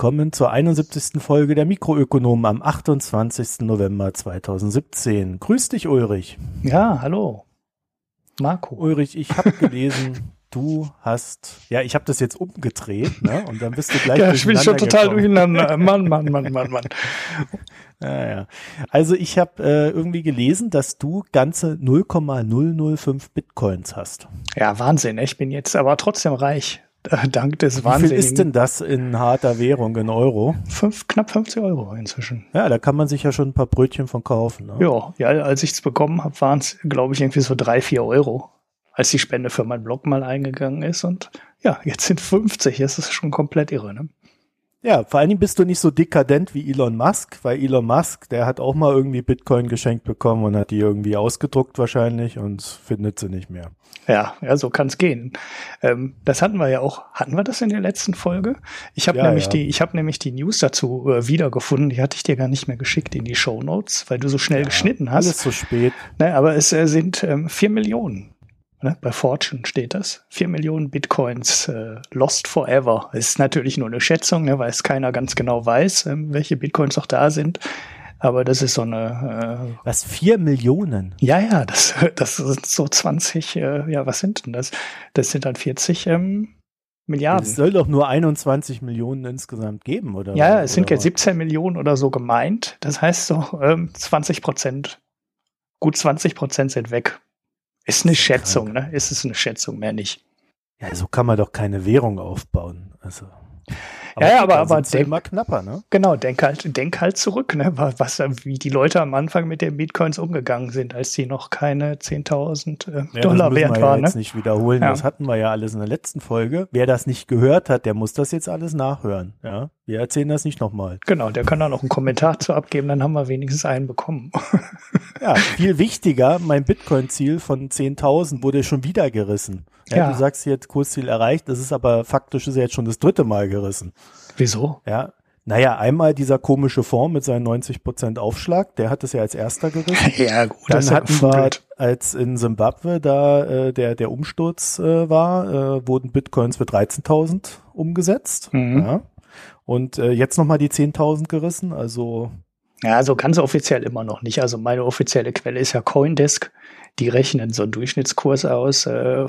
Willkommen zur 71. Folge der Mikroökonomen am 28. November 2017. Grüß dich, Ulrich. Ja, hallo. Marco. Ulrich, ich habe gelesen, du hast, ja, ich habe das jetzt umgedreht, ne? Und dann bist du gleich. ja, ich bin schon total durcheinander. Mann, Mann, Mann, Mann, Mann. Ja, ja. Also ich habe äh, irgendwie gelesen, dass du ganze 0,005 Bitcoins hast. Ja, Wahnsinn. Ich bin jetzt aber trotzdem reich. Dank des Wahnsinns. Wie viel ist denn das in harter Währung, in Euro? Fünf, knapp 50 Euro inzwischen. Ja, da kann man sich ja schon ein paar Brötchen von kaufen. Ne? Ja, ja, als ich es bekommen habe, waren es, glaube ich, irgendwie so drei, vier Euro, als die Spende für meinen Blog mal eingegangen ist. Und ja, jetzt sind 50. Das ist schon komplett irre. Ne? Ja, vor allen Dingen bist du nicht so dekadent wie Elon Musk, weil Elon Musk, der hat auch mal irgendwie Bitcoin geschenkt bekommen und hat die irgendwie ausgedruckt wahrscheinlich und findet sie nicht mehr. Ja, ja, so kann's gehen. Ähm, das hatten wir ja auch. Hatten wir das in der letzten Folge? Ich habe ja, nämlich ja. die, ich habe nämlich die News dazu äh, wiedergefunden. Die hatte ich dir gar nicht mehr geschickt in die Show Notes, weil du so schnell ja, geschnitten hast. Alles zu spät. Ne, aber es äh, sind ähm, vier Millionen Ne? Bei Fortune steht das. Vier Millionen Bitcoins äh, lost forever. Das ist natürlich nur eine Schätzung, ne, weil es keiner ganz genau weiß, ähm, welche Bitcoins noch da sind. Aber das ist so eine. Äh, was, vier Millionen? Ja, ja, das, das sind so 20, äh, ja, was sind denn das? Das sind dann 40 ähm, Milliarden. Es soll doch nur 21 Millionen insgesamt geben, oder? Ja, es sind ja 17 Millionen oder so gemeint. Das heißt so ähm, 20 Prozent, gut 20 Prozent sind weg. Ist eine Schätzung, ne? Ist es eine Schätzung, mehr nicht. Ja, so kann man doch keine Währung aufbauen. Also. Aber ja, ja, aber, aber denk, immer knapper, ne? Genau, denk halt, denk halt zurück, ne? Was, wie die Leute am Anfang mit den Bitcoins umgegangen sind, als die noch keine 10.000 äh, ja, Dollar wert wir waren. Ja jetzt ne? nicht wiederholen. Ja. Das hatten wir ja alles in der letzten Folge. Wer das nicht gehört hat, der muss das jetzt alles nachhören. Ja, wir erzählen das nicht nochmal. Genau, der kann da noch einen Kommentar zu abgeben, dann haben wir wenigstens einen bekommen. ja, viel wichtiger, mein Bitcoin-Ziel von 10.000 wurde schon wieder gerissen. Ja, ja. Du sagst jetzt Kursziel erreicht, das ist aber faktisch ist ja jetzt schon das dritte Mal gerissen. Wieso? Ja. Naja, einmal dieser komische Fonds mit seinen 90 Prozent Aufschlag, der hat es ja als erster gerissen. ja, gut. Dann hatten wir, als in Simbabwe da äh, der, der Umsturz äh, war, äh, wurden Bitcoins für 13.000 umgesetzt. Mhm. Ja. Und äh, jetzt nochmal die 10.000 gerissen, also ja, also ganz offiziell immer noch nicht. Also meine offizielle Quelle ist ja Coindesk. Die rechnen so einen Durchschnittskurs aus äh,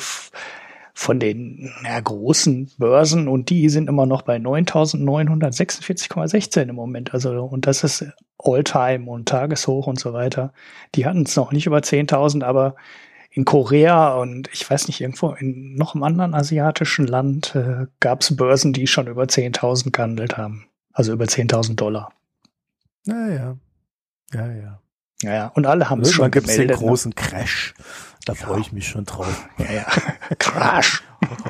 von den ja, großen Börsen und die sind immer noch bei 9.946,16 im Moment. Also und das ist Alltime und Tageshoch und so weiter. Die hatten es noch nicht über 10.000, aber in Korea und ich weiß nicht, irgendwo in noch einem anderen asiatischen Land äh, gab es Börsen, die schon über 10.000 gehandelt haben. Also über 10.000 Dollar. Naja. Ja, ja. Ja, ja. Und alle haben es schon gemeldet. Den ne? großen Crash. Da ja. freue ich mich schon drauf. Ja, ja. Crash.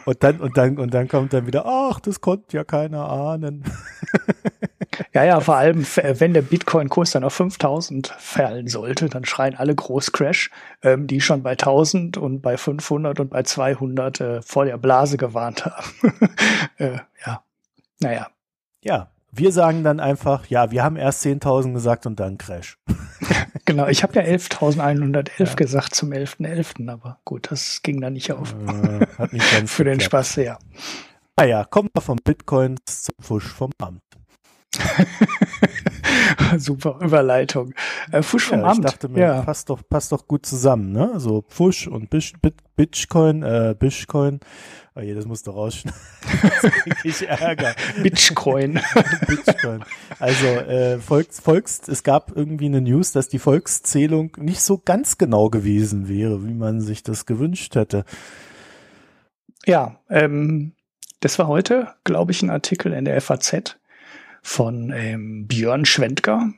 Und dann, und dann, und dann kommt dann wieder, ach, das konnte ja keiner ahnen. Ja, ja, vor allem, wenn der Bitcoin-Kurs dann auf 5000 fallen sollte, dann schreien alle groß Crash, ähm, die schon bei 1000 und bei 500 und bei 200 äh, vor der Blase gewarnt haben. äh, ja, naja. Ja, wir sagen dann einfach, ja, wir haben erst 10.000 gesagt und dann Crash. genau, ich habe ja 11.111 ja. gesagt zum 11.11., .11., aber gut, das ging dann nicht auf. Äh, hat nicht ganz Für den Spaß, ja. Ah ja, kommen wir vom Bitcoin zum Fusch vom Amt. Super Überleitung. Äh, Fusch vom ja, Amt. Ich dachte mir, ja. passt doch, passt doch gut zusammen, ne? So Fusch und Bitcoin, äh, Bitcoin Oh je, das musst du rausschneiden. ich Ärger. Bitcoin. Bitcoin. Also äh, Volks, Volks, es gab irgendwie eine News, dass die Volkszählung nicht so ganz genau gewesen wäre, wie man sich das gewünscht hätte. Ja, ähm, das war heute, glaube ich, ein Artikel in der FAZ von ähm, Björn Schwendker,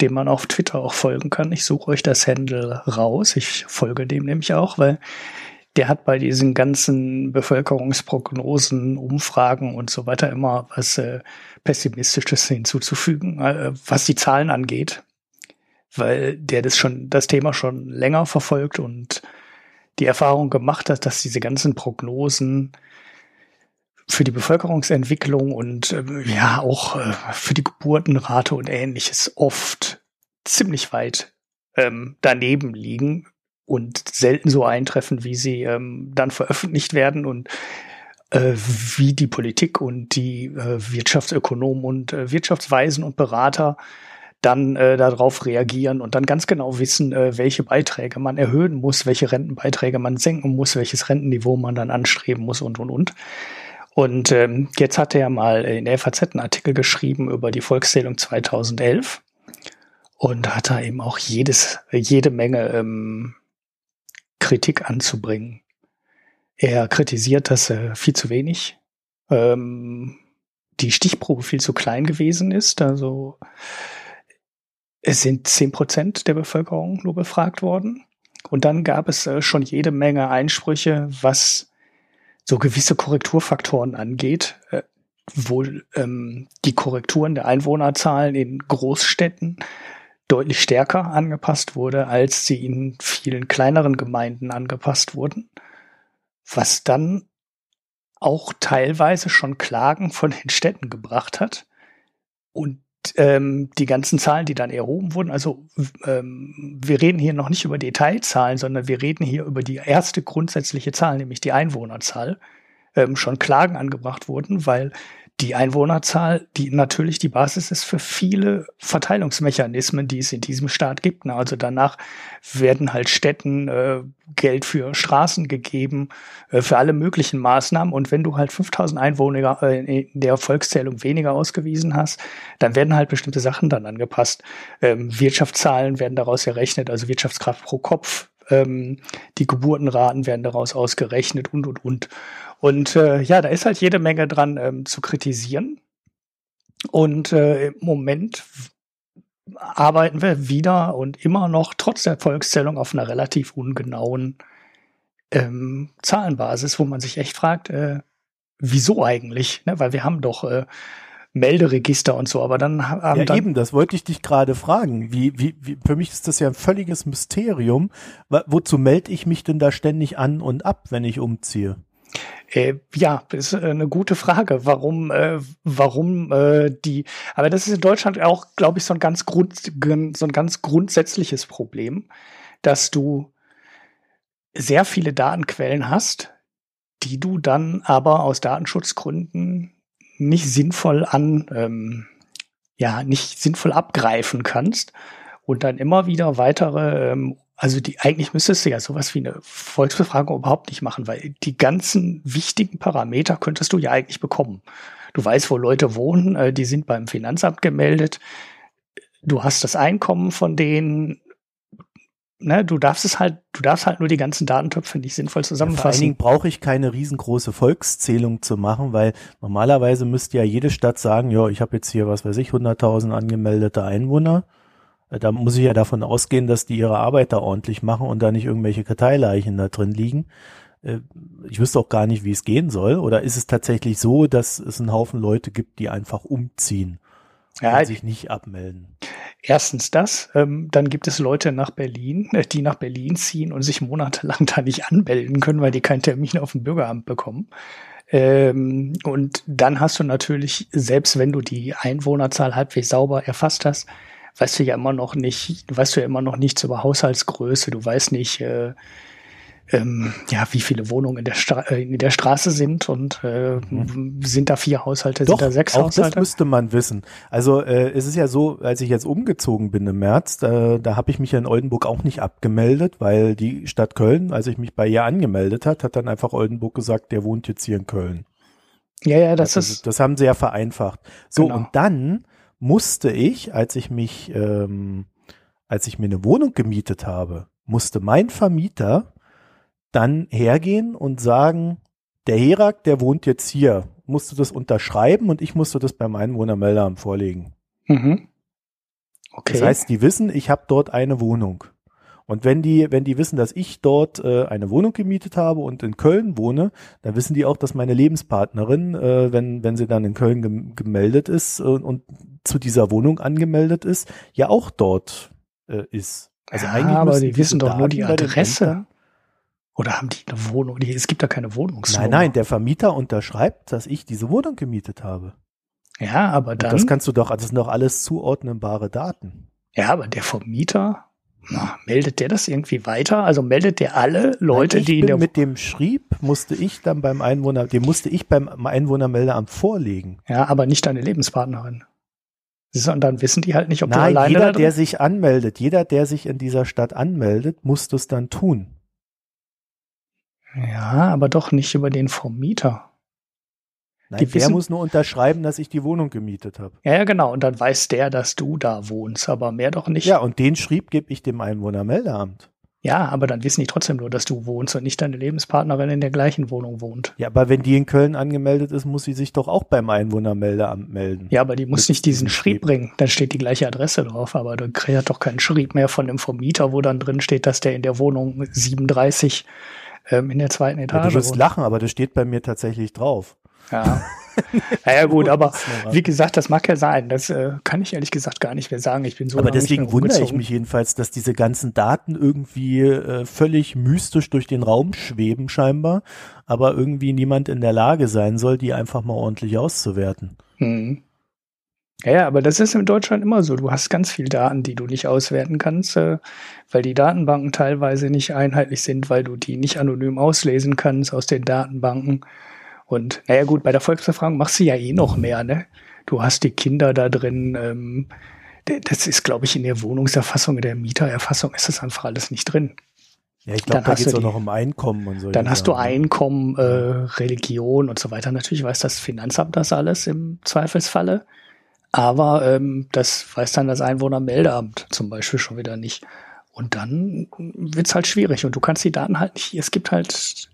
dem man auf Twitter auch folgen kann. Ich suche euch das Handle raus. Ich folge dem nämlich auch, weil der hat bei diesen ganzen Bevölkerungsprognosen, Umfragen und so weiter immer was äh, Pessimistisches hinzuzufügen, äh, was die Zahlen angeht, weil der das schon, das Thema schon länger verfolgt und die Erfahrung gemacht hat, dass diese ganzen Prognosen für die Bevölkerungsentwicklung und äh, ja auch äh, für die Geburtenrate und ähnliches oft ziemlich weit ähm, daneben liegen und selten so eintreffen, wie sie ähm, dann veröffentlicht werden und äh, wie die Politik und die äh, Wirtschaftsökonomen und äh, Wirtschaftsweisen und Berater dann äh, darauf reagieren und dann ganz genau wissen, äh, welche Beiträge man erhöhen muss, welche Rentenbeiträge man senken muss, welches Rentenniveau man dann anstreben muss und und und. Und ähm, jetzt hat er mal in der FAZ einen Artikel geschrieben über die Volkszählung 2011 und hat da eben auch jedes, jede Menge ähm, Kritik anzubringen. Er kritisiert, dass äh, viel zu wenig ähm, die Stichprobe viel zu klein gewesen ist. Also es sind zehn Prozent der Bevölkerung nur befragt worden. Und dann gab es äh, schon jede Menge Einsprüche, was so gewisse Korrekturfaktoren angeht, äh, wo ähm, die Korrekturen der Einwohnerzahlen in Großstädten deutlich stärker angepasst wurde, als sie in vielen kleineren Gemeinden angepasst wurden, was dann auch teilweise schon Klagen von den Städten gebracht hat. Und ähm, die ganzen Zahlen, die dann erhoben wurden, also ähm, wir reden hier noch nicht über Detailzahlen, sondern wir reden hier über die erste grundsätzliche Zahl, nämlich die Einwohnerzahl, ähm, schon Klagen angebracht wurden, weil die Einwohnerzahl, die natürlich die Basis ist für viele Verteilungsmechanismen, die es in diesem Staat gibt. Also danach werden halt Städten äh, Geld für Straßen gegeben, äh, für alle möglichen Maßnahmen. Und wenn du halt 5000 Einwohner äh, in der Volkszählung weniger ausgewiesen hast, dann werden halt bestimmte Sachen dann angepasst. Ähm, Wirtschaftszahlen werden daraus errechnet, also Wirtschaftskraft pro Kopf. Ähm, die Geburtenraten werden daraus ausgerechnet und, und, und. Und äh, ja, da ist halt jede Menge dran ähm, zu kritisieren. Und äh, im Moment arbeiten wir wieder und immer noch trotz der Volkszählung auf einer relativ ungenauen ähm, Zahlenbasis, wo man sich echt fragt, äh, wieso eigentlich? Ne? Weil wir haben doch äh, Melderegister und so, aber dann haben ja, dann eben, das wollte ich dich gerade fragen. Wie, wie, wie, für mich ist das ja ein völliges Mysterium. Wozu melde ich mich denn da ständig an und ab, wenn ich umziehe? Äh, ja, ist äh, eine gute Frage. Warum, äh, warum äh, die? Aber das ist in Deutschland auch, glaube ich, so ein ganz Grund, so ein ganz grundsätzliches Problem, dass du sehr viele Datenquellen hast, die du dann aber aus Datenschutzgründen nicht sinnvoll an, ähm, ja, nicht sinnvoll abgreifen kannst und dann immer wieder weitere ähm, also die eigentlich müsstest du ja sowas wie eine Volksbefragung überhaupt nicht machen, weil die ganzen wichtigen Parameter könntest du ja eigentlich bekommen. Du weißt, wo Leute wohnen, äh, die sind beim Finanzamt gemeldet. Du hast das Einkommen von denen. Ne, du darfst es halt, du darfst halt nur die ganzen Datentöpfe nicht sinnvoll zusammenfassen. Ja, vor allen Dingen brauche ich keine riesengroße Volkszählung zu machen, weil normalerweise müsste ja jede Stadt sagen, ja, ich habe jetzt hier, was weiß ich, 100.000 angemeldete Einwohner äh, da muss ich ja davon ausgehen, dass die ihre Arbeit da ordentlich machen und da nicht irgendwelche Karteileichen da drin liegen. Äh, ich wüsste auch gar nicht, wie es gehen soll. Oder ist es tatsächlich so, dass es einen Haufen Leute gibt, die einfach umziehen ja, und sich nicht abmelden? Erstens das, ähm, dann gibt es Leute nach Berlin, äh, die nach Berlin ziehen und sich monatelang da nicht anmelden können, weil die keinen Termin auf dem Bürgeramt bekommen. Ähm, und dann hast du natürlich, selbst wenn du die Einwohnerzahl halbwegs sauber erfasst hast, weißt du ja immer noch nicht, weißt du ja immer noch nichts über Haushaltsgröße, du weißt nicht, äh, ähm, ja, wie viele Wohnungen in der, Stra äh, in der Straße sind und äh, mhm. sind da vier Haushalte, Doch, sind da sechs auch Haushalte? Das müsste man wissen. Also äh, es ist ja so, als ich jetzt umgezogen bin im März, da, da habe ich mich ja in Oldenburg auch nicht abgemeldet, weil die Stadt Köln, als ich mich bei ihr angemeldet hat, hat dann einfach Oldenburg gesagt, der wohnt jetzt hier in Köln. Ja, ja, das also, ist. Das haben sie ja vereinfacht. So, genau. und dann musste ich, als ich mich, ähm, als ich mir eine Wohnung gemietet habe, musste mein Vermieter dann hergehen und sagen, der Herak, der wohnt jetzt hier, musste das unterschreiben und ich musste das beim Einwohnermeldeamt vorlegen. Mhm. Okay. Das heißt, die wissen, ich habe dort eine Wohnung. Und wenn die, wenn die wissen, dass ich dort äh, eine Wohnung gemietet habe und in Köln wohne, dann wissen die auch, dass meine Lebenspartnerin, äh, wenn, wenn sie dann in Köln gem gemeldet ist äh, und zu dieser Wohnung angemeldet ist, ja auch dort äh, ist. Also ja, eigentlich aber die wissen doch nur die Adresse. Oder haben die eine Wohnung? Es gibt da keine Wohnungsnummer. Nein, nein, der Vermieter unterschreibt, dass ich diese Wohnung gemietet habe. Ja, aber dann. Und das kannst du doch, das sind doch alles zuordnenbare Daten. Ja, aber der Vermieter Na, meldet der das irgendwie weiter? Also meldet der alle Leute, die in der mit dem schrieb, musste ich dann beim Einwohner, dem musste ich beim Einwohnermeldeamt vorlegen. Ja, aber nicht deine Lebenspartnerin. Und dann wissen die halt nicht, ob Nein, du alleine jeder, der sich anmeldet, jeder, der sich in dieser Stadt anmeldet, muss das dann tun. Ja, aber doch nicht über den Vermieter. Nein, der wissen, muss nur unterschreiben, dass ich die Wohnung gemietet habe. Ja, genau. Und dann weiß der, dass du da wohnst, aber mehr doch nicht. Ja, und den Schrieb gebe ich dem Einwohnermeldeamt. Ja, aber dann wissen die trotzdem nur, dass du wohnst und nicht deine Lebenspartnerin in der gleichen Wohnung wohnt. Ja, aber wenn die in Köln angemeldet ist, muss sie sich doch auch beim Einwohnermeldeamt melden. Ja, aber die muss nicht diesen Schrieb bringen. Dann steht die gleiche Adresse drauf, aber du kriegst doch keinen Schrieb mehr von dem Vermieter, wo dann drin steht, dass der in der Wohnung 37 ähm, in der zweiten Etage ja, Du wirst lachen, aber das steht bei mir tatsächlich drauf. Ja. naja, gut, aber wie gesagt, das mag ja sein. Das äh, kann ich ehrlich gesagt gar nicht mehr sagen. Ich bin so. Aber deswegen wundere ich mich jedenfalls, dass diese ganzen Daten irgendwie äh, völlig mystisch durch den Raum schweben, scheinbar, aber irgendwie niemand in der Lage sein soll, die einfach mal ordentlich auszuwerten. Hm. Ja, aber das ist in Deutschland immer so. Du hast ganz viel Daten, die du nicht auswerten kannst, äh, weil die Datenbanken teilweise nicht einheitlich sind, weil du die nicht anonym auslesen kannst aus den Datenbanken. Und naja gut, bei der Volksbefragung machst du ja eh noch mehr, ne? Du hast die Kinder da drin, ähm, das ist, glaube ich, in der Wohnungserfassung, in der Mietererfassung ist das einfach alles nicht drin. Ja, ich glaube, da geht es auch noch um Einkommen und so. Dann hast du ne? Einkommen, äh, Religion und so weiter. Natürlich weiß das Finanzamt das alles im Zweifelsfalle. Aber ähm, das weiß dann das Einwohnermeldeamt zum Beispiel schon wieder nicht. Und dann wird's halt schwierig. Und du kannst die Daten halt nicht, es gibt halt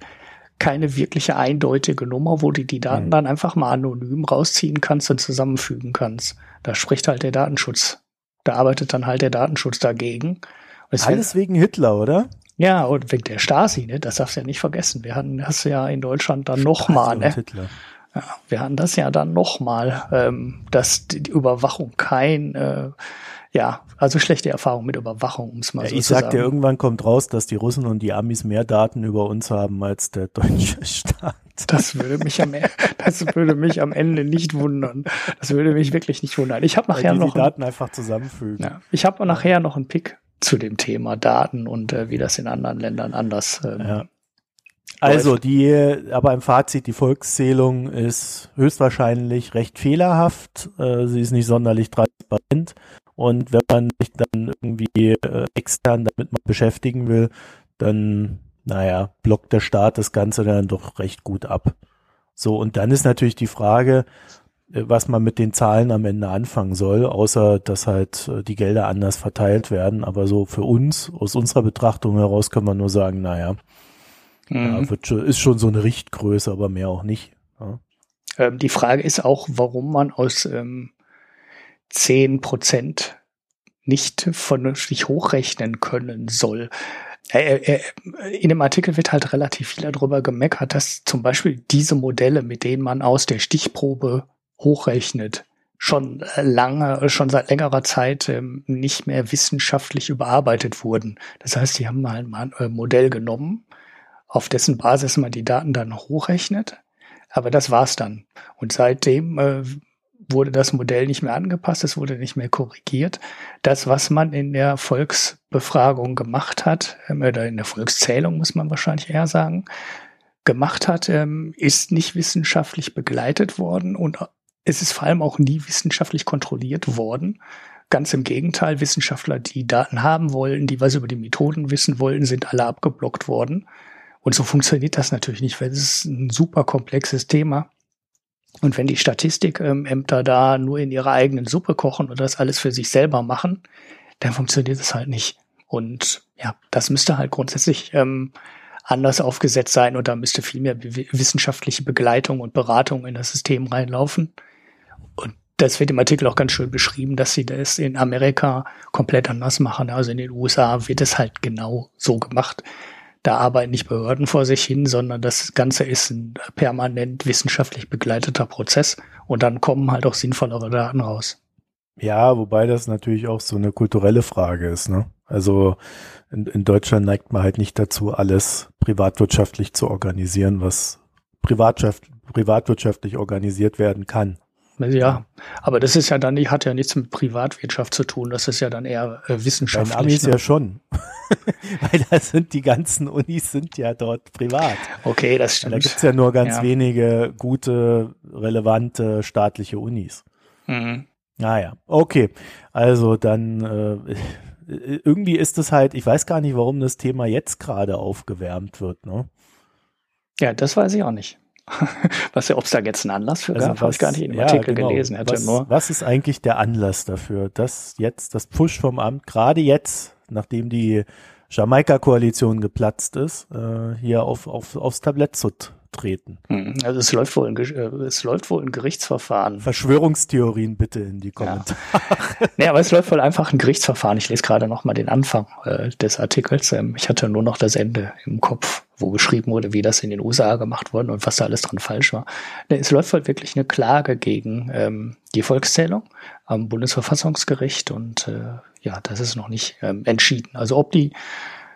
keine wirkliche eindeutige Nummer, wo du die Daten mhm. dann einfach mal anonym rausziehen kannst und zusammenfügen kannst. Da spricht halt der Datenschutz. Da arbeitet dann halt der Datenschutz dagegen. Alles wegen Hitler, oder? Ja, und wegen der Stasi, ne? Das darfst du ja nicht vergessen. Wir hatten das ja in Deutschland dann nochmal, ne? Hitler. Ja, wir hatten das ja dann nochmal, ähm, dass die Überwachung kein äh, ja, also schlechte Erfahrung mit Überwachung, um es mal ja, so ich zu sagen. Ich sagte, irgendwann kommt raus, dass die Russen und die Amis mehr Daten über uns haben als der deutsche Staat. Das würde mich am, e-, das würde mich am Ende nicht wundern. Das würde mich wirklich nicht wundern. Ich habe nachher die noch die Daten einfach zusammenfügen. Ja, ich habe nachher noch einen Pick zu dem Thema Daten und äh, wie das in anderen Ländern anders ähm, ja. Also die, aber im Fazit, die Volkszählung ist höchstwahrscheinlich recht fehlerhaft. Äh, sie ist nicht sonderlich transparent. Und wenn man sich dann irgendwie äh, extern damit mal beschäftigen will, dann, naja, blockt der Staat das Ganze dann doch recht gut ab. So, und dann ist natürlich die Frage, äh, was man mit den Zahlen am Ende anfangen soll, außer dass halt die Gelder anders verteilt werden. Aber so für uns, aus unserer Betrachtung heraus, können wir nur sagen, naja, mhm. ja, schon, ist schon so eine Richtgröße, aber mehr auch nicht. Ja. Ähm, die Frage ist auch, warum man aus ähm, 10 Prozent nicht vernünftig hochrechnen können soll. In dem Artikel wird halt relativ viel darüber gemeckert, dass zum Beispiel diese Modelle, mit denen man aus der Stichprobe hochrechnet, schon lange, schon seit längerer Zeit ähm, nicht mehr wissenschaftlich überarbeitet wurden. Das heißt, die haben mal ein äh, Modell genommen, auf dessen Basis man die Daten dann hochrechnet. Aber das war's dann. Und seitdem äh, wurde das Modell nicht mehr angepasst, es wurde nicht mehr korrigiert. Das, was man in der Volksbefragung gemacht hat, ähm, oder in der Volkszählung muss man wahrscheinlich eher sagen, gemacht hat, ähm, ist nicht wissenschaftlich begleitet worden und es ist vor allem auch nie wissenschaftlich kontrolliert worden. Ganz im Gegenteil, Wissenschaftler, die Daten haben wollen, die was über die Methoden wissen wollten, sind alle abgeblockt worden. Und so funktioniert das natürlich nicht, weil es ist ein super komplexes Thema. Und wenn die Statistikämter ähm, da nur in ihrer eigenen Suppe kochen und das alles für sich selber machen, dann funktioniert es halt nicht. Und ja, das müsste halt grundsätzlich ähm, anders aufgesetzt sein und da müsste viel mehr wissenschaftliche Begleitung und Beratung in das System reinlaufen. Und das wird im Artikel auch ganz schön beschrieben, dass sie das in Amerika komplett anders machen. Also in den USA wird es halt genau so gemacht. Da arbeiten nicht Behörden vor sich hin, sondern das Ganze ist ein permanent wissenschaftlich begleiteter Prozess und dann kommen halt auch sinnvollere Daten raus. Ja, wobei das natürlich auch so eine kulturelle Frage ist. Ne? Also in, in Deutschland neigt man halt nicht dazu, alles privatwirtschaftlich zu organisieren, was privatwirtschaftlich organisiert werden kann. Ja, aber das ist ja dann, hat ja nichts mit Privatwirtschaft zu tun. Das ist ja dann eher äh, wissenschaftlich. Bei Amis ne? ja schon. Weil da sind die ganzen Unis sind ja dort privat. Okay, das stimmt. Da gibt's ja nur ganz ja. wenige gute, relevante staatliche Unis. Mhm. Naja, okay. Also dann äh, irgendwie ist es halt, ich weiß gar nicht, warum das Thema jetzt gerade aufgewärmt wird, ne? Ja, das weiß ich auch nicht. was ja, ob es da jetzt einen Anlass für also gab, habe ich gar nicht in dem ja, Artikel genau. gelesen. Hätte was, nur. was ist eigentlich der Anlass dafür, dass jetzt das Push vom Amt, gerade jetzt, nachdem die Jamaika-Koalition geplatzt ist, äh, hier auf, auf, aufs Tablett zu treten. Hm, also es läuft wohl ein, äh, es läuft wohl ein Gerichtsverfahren. Verschwörungstheorien bitte in die Kommentare. Ja. nee, aber es läuft wohl einfach ein Gerichtsverfahren. Ich lese gerade noch mal den Anfang äh, des Artikels. Ähm, ich hatte nur noch das Ende im Kopf, wo geschrieben wurde, wie das in den USA gemacht wurde und was da alles dran falsch war. Nee, es läuft halt wirklich eine Klage gegen ähm, die Volkszählung am Bundesverfassungsgericht und äh, ja, das ist noch nicht ähm, entschieden. Also ob die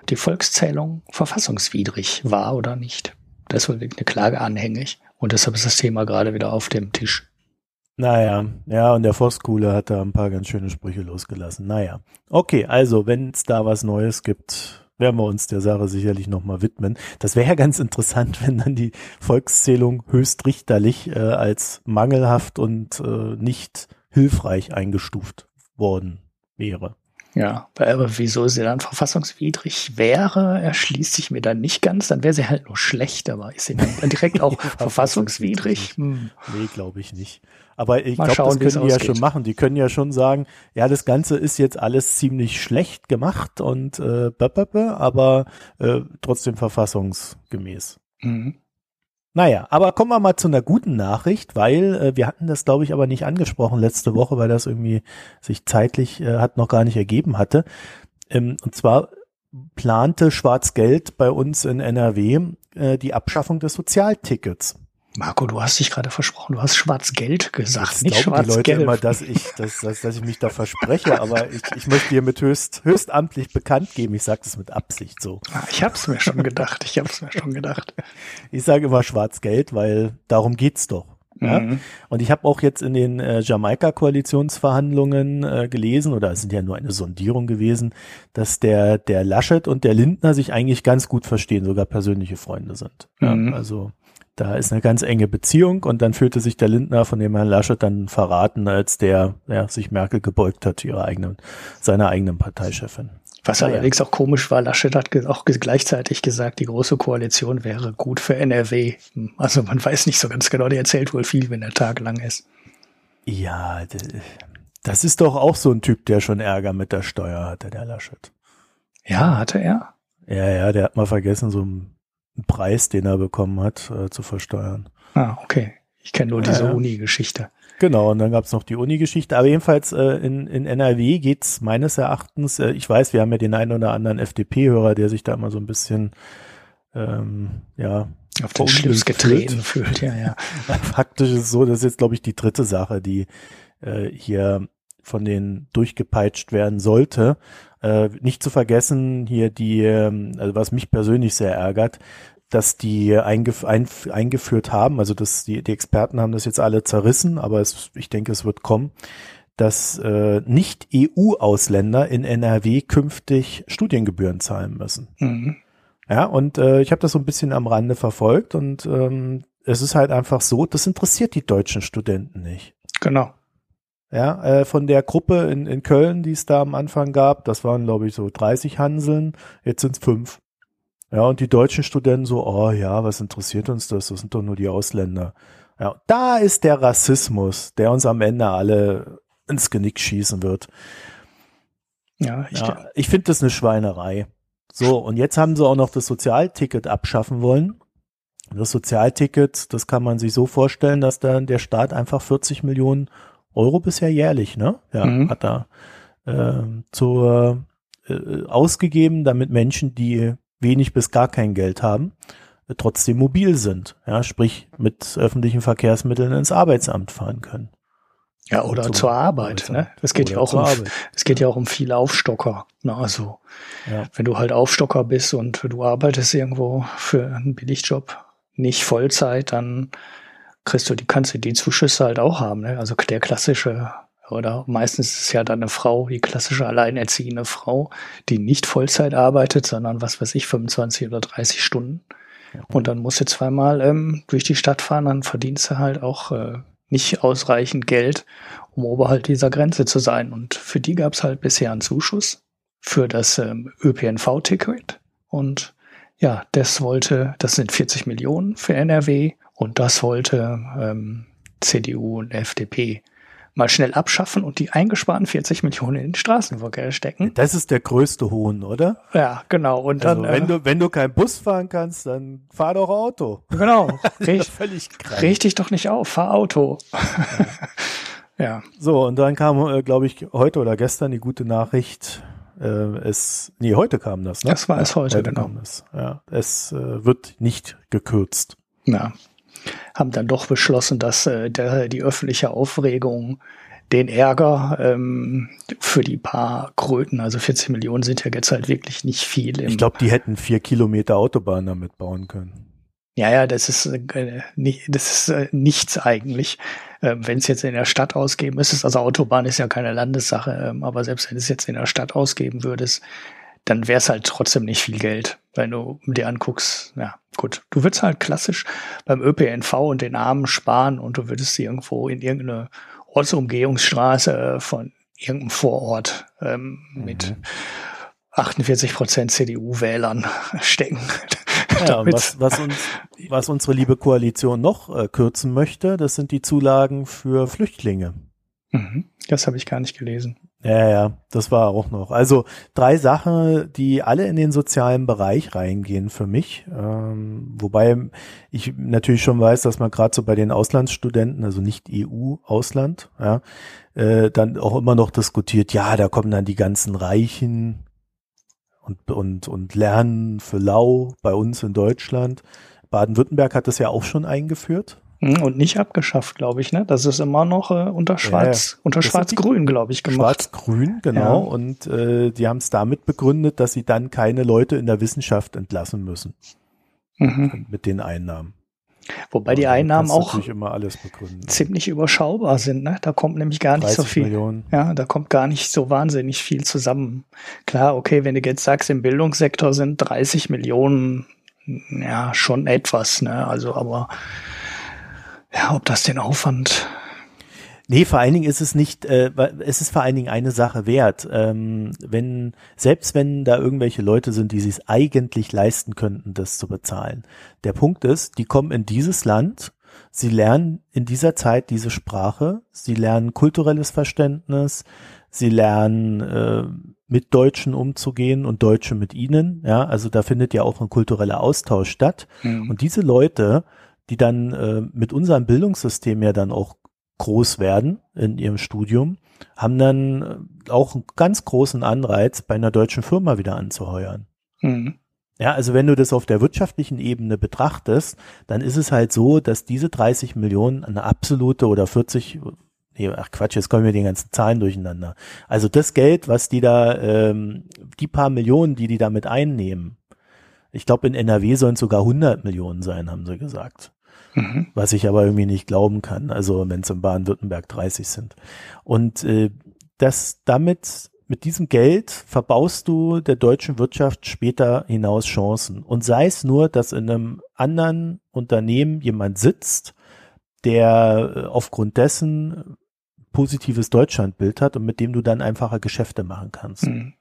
die Volkszählung verfassungswidrig war oder nicht. Wohl eine Klage anhängig und deshalb ist das Thema gerade wieder auf dem Tisch. Naja, ja, und der Voskuhle hat da ein paar ganz schöne Sprüche losgelassen. Naja, okay, also wenn es da was Neues gibt, werden wir uns der Sache sicherlich nochmal widmen. Das wäre ja ganz interessant, wenn dann die Volkszählung höchstrichterlich äh, als mangelhaft und äh, nicht hilfreich eingestuft worden wäre. Ja, aber wieso sie dann verfassungswidrig wäre, erschließt sich mir dann nicht ganz. Dann wäre sie halt nur schlecht, aber ist sie dann direkt auch verfassungswidrig? Hm. Nee, glaube ich nicht. Aber ich glaube, das können die ja schon machen. Die können ja schon sagen, ja, das Ganze ist jetzt alles ziemlich schlecht gemacht und äh, aber äh, trotzdem verfassungsgemäß. Mhm. Naja, aber kommen wir mal zu einer guten Nachricht, weil äh, wir hatten das, glaube ich, aber nicht angesprochen letzte Woche, weil das irgendwie sich zeitlich äh, hat noch gar nicht ergeben hatte. Ähm, und zwar plante Schwarz-Gelb bei uns in NRW äh, die Abschaffung des Sozialtickets. Marco, du hast dich gerade versprochen, du hast Schwarz-Geld gesagt, Jetzt nicht schwarz-gelb. die Leute immer, dass ich, dass, dass, dass ich mich da verspreche, aber ich, ich möchte dir mit höchst, höchstamtlich bekannt geben. Ich sage das mit Absicht so. Ah, ich hab's mir schon gedacht, ich hab's mir schon gedacht. Ich sage immer Schwarz-Geld, weil darum geht's doch. Ja? Mhm. Und ich habe auch jetzt in den äh, Jamaika-Koalitionsverhandlungen äh, gelesen, oder es sind ja nur eine Sondierung gewesen, dass der, der Laschet und der Lindner sich eigentlich ganz gut verstehen, sogar persönliche Freunde sind. Mhm. Ja? Also da ist eine ganz enge Beziehung und dann fühlte sich der Lindner von dem Herrn Laschet dann verraten, als der ja, sich Merkel gebeugt hat, ihrer eigenen, seiner eigenen Parteichefin. Was ja, allerdings auch komisch war, Laschet hat auch gleichzeitig gesagt, die große Koalition wäre gut für NRW. Also man weiß nicht so ganz genau, der erzählt wohl viel, wenn der Tag lang ist. Ja, das ist doch auch so ein Typ, der schon Ärger mit der Steuer hatte, der Laschet. Ja, hatte er? Ja, ja, der hat mal vergessen, so ein Preis, den er bekommen hat, äh, zu versteuern. Ah, okay. Ich kenne nur diese ja, Uni-Geschichte. Genau, und dann gab's noch die Uni-Geschichte. Aber jedenfalls äh, in, in NRW geht's meines Erachtens, äh, ich weiß, wir haben ja den einen oder anderen FDP-Hörer, der sich da immer so ein bisschen ähm, ja auf den Schlips getreten fühlt. Ja, ja. Faktisch ist es so, das ist jetzt, glaube ich, die dritte Sache, die äh, hier von denen durchgepeitscht werden sollte. Äh, nicht zu vergessen hier die, ähm, also was mich persönlich sehr ärgert, dass die eingef ein eingeführt haben, also dass die, die Experten haben das jetzt alle zerrissen, aber es, ich denke, es wird kommen, dass äh, nicht EU-Ausländer in NRW künftig Studiengebühren zahlen müssen. Mhm. Ja, und äh, ich habe das so ein bisschen am Rande verfolgt und ähm, es ist halt einfach so, das interessiert die deutschen Studenten nicht. Genau. Ja, äh, von der Gruppe in, in Köln, die es da am Anfang gab, das waren, glaube ich, so 30 Hanseln, jetzt sind es fünf. Ja, und die deutschen Studenten so, oh ja, was interessiert uns das? Das sind doch nur die Ausländer. Ja, da ist der Rassismus, der uns am Ende alle ins Genick schießen wird. Ja, ich, ja, ich finde das eine Schweinerei. So, und jetzt haben sie auch noch das Sozialticket abschaffen wollen. Das Sozialticket, das kann man sich so vorstellen, dass dann der Staat einfach 40 Millionen Euro bisher jährlich, ne? Ja, mhm. hat er äh, zur äh, ausgegeben, damit Menschen, die wenig bis gar kein Geld haben, äh, trotzdem mobil sind. Ja, sprich mit öffentlichen Verkehrsmitteln ins Arbeitsamt fahren können. Ja, oder zur, zur Arbeit, ne? Es geht ja auch um, es geht ja auch um viele Aufstocker. Ne? Also, ja. wenn du halt Aufstocker bist und du arbeitest irgendwo für einen Billigjob, nicht Vollzeit, dann kriegst du die, kannst du die Zuschüsse halt auch haben. Ne? Also der klassische, oder meistens ist es ja dann eine Frau, die klassische alleinerziehende Frau, die nicht Vollzeit arbeitet, sondern was weiß ich, 25 oder 30 Stunden. Und dann musst du zweimal ähm, durch die Stadt fahren, dann verdienst du halt auch äh, nicht ausreichend Geld, um oberhalb dieser Grenze zu sein. Und für die gab es halt bisher einen Zuschuss für das ähm, ÖPNV-Ticket. Und ja, das wollte, das sind 40 Millionen für NRW und das wollte ähm, CDU und FDP mal schnell abschaffen und die eingesparten 40 Millionen in den Straßenverkehr stecken. Das ist der größte Hohn, oder? Ja, genau. Und also dann, wenn äh, du wenn du kein Bus fahren kannst, dann fahr doch Auto. Genau. Richt, völlig krank. Richtig doch nicht auf, fahr Auto. ja. So und dann kam, äh, glaube ich, heute oder gestern die gute Nachricht. Äh, es, nee, heute kam das. Ne? Das war es heute, heute genau. Kam es. Ja, es äh, wird nicht gekürzt. Ja haben dann doch beschlossen, dass äh, der, die öffentliche Aufregung den Ärger ähm, für die paar Kröten, also 40 Millionen sind ja jetzt halt wirklich nicht viel. ich glaube, die hätten vier Kilometer Autobahn damit bauen können. Ja, ja, das ist, äh, nicht, das ist äh, nichts eigentlich. Ähm, wenn es jetzt in der Stadt ausgeben ist, also Autobahn ist ja keine Landessache, ähm, aber selbst wenn es jetzt in der Stadt ausgeben würdest, dann wäre es halt trotzdem nicht viel Geld, wenn du dir anguckst, ja, gut, du würdest halt klassisch beim ÖPNV und den Armen sparen und du würdest sie irgendwo in irgendeine Ortsumgehungsstraße von irgendeinem Vorort ähm, mhm. mit 48 Prozent CDU-Wählern stecken. Ja, was, was, uns, was unsere liebe Koalition noch äh, kürzen möchte, das sind die Zulagen für Flüchtlinge. Mhm, das habe ich gar nicht gelesen. Ja, ja, das war auch noch. Also drei Sachen, die alle in den sozialen Bereich reingehen für mich. Ähm, wobei ich natürlich schon weiß, dass man gerade so bei den Auslandsstudenten, also nicht EU-Ausland, ja, äh, dann auch immer noch diskutiert, ja, da kommen dann die ganzen Reichen und, und, und lernen für lau bei uns in Deutschland. Baden-Württemberg hat das ja auch schon eingeführt. Hm, und nicht abgeschafft, glaube ich, ne? Das ist immer noch äh, unter Schwarz, ja, unter Schwarz-Grün, glaube ich, gemacht. Schwarz-Grün, genau. Ja. Und äh, die haben es damit begründet, dass sie dann keine Leute in der Wissenschaft entlassen müssen. Mhm. Mit den Einnahmen. Wobei die Einnahmen auch ziemlich überschaubar sind. Ne? Da kommt nämlich gar nicht so viel. Millionen. Ja, da kommt gar nicht so wahnsinnig viel zusammen. Klar, okay, wenn du jetzt sagst, im Bildungssektor sind 30 Millionen, ja, schon etwas. Ne? Also, aber ja, ob das den Aufwand Nee, vor allen Dingen ist es nicht, äh, es ist vor allen Dingen eine Sache wert. Ähm, wenn, selbst wenn da irgendwelche Leute sind, die sich eigentlich leisten könnten, das zu bezahlen. Der Punkt ist, die kommen in dieses Land, sie lernen in dieser Zeit diese Sprache, sie lernen kulturelles Verständnis, sie lernen äh, mit Deutschen umzugehen und Deutsche mit ihnen. Ja, also da findet ja auch ein kultureller Austausch statt. Mhm. Und diese Leute, die dann äh, mit unserem Bildungssystem ja dann auch groß werden in ihrem Studium, haben dann äh, auch einen ganz großen Anreiz, bei einer deutschen Firma wieder anzuheuern. Mhm. Ja, also wenn du das auf der wirtschaftlichen Ebene betrachtest, dann ist es halt so, dass diese 30 Millionen eine absolute oder 40, nee, ach Quatsch, jetzt kommen wir die ganzen Zahlen durcheinander. Also das Geld, was die da, ähm, die paar Millionen, die die damit einnehmen, ich glaube in NRW sollen es sogar 100 Millionen sein, haben sie gesagt. Mhm. Was ich aber irgendwie nicht glauben kann, also wenn es in Baden-Württemberg 30 sind. Und äh, das damit, mit diesem Geld verbaust du der deutschen Wirtschaft später hinaus Chancen. Und sei es nur, dass in einem anderen Unternehmen jemand sitzt, der äh, aufgrund dessen positives Deutschlandbild hat und mit dem du dann einfacher Geschäfte machen kannst. Mhm.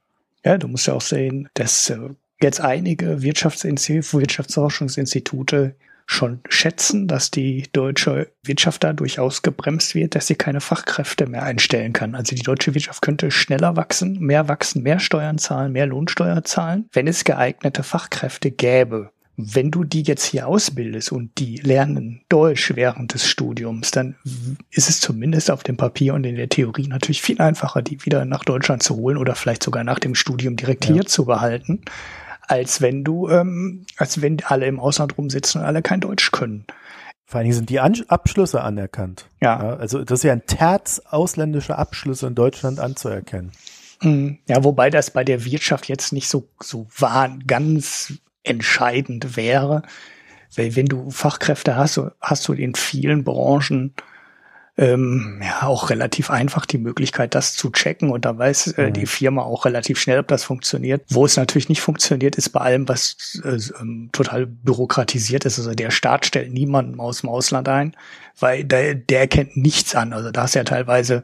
Ja, du musst ja auch sehen, dass äh, jetzt einige Wirtschaftsinstitute, Wirtschaftsforschungsinstitute schon schätzen, dass die deutsche Wirtschaft dadurch ausgebremst wird, dass sie keine Fachkräfte mehr einstellen kann. Also die deutsche Wirtschaft könnte schneller wachsen, mehr wachsen, mehr Steuern zahlen, mehr Lohnsteuer zahlen, wenn es geeignete Fachkräfte gäbe. Wenn du die jetzt hier ausbildest und die lernen Deutsch während des Studiums, dann ist es zumindest auf dem Papier und in der Theorie natürlich viel einfacher, die wieder nach Deutschland zu holen oder vielleicht sogar nach dem Studium direkt ja. hier zu behalten als wenn du, ähm, als wenn alle im Ausland rumsitzen und alle kein Deutsch können. Vor allen Dingen sind die An Abschlüsse anerkannt. Ja. ja. Also das ist ja ein Terz ausländischer Abschlüsse in Deutschland anzuerkennen. Mhm. Ja, wobei das bei der Wirtschaft jetzt nicht so, so war, ganz entscheidend wäre, Weil wenn du Fachkräfte hast, hast du in vielen Branchen ähm, ja auch relativ einfach die Möglichkeit, das zu checken und da weiß äh, die mhm. Firma auch relativ schnell, ob das funktioniert. Wo es natürlich nicht funktioniert, ist bei allem, was äh, ähm, total bürokratisiert ist. Also der Staat stellt niemanden aus dem Ausland ein, weil der, der kennt nichts an. Also da ist ja teilweise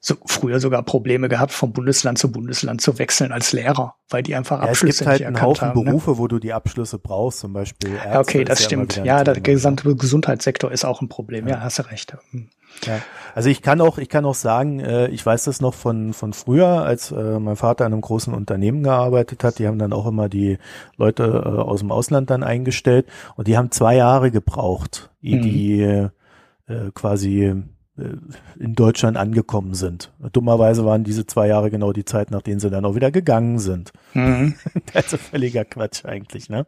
so früher sogar Probleme gehabt, vom Bundesland zu Bundesland zu wechseln als Lehrer, weil die einfach ja, Abschlüsse es gibt halt einen Haufen haben, ne? Berufe, ne? wo du die Abschlüsse brauchst, zum Beispiel. Ärzte okay, das stimmt. Ja, der gesamte Gesundheitssektor ist auch ein Problem. Ja, ja hast du recht. Hm. Ja. Also ich kann auch, ich kann auch sagen, äh, ich weiß das noch von von früher, als äh, mein Vater in einem großen Unternehmen gearbeitet hat. Die haben dann auch immer die Leute äh, aus dem Ausland dann eingestellt und die haben zwei Jahre gebraucht, mhm. die äh, quasi in Deutschland angekommen sind. Dummerweise waren diese zwei Jahre genau die Zeit, nachdem sie dann auch wieder gegangen sind. Mhm. also völliger Quatsch eigentlich, ne?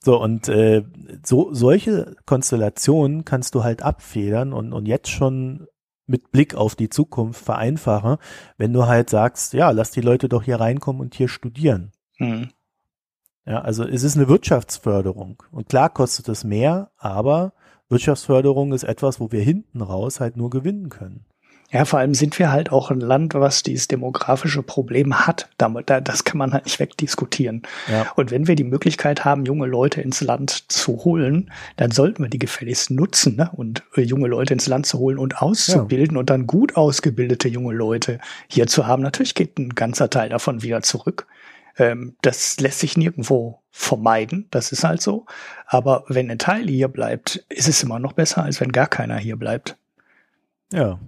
So, und äh, so solche Konstellationen kannst du halt abfedern und, und jetzt schon mit Blick auf die Zukunft vereinfachen, wenn du halt sagst, ja, lass die Leute doch hier reinkommen und hier studieren. Mhm. Ja, also es ist eine Wirtschaftsförderung. Und klar kostet es mehr, aber Wirtschaftsförderung ist etwas, wo wir hinten raus halt nur gewinnen können. Ja, vor allem sind wir halt auch ein Land, was dieses demografische Problem hat. Das kann man halt nicht wegdiskutieren. Ja. Und wenn wir die Möglichkeit haben, junge Leute ins Land zu holen, dann sollten wir die gefälligst nutzen ne? und äh, junge Leute ins Land zu holen und auszubilden ja. und dann gut ausgebildete junge Leute hier zu haben. Natürlich geht ein ganzer Teil davon wieder zurück. Ähm, das lässt sich nirgendwo vermeiden. Das ist halt so. Aber wenn ein Teil hier bleibt, ist es immer noch besser, als wenn gar keiner hier bleibt. Ja,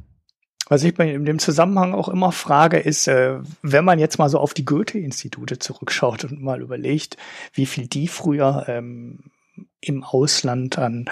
was ich mir in dem Zusammenhang auch immer frage, ist, äh, wenn man jetzt mal so auf die Goethe-Institute zurückschaut und mal überlegt, wie viel die früher ähm, im Ausland an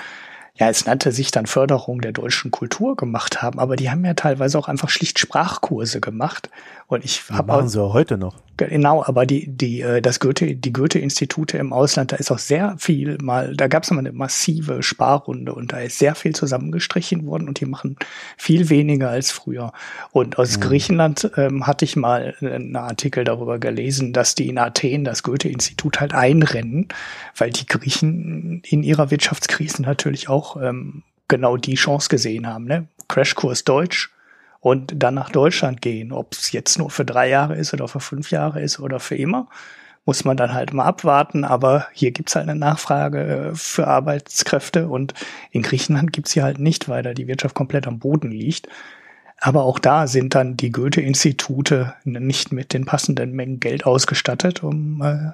ja, es nannte sich dann Förderung der deutschen Kultur gemacht haben, aber die haben ja teilweise auch einfach schlicht Sprachkurse gemacht. Und ich habe machen sie auch heute noch. Genau, aber die die äh, das Goethe die Goethe Institute im Ausland, da ist auch sehr viel mal, da gab es mal eine massive Sparrunde und da ist sehr viel zusammengestrichen worden und die machen viel weniger als früher. Und aus mhm. Griechenland ähm, hatte ich mal einen Artikel darüber gelesen, dass die in Athen das Goethe Institut halt einrennen, weil die Griechen in ihrer Wirtschaftskrise natürlich auch ähm, genau die Chance gesehen haben, ne? Crashkurs Deutsch und dann nach Deutschland gehen. Ob es jetzt nur für drei Jahre ist oder für fünf Jahre ist oder für immer, muss man dann halt mal abwarten. Aber hier gibt's halt eine Nachfrage äh, für Arbeitskräfte und in Griechenland gibt's sie halt nicht, weil da die Wirtschaft komplett am Boden liegt. Aber auch da sind dann die Goethe-Institute nicht mit den passenden Mengen Geld ausgestattet, um äh,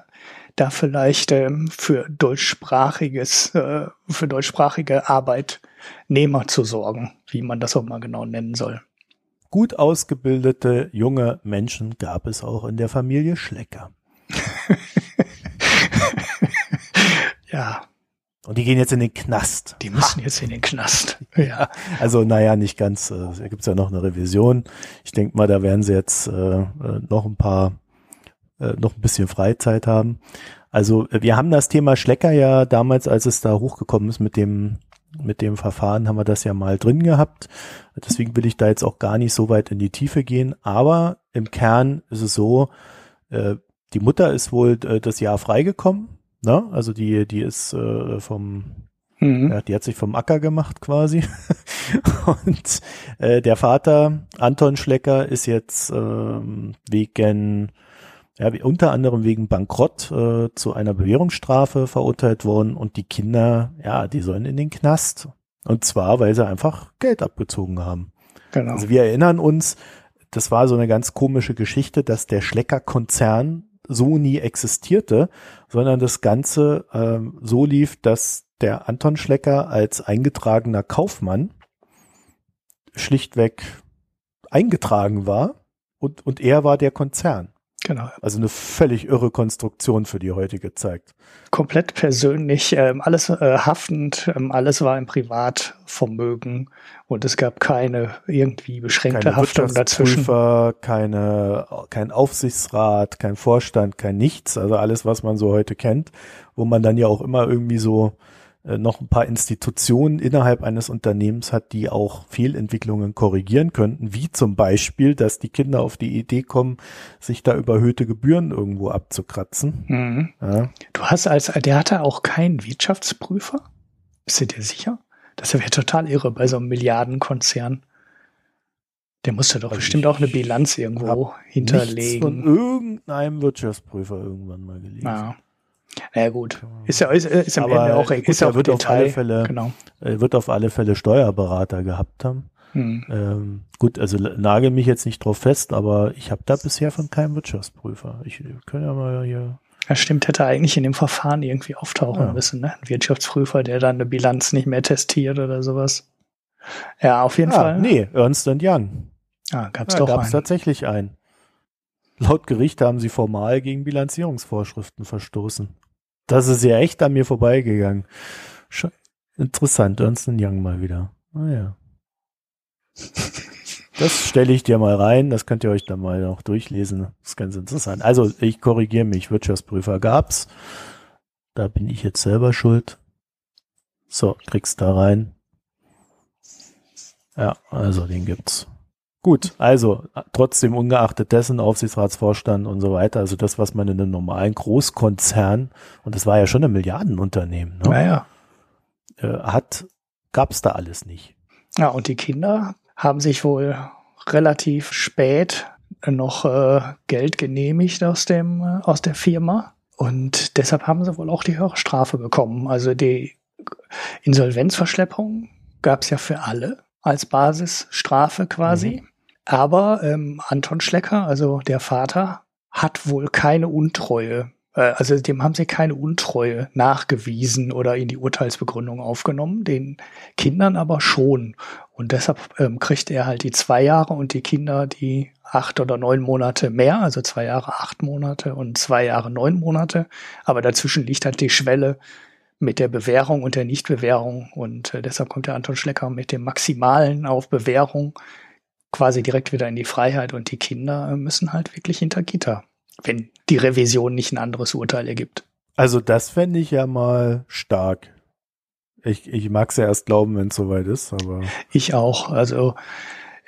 da vielleicht ähm, für deutschsprachiges, äh, für deutschsprachige Arbeitnehmer zu sorgen, wie man das auch mal genau nennen soll. Gut ausgebildete junge Menschen gab es auch in der Familie Schlecker. ja. Und die gehen jetzt in den Knast. Die müssen ha. jetzt in den Knast. Ja. Also, naja, nicht ganz. Äh, da gibt's ja noch eine Revision. Ich denke mal, da werden sie jetzt äh, äh, noch ein paar, äh, noch ein bisschen Freizeit haben. Also, wir haben das Thema Schlecker ja damals, als es da hochgekommen ist mit dem mit dem Verfahren haben wir das ja mal drin gehabt. Deswegen will ich da jetzt auch gar nicht so weit in die Tiefe gehen. Aber im Kern ist es so, äh, die Mutter ist wohl äh, das Jahr freigekommen. Ne? Also die, die ist äh, vom, mhm. ja, die hat sich vom Acker gemacht quasi. Und äh, der Vater, Anton Schlecker, ist jetzt ähm, wegen ja, unter anderem wegen Bankrott äh, zu einer Bewährungsstrafe verurteilt worden und die Kinder, ja, die sollen in den Knast. Und zwar, weil sie einfach Geld abgezogen haben. Genau. Also wir erinnern uns, das war so eine ganz komische Geschichte, dass der Schlecker-Konzern so nie existierte, sondern das Ganze ähm, so lief, dass der Anton Schlecker als eingetragener Kaufmann schlichtweg eingetragen war und, und er war der Konzern. Genau. Also eine völlig irre Konstruktion für die heutige Zeit. Komplett persönlich, ähm, alles äh, haftend, ähm, alles war im Privatvermögen und es gab keine irgendwie beschränkte keine Haftung dazwischen. Keine, kein Aufsichtsrat, kein Vorstand, kein nichts. Also alles, was man so heute kennt, wo man dann ja auch immer irgendwie so äh, noch ein paar Institutionen innerhalb eines Unternehmens hat, die auch Fehlentwicklungen korrigieren könnten, wie zum Beispiel, dass die Kinder auf die Idee kommen, sich da überhöhte Gebühren irgendwo abzukratzen. Mhm. Ja. Du hast als, der hatte auch keinen Wirtschaftsprüfer? Bist du dir sicher? Das wäre total irre bei so einem Milliardenkonzern. Der musste doch also bestimmt auch eine Bilanz irgendwo hinterlegen. von irgendeinem Wirtschaftsprüfer irgendwann mal gelesen. Ja. Naja, gut. Ist ja ist, ist am Ende auch, gut, ist auch wird Detail. auf alle Fälle, genau. Er wird auf alle Fälle Steuerberater gehabt haben. Hm. Ähm, gut, also nagel mich jetzt nicht drauf fest, aber ich habe da bisher von keinem Wirtschaftsprüfer. Ich kann ja mal hier. Ja, stimmt, hätte eigentlich in dem Verfahren irgendwie auftauchen ja. müssen, ne? Ein Wirtschaftsprüfer, der dann eine Bilanz nicht mehr testiert oder sowas. Ja, auf jeden ah, Fall. Nee, Ernst Young. Ah, gab's ja, doch gab's einen. tatsächlich einen. Laut Gericht haben sie formal gegen Bilanzierungsvorschriften verstoßen. Das ist ja echt an mir vorbeigegangen. Interessant, Ernst Young mal wieder. Naja. Ah, das stelle ich dir mal rein, das könnt ihr euch dann mal noch durchlesen. Das ist ganz interessant. Also, ich korrigiere mich, Wirtschaftsprüfer gab's. Da bin ich jetzt selber schuld. So, kriegst da rein. Ja, also den gibt's. Gut, also trotzdem ungeachtet dessen Aufsichtsratsvorstand und so weiter, also das, was man in einem normalen Großkonzern, und das war ja schon ein Milliardenunternehmen, ne? naja. äh, hat, gab's da alles nicht. Ja, und die Kinder haben sich wohl relativ spät noch äh, Geld genehmigt aus dem äh, aus der Firma und deshalb haben sie wohl auch die höhere Strafe bekommen. Also die Insolvenzverschleppung gab's ja für alle als Basisstrafe quasi. Mhm. Aber ähm, Anton Schlecker, also der Vater, hat wohl keine Untreue. Äh, also dem haben sie keine Untreue nachgewiesen oder in die Urteilsbegründung aufgenommen, den Kindern aber schon. Und deshalb ähm, kriegt er halt die zwei Jahre und die Kinder die acht oder neun Monate mehr, also zwei Jahre acht Monate und zwei Jahre neun Monate. Aber dazwischen liegt halt die Schwelle mit der Bewährung und der Nichtbewährung. Und äh, deshalb kommt der Anton Schlecker mit dem Maximalen auf Bewährung quasi direkt wieder in die Freiheit und die Kinder müssen halt wirklich hinter Gitter, wenn die Revision nicht ein anderes Urteil ergibt. Also das fände ich ja mal stark. Ich, ich mag es ja erst glauben, wenn es soweit ist, aber. Ich auch. Also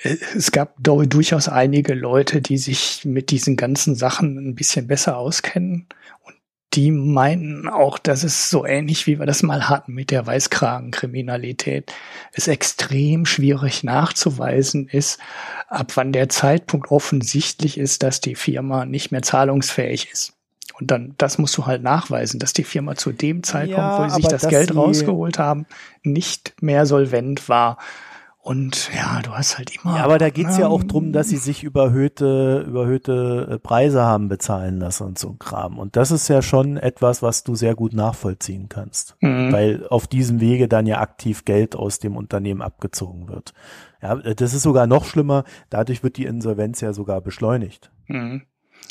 äh, es gab durchaus einige Leute, die sich mit diesen ganzen Sachen ein bisschen besser auskennen die meinten auch, dass es so ähnlich wie wir das mal hatten mit der Weißkragenkriminalität, es extrem schwierig nachzuweisen ist, ab wann der Zeitpunkt offensichtlich ist, dass die Firma nicht mehr zahlungsfähig ist. Und dann, das musst du halt nachweisen, dass die Firma zu dem Zeitpunkt, ja, wo sie sich das Geld rausgeholt haben, nicht mehr solvent war. Und ja, du hast halt immer. Ja, aber da geht's ähm, ja auch drum, dass sie sich überhöhte, überhöhte äh, Preise haben bezahlen lassen und so ein Kram. Und das ist ja schon etwas, was du sehr gut nachvollziehen kannst. Mhm. Weil auf diesem Wege dann ja aktiv Geld aus dem Unternehmen abgezogen wird. Ja, das ist sogar noch schlimmer. Dadurch wird die Insolvenz ja sogar beschleunigt. Mhm.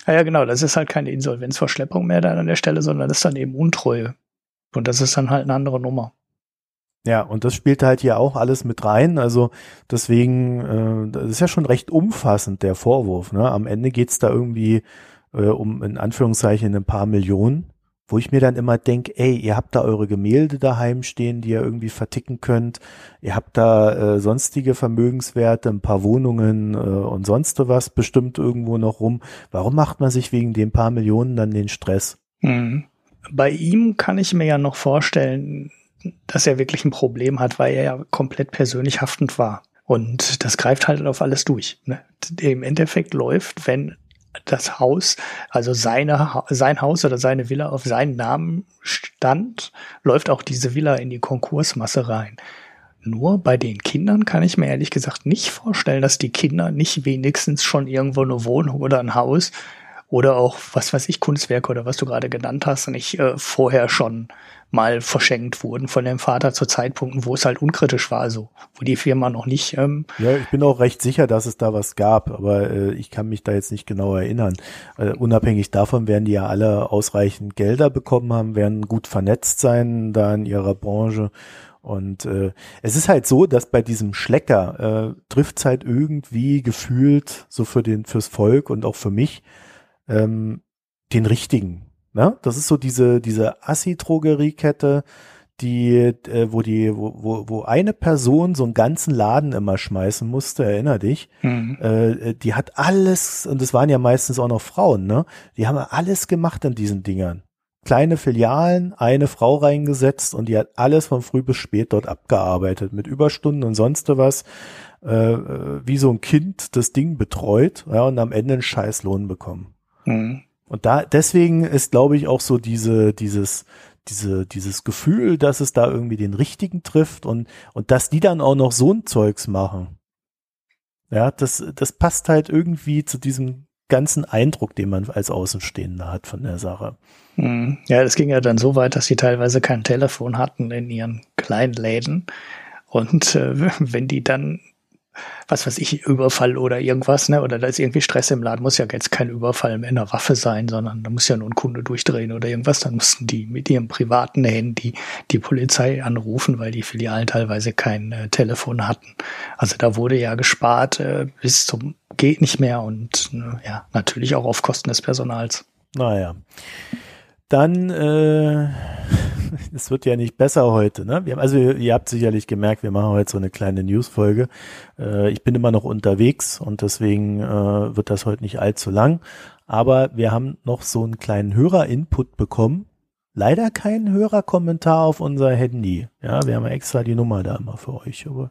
Ja, ja, genau. Das ist halt keine Insolvenzverschleppung mehr dann an der Stelle, sondern das ist dann eben Untreue. Und das ist dann halt eine andere Nummer. Ja, und das spielt halt hier auch alles mit rein. Also deswegen, äh, das ist ja schon recht umfassend, der Vorwurf. Ne? Am Ende geht's da irgendwie äh, um in Anführungszeichen ein paar Millionen, wo ich mir dann immer denk, ey, ihr habt da eure Gemälde daheim stehen, die ihr irgendwie verticken könnt. Ihr habt da äh, sonstige Vermögenswerte, ein paar Wohnungen äh, und sonst was bestimmt irgendwo noch rum. Warum macht man sich wegen den paar Millionen dann den Stress? Mhm. Bei ihm kann ich mir ja noch vorstellen, dass er wirklich ein Problem hat, weil er ja komplett persönlich haftend war. Und das greift halt auf alles durch. Ne? Im Endeffekt läuft, wenn das Haus, also seine, sein Haus oder seine Villa auf seinen Namen stand, läuft auch diese Villa in die Konkursmasse rein. Nur bei den Kindern kann ich mir ehrlich gesagt nicht vorstellen, dass die Kinder nicht wenigstens schon irgendwo eine Wohnung oder ein Haus oder auch, was weiß ich, Kunstwerke oder was du gerade genannt hast, nicht äh, vorher schon mal verschenkt wurden von dem Vater zu Zeitpunkten, wo es halt unkritisch war, also wo die Firma noch nicht. Ähm ja, ich bin auch recht sicher, dass es da was gab, aber äh, ich kann mich da jetzt nicht genau erinnern. Äh, unabhängig davon werden die ja alle ausreichend Gelder bekommen haben, werden gut vernetzt sein da in ihrer Branche. Und äh, es ist halt so, dass bei diesem Schlecker äh, trifft halt irgendwie gefühlt so für den fürs Volk und auch für mich ähm, den richtigen. Ne? Das ist so diese, diese Assi-Drogeriekette, die, äh, wo die, wo, wo, wo eine Person so einen ganzen Laden immer schmeißen musste, erinner dich. Mhm. Äh, die hat alles, und es waren ja meistens auch noch Frauen, ne? Die haben alles gemacht an diesen Dingern. kleine Filialen, eine Frau reingesetzt und die hat alles von früh bis spät dort abgearbeitet mit Überstunden und sonst was, äh, äh wie so ein Kind das Ding betreut ja, und am Ende einen Scheißlohn bekommen. Mhm. Und da deswegen ist, glaube ich, auch so diese dieses diese dieses Gefühl, dass es da irgendwie den richtigen trifft und und dass die dann auch noch so ein Zeugs machen. Ja, das das passt halt irgendwie zu diesem ganzen Eindruck, den man als Außenstehender hat von der Sache. Hm. Ja, das ging ja dann so weit, dass sie teilweise kein Telefon hatten in ihren kleinen Läden. Und äh, wenn die dann was weiß ich, Überfall oder irgendwas, ne? Oder da ist irgendwie Stress im Laden, muss ja jetzt kein Überfall mit einer Waffe sein, sondern da muss ja nur ein Kunde durchdrehen oder irgendwas. Dann mussten die mit ihrem privaten Handy die Polizei anrufen, weil die Filialen teilweise kein äh, Telefon hatten. Also da wurde ja gespart äh, bis zum geht nicht mehr und äh, ja, natürlich auch auf Kosten des Personals. Naja. Dann, äh, es wird ja nicht besser heute, ne? Wir haben, also ihr habt sicherlich gemerkt, wir machen heute so eine kleine Newsfolge. Äh, ich bin immer noch unterwegs und deswegen äh, wird das heute nicht allzu lang. Aber wir haben noch so einen kleinen Hörer-Input bekommen. Leider kein Hörerkommentar auf unser Handy. Ja, wir haben extra die Nummer da immer für euch, aber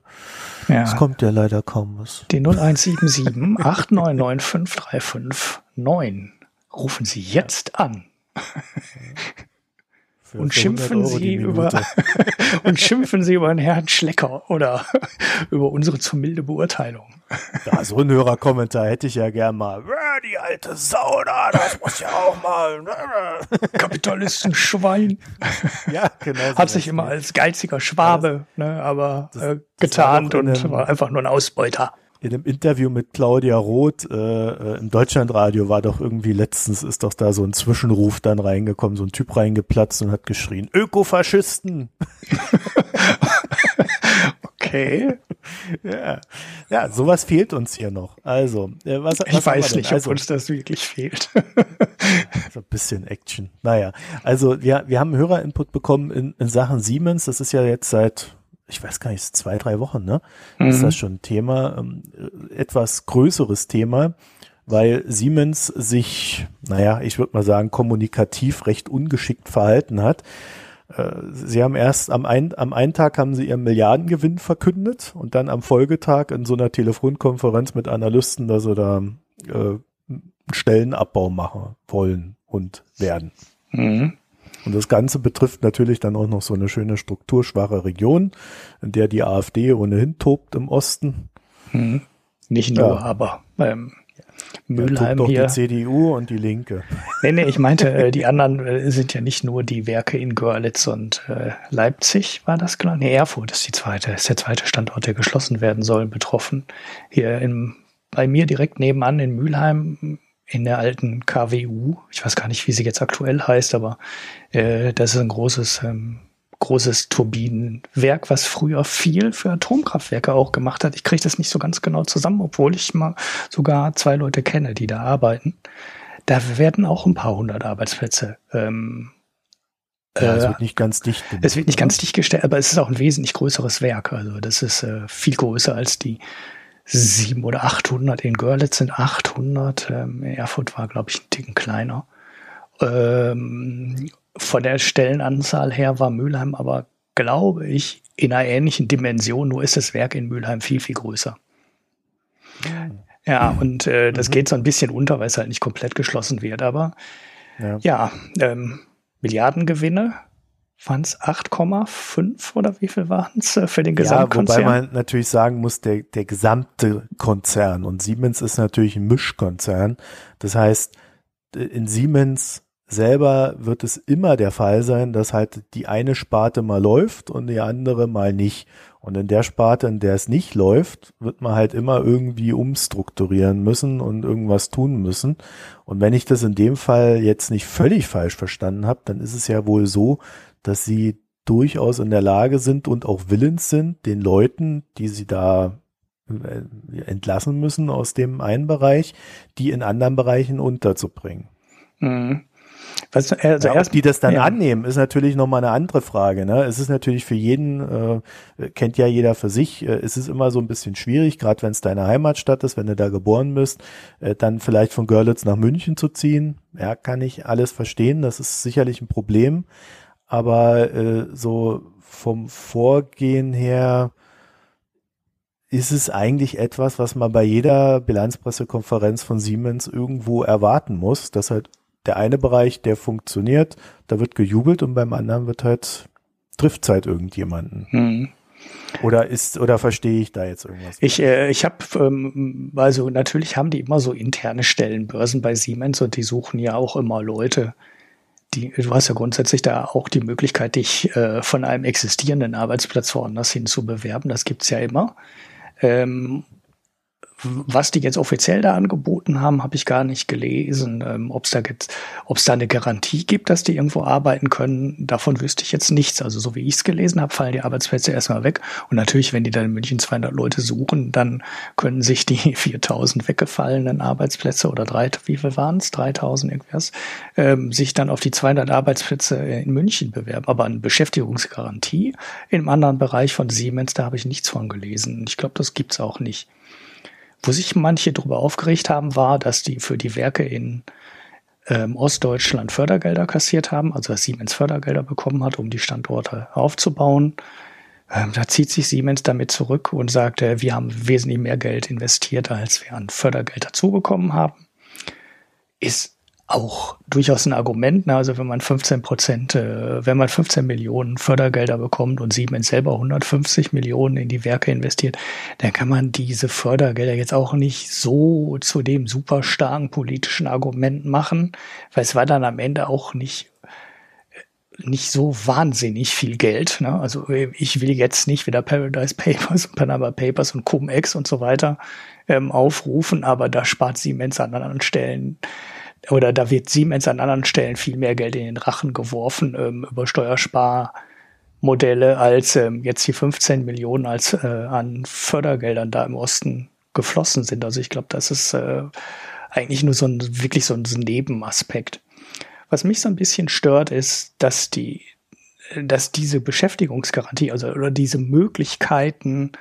ja. es kommt ja leider kaum was. Die 0177 899 5359. Rufen Sie jetzt an. und schimpfen Sie über und schimpfen Sie über einen Herrn Schlecker oder über unsere zu milde Beurteilung. Ja, so ein Hörerkommentar hätte ich ja gern mal. Die alte Sau da, das muss ja auch mal. Kapitalistenschwein. Ja, genau. Hat sich immer als geiziger Schwabe, ne, aber das, äh, getarnt und war einfach nur ein Ausbeuter in einem Interview mit Claudia Roth äh, äh, im Deutschlandradio war doch irgendwie letztens ist doch da so ein Zwischenruf dann reingekommen, so ein Typ reingeplatzt und hat geschrien, Ökofaschisten. okay. Ja. ja, sowas fehlt uns hier noch. Also, äh, was, was Ich weiß nicht, also, ob uns das wirklich fehlt. so ein bisschen Action. Naja, also wir, wir haben Hörerinput bekommen in, in Sachen Siemens. Das ist ja jetzt seit ich weiß gar nicht, zwei, drei Wochen, ne? Mhm. Ist das schon ein Thema, ähm, etwas größeres Thema, weil Siemens sich, naja, ich würde mal sagen, kommunikativ recht ungeschickt verhalten hat. Äh, sie haben erst am, ein, am einen Tag haben sie ihren Milliardengewinn verkündet und dann am Folgetag in so einer Telefonkonferenz mit Analysten, dass sie da äh, Stellenabbau machen wollen und werden. Mhm. Und das Ganze betrifft natürlich dann auch noch so eine schöne strukturschwache Region, in der die AfD ohnehin tobt im Osten. Hm. Nicht nur, ja. aber ähm, Mülheim ja, hier. die CDU und die Linke. Nee, nee, ich meinte, äh, die anderen äh, sind ja nicht nur die Werke in Görlitz und äh, Leipzig, war das klar? Nee, Erfurt ist die zweite, ist der zweite Standort, der geschlossen werden soll, betroffen. Hier in, bei mir direkt nebenan in Mülheim in der alten KWU, ich weiß gar nicht, wie sie jetzt aktuell heißt, aber äh, das ist ein großes, ähm, großes Turbinenwerk, was früher viel für Atomkraftwerke auch gemacht hat. Ich kriege das nicht so ganz genau zusammen, obwohl ich mal sogar zwei Leute kenne, die da arbeiten. Da werden auch ein paar hundert Arbeitsplätze ähm, ja, es äh, wird nicht ganz dicht. Gemacht, es wird nicht ganz dicht gestellt, aber es ist auch ein wesentlich größeres Werk. Also das ist äh, viel größer als die sieben oder 800. In Görlitz sind 800. Ähm, Erfurt war, glaube ich, ein Ticken kleiner. Ähm, von der Stellenanzahl her war Mülheim aber, glaube ich, in einer ähnlichen Dimension, nur ist das Werk in Mülheim viel, viel größer. Ja, und äh, das mhm. geht so ein bisschen unter, weil es halt nicht komplett geschlossen wird, aber ja, ja ähm, Milliardengewinne waren es 8,5 oder wie viel waren es äh, für den Gesamtkonzern? Ja, wobei man natürlich sagen muss, der, der gesamte Konzern und Siemens ist natürlich ein Mischkonzern. Das heißt, in Siemens selber wird es immer der Fall sein, dass halt die eine Sparte mal läuft und die andere mal nicht. Und in der Sparte, in der es nicht läuft, wird man halt immer irgendwie umstrukturieren müssen und irgendwas tun müssen. Und wenn ich das in dem Fall jetzt nicht völlig falsch verstanden habe, dann ist es ja wohl so, dass sie durchaus in der Lage sind und auch willens sind, den Leuten, die sie da äh, entlassen müssen aus dem einen Bereich, die in anderen Bereichen unterzubringen. Mhm. Was, also ja, erst, die das dann ja. annehmen, ist natürlich nochmal eine andere Frage. Ne? Es ist natürlich für jeden, äh, kennt ja jeder für sich, äh, es ist immer so ein bisschen schwierig, gerade wenn es deine Heimatstadt ist, wenn du da geboren bist, äh, dann vielleicht von Görlitz nach München zu ziehen. Ja, kann ich alles verstehen, das ist sicherlich ein Problem. Aber äh, so vom Vorgehen her, ist es eigentlich etwas, was man bei jeder Bilanzpressekonferenz von Siemens irgendwo erwarten muss, dass halt der eine Bereich, der funktioniert, da wird gejubelt und beim anderen wird halt trifft halt irgendjemanden. Hm. Oder ist oder verstehe ich da jetzt irgendwas? Ich äh, ich habe ähm, also natürlich haben die immer so interne Stellenbörsen bei Siemens und die suchen ja auch immer Leute. Die, du hast ja grundsätzlich da auch die Möglichkeit, dich äh, von einem existierenden Arbeitsplatz woanders hin zu bewerben. Das gibt's ja immer. Ähm, was die jetzt offiziell da angeboten haben, habe ich gar nicht gelesen. Ähm, ob es da gibt, es da eine Garantie gibt, dass die irgendwo arbeiten können, davon wüsste ich jetzt nichts. Also so wie ich es gelesen habe, fallen die Arbeitsplätze erstmal weg. Und natürlich, wenn die dann in München 200 Leute suchen, dann können sich die 4000 weggefallenen Arbeitsplätze oder drei, wie viel waren es? 3000 irgendwas, ähm, sich dann auf die 200 Arbeitsplätze in München bewerben. Aber eine Beschäftigungsgarantie im anderen Bereich von Siemens, da habe ich nichts von gelesen. Ich glaube, das gibt's auch nicht. Wo sich manche darüber aufgeregt haben, war, dass die für die Werke in ähm, Ostdeutschland Fördergelder kassiert haben, also dass Siemens Fördergelder bekommen hat, um die Standorte aufzubauen. Ähm, da zieht sich Siemens damit zurück und sagt, äh, wir haben wesentlich mehr Geld investiert, als wir an Fördergeld dazubekommen haben. Ist auch durchaus ein Argument. Ne? Also wenn man 15 Prozent, äh, wenn man 15 Millionen Fördergelder bekommt und Siemens selber 150 Millionen in die Werke investiert, dann kann man diese Fördergelder jetzt auch nicht so zu dem super starken politischen Argument machen, weil es war dann am Ende auch nicht äh, nicht so wahnsinnig viel Geld. Ne? Also ich will jetzt nicht wieder Paradise Papers, Panama Papers und Cum-Ex und so weiter ähm, aufrufen, aber da spart Siemens an anderen Stellen oder da wird Siemens an anderen Stellen viel mehr Geld in den Rachen geworfen ähm, über Steuersparmodelle, als ähm, jetzt die 15 Millionen als äh, an Fördergeldern da im Osten geflossen sind. Also ich glaube, das ist äh, eigentlich nur so ein wirklich so ein, Nebenaspekt. Was mich so ein bisschen stört, ist, dass die, dass diese Beschäftigungsgarantie, also oder diese Möglichkeiten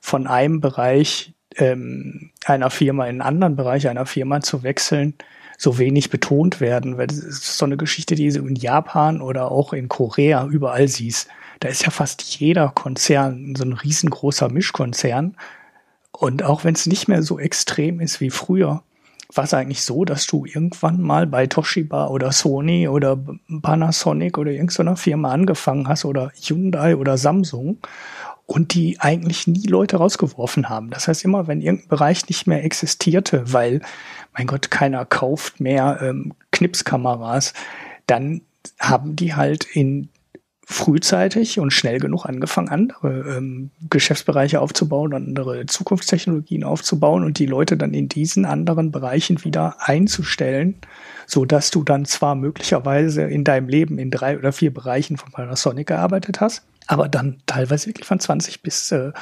von einem Bereich ähm, einer Firma in einen anderen Bereich einer Firma zu wechseln, so wenig betont werden, weil das ist so eine Geschichte, die du in Japan oder auch in Korea überall siehst. Da ist ja fast jeder Konzern so ein riesengroßer Mischkonzern. Und auch wenn es nicht mehr so extrem ist wie früher, war es eigentlich so, dass du irgendwann mal bei Toshiba oder Sony oder Panasonic oder irgendeiner Firma angefangen hast oder Hyundai oder Samsung und die eigentlich nie Leute rausgeworfen haben. Das heißt, immer wenn irgendein Bereich nicht mehr existierte, weil, mein Gott, keiner kauft mehr ähm, Knipskameras, dann haben die halt in frühzeitig und schnell genug angefangen, andere ähm, Geschäftsbereiche aufzubauen, andere Zukunftstechnologien aufzubauen und die Leute dann in diesen anderen Bereichen wieder einzustellen, so dass du dann zwar möglicherweise in deinem Leben in drei oder vier Bereichen von Panasonic gearbeitet hast, aber dann teilweise wirklich von 20 bis äh,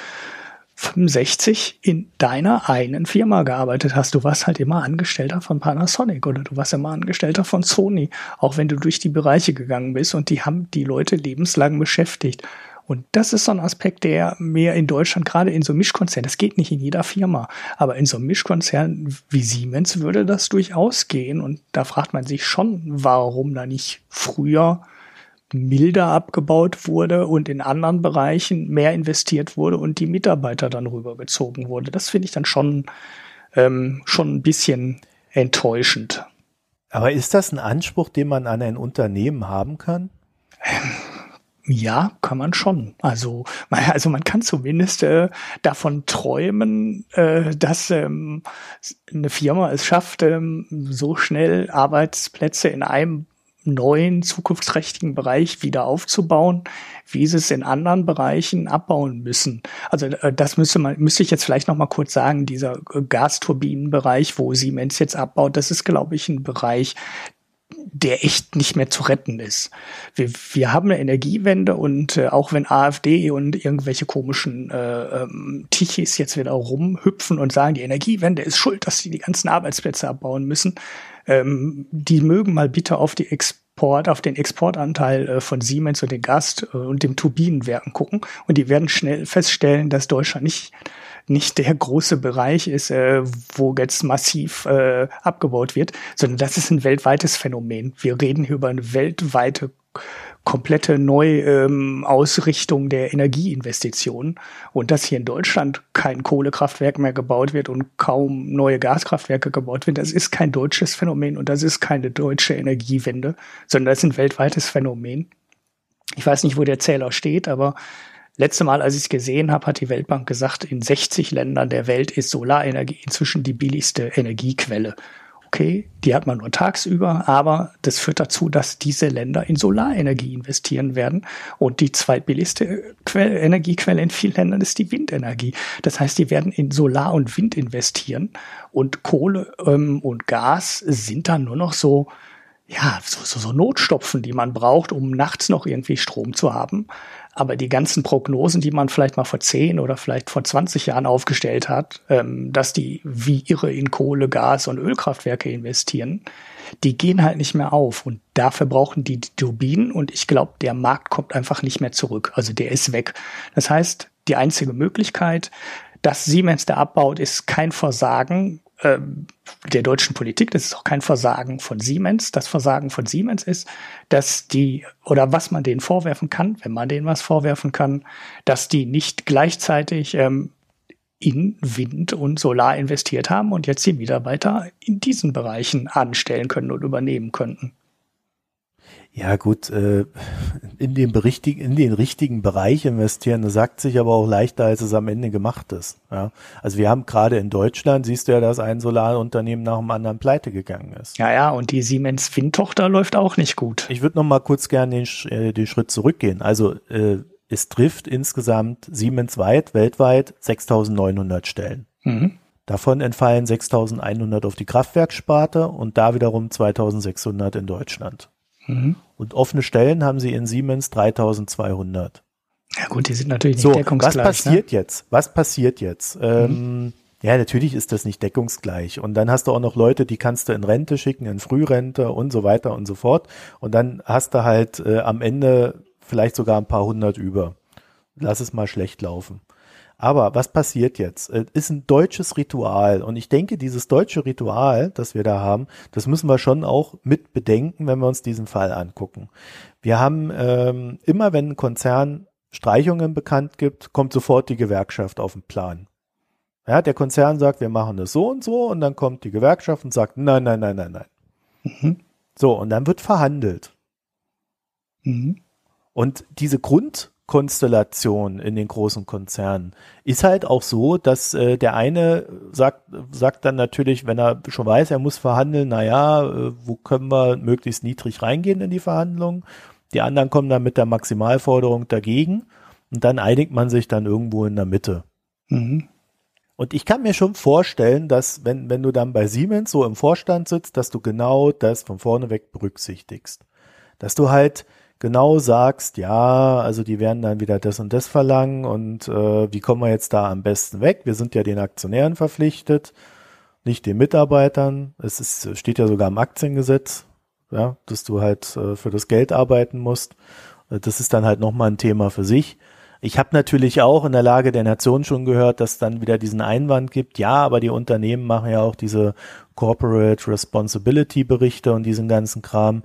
65 in deiner einen Firma gearbeitet hast. Du warst halt immer Angestellter von Panasonic oder du warst immer Angestellter von Sony, auch wenn du durch die Bereiche gegangen bist und die haben die Leute lebenslang beschäftigt. Und das ist so ein Aspekt, der mehr in Deutschland, gerade in so Mischkonzernen, das geht nicht in jeder Firma, aber in so einem Mischkonzern wie Siemens würde das durchaus gehen. Und da fragt man sich schon, warum da nicht früher milder abgebaut wurde und in anderen Bereichen mehr investiert wurde und die Mitarbeiter dann rübergezogen wurde. Das finde ich dann schon, ähm, schon ein bisschen enttäuschend. Aber ist das ein Anspruch, den man an ein Unternehmen haben kann? Ja, kann man schon. Also, also man kann zumindest äh, davon träumen, äh, dass ähm, eine Firma es schafft, ähm, so schnell Arbeitsplätze in einem neuen zukunftsträchtigen Bereich wieder aufzubauen, wie sie es in anderen Bereichen abbauen müssen. Also äh, das müsste man müsste ich jetzt vielleicht noch mal kurz sagen, dieser Gasturbinenbereich, wo Siemens jetzt abbaut, das ist glaube ich ein Bereich, der echt nicht mehr zu retten ist. Wir, wir haben eine Energiewende und äh, auch wenn AfD und irgendwelche komischen äh, ähm, Tichis jetzt wieder rumhüpfen und sagen, die Energiewende ist schuld, dass sie die ganzen Arbeitsplätze abbauen müssen, ähm, die mögen mal bitte auf die Export, auf den Exportanteil äh, von Siemens und den Gast äh, und dem Turbinenwerken gucken und die werden schnell feststellen, dass Deutschland nicht nicht der große Bereich ist, äh, wo jetzt massiv äh, abgebaut wird, sondern das ist ein weltweites Phänomen. Wir reden hier über eine weltweite komplette Neuausrichtung ähm, der Energieinvestitionen und dass hier in Deutschland kein Kohlekraftwerk mehr gebaut wird und kaum neue Gaskraftwerke gebaut werden, das ist kein deutsches Phänomen und das ist keine deutsche Energiewende, sondern das ist ein weltweites Phänomen. Ich weiß nicht, wo der Zähler steht, aber Letzte Mal, als ich es gesehen habe, hat die Weltbank gesagt, in 60 Ländern der Welt ist Solarenergie inzwischen die billigste Energiequelle. Okay, die hat man nur tagsüber, aber das führt dazu, dass diese Länder in Solarenergie investieren werden. Und die zweitbilligste Quelle, Energiequelle in vielen Ländern ist die Windenergie. Das heißt, die werden in Solar und Wind investieren. Und Kohle ähm, und Gas sind dann nur noch so, ja, so, so Notstopfen, die man braucht, um nachts noch irgendwie Strom zu haben. Aber die ganzen Prognosen, die man vielleicht mal vor 10 oder vielleicht vor 20 Jahren aufgestellt hat, ähm, dass die wie irre in Kohle, Gas und Ölkraftwerke investieren, die gehen halt nicht mehr auf. Und dafür brauchen die, die Turbinen. Und ich glaube, der Markt kommt einfach nicht mehr zurück. Also der ist weg. Das heißt, die einzige Möglichkeit, dass Siemens da abbaut, ist kein Versagen der deutschen Politik, das ist auch kein Versagen von Siemens. Das Versagen von Siemens ist, dass die, oder was man denen vorwerfen kann, wenn man denen was vorwerfen kann, dass die nicht gleichzeitig ähm, in Wind und Solar investiert haben und jetzt die Mitarbeiter in diesen Bereichen anstellen können und übernehmen könnten. Ja gut, äh, in den, berichtigen, in den richtigen Bereich investieren, das sagt sich aber auch leichter, als es am Ende gemacht ist. Ja? Also wir haben gerade in Deutschland, siehst du ja, dass ein Solarunternehmen nach dem anderen pleite gegangen ist. Ja, ja, und die Siemens Windtochter läuft auch nicht gut. Ich würde noch mal kurz gerne den, äh, den Schritt zurückgehen. Also äh, es trifft insgesamt Siemens weit, weltweit 6.900 Stellen. Mhm. Davon entfallen 6.100 auf die Kraftwerkssparte und da wiederum 2.600 in Deutschland. Mhm. Und offene Stellen haben sie in Siemens 3200. Ja gut, die sind natürlich nicht so, deckungsgleich. Was passiert ne? jetzt? Was passiert jetzt? Mhm. Ähm, ja, natürlich ist das nicht deckungsgleich. Und dann hast du auch noch Leute, die kannst du in Rente schicken, in Frührente und so weiter und so fort. Und dann hast du halt äh, am Ende vielleicht sogar ein paar hundert über. Lass es mal schlecht laufen. Aber was passiert jetzt? Es ist ein deutsches Ritual und ich denke, dieses deutsche Ritual, das wir da haben, das müssen wir schon auch mit bedenken, wenn wir uns diesen Fall angucken. Wir haben ähm, immer, wenn ein Konzern Streichungen bekannt gibt, kommt sofort die Gewerkschaft auf den Plan. Ja, der Konzern sagt, wir machen das so und so und dann kommt die Gewerkschaft und sagt, nein, nein, nein, nein, nein. Mhm. So, und dann wird verhandelt. Mhm. Und diese Grund, Konstellation in den großen Konzernen ist halt auch so, dass äh, der eine sagt, sagt dann natürlich, wenn er schon weiß, er muss verhandeln, naja, äh, wo können wir möglichst niedrig reingehen in die Verhandlungen? Die anderen kommen dann mit der Maximalforderung dagegen und dann einigt man sich dann irgendwo in der Mitte. Mhm. Und ich kann mir schon vorstellen, dass wenn, wenn du dann bei Siemens so im Vorstand sitzt, dass du genau das von vorne weg berücksichtigst. Dass du halt genau sagst, ja, also die werden dann wieder das und das verlangen und äh, wie kommen wir jetzt da am besten weg? Wir sind ja den Aktionären verpflichtet, nicht den Mitarbeitern. Es ist, steht ja sogar im Aktiengesetz, ja, dass du halt äh, für das Geld arbeiten musst. Äh, das ist dann halt nochmal ein Thema für sich. Ich habe natürlich auch in der Lage der Nation schon gehört, dass dann wieder diesen Einwand gibt, ja, aber die Unternehmen machen ja auch diese Corporate Responsibility Berichte und diesen ganzen Kram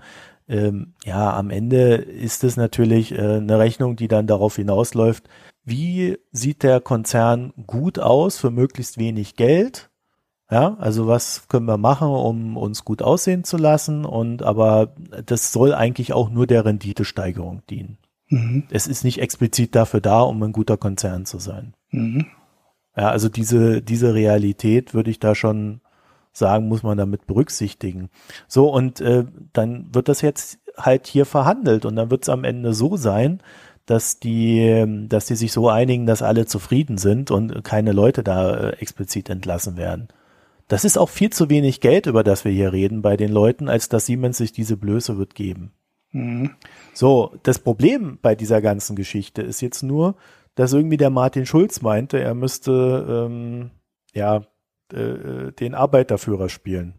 ähm, ja, am Ende ist es natürlich äh, eine Rechnung, die dann darauf hinausläuft, wie sieht der Konzern gut aus für möglichst wenig Geld? Ja, also was können wir machen, um uns gut aussehen zu lassen? Und aber das soll eigentlich auch nur der Renditesteigerung dienen. Mhm. Es ist nicht explizit dafür da, um ein guter Konzern zu sein. Mhm. Ja, also diese, diese Realität würde ich da schon sagen, muss man damit berücksichtigen. So, und äh, dann wird das jetzt halt hier verhandelt und dann wird es am Ende so sein, dass die, dass die sich so einigen, dass alle zufrieden sind und keine Leute da äh, explizit entlassen werden. Das ist auch viel zu wenig Geld, über das wir hier reden bei den Leuten, als dass Siemens sich diese Blöße wird geben. Mhm. So, das Problem bei dieser ganzen Geschichte ist jetzt nur, dass irgendwie der Martin Schulz meinte, er müsste ähm, ja äh, den Arbeiterführer spielen.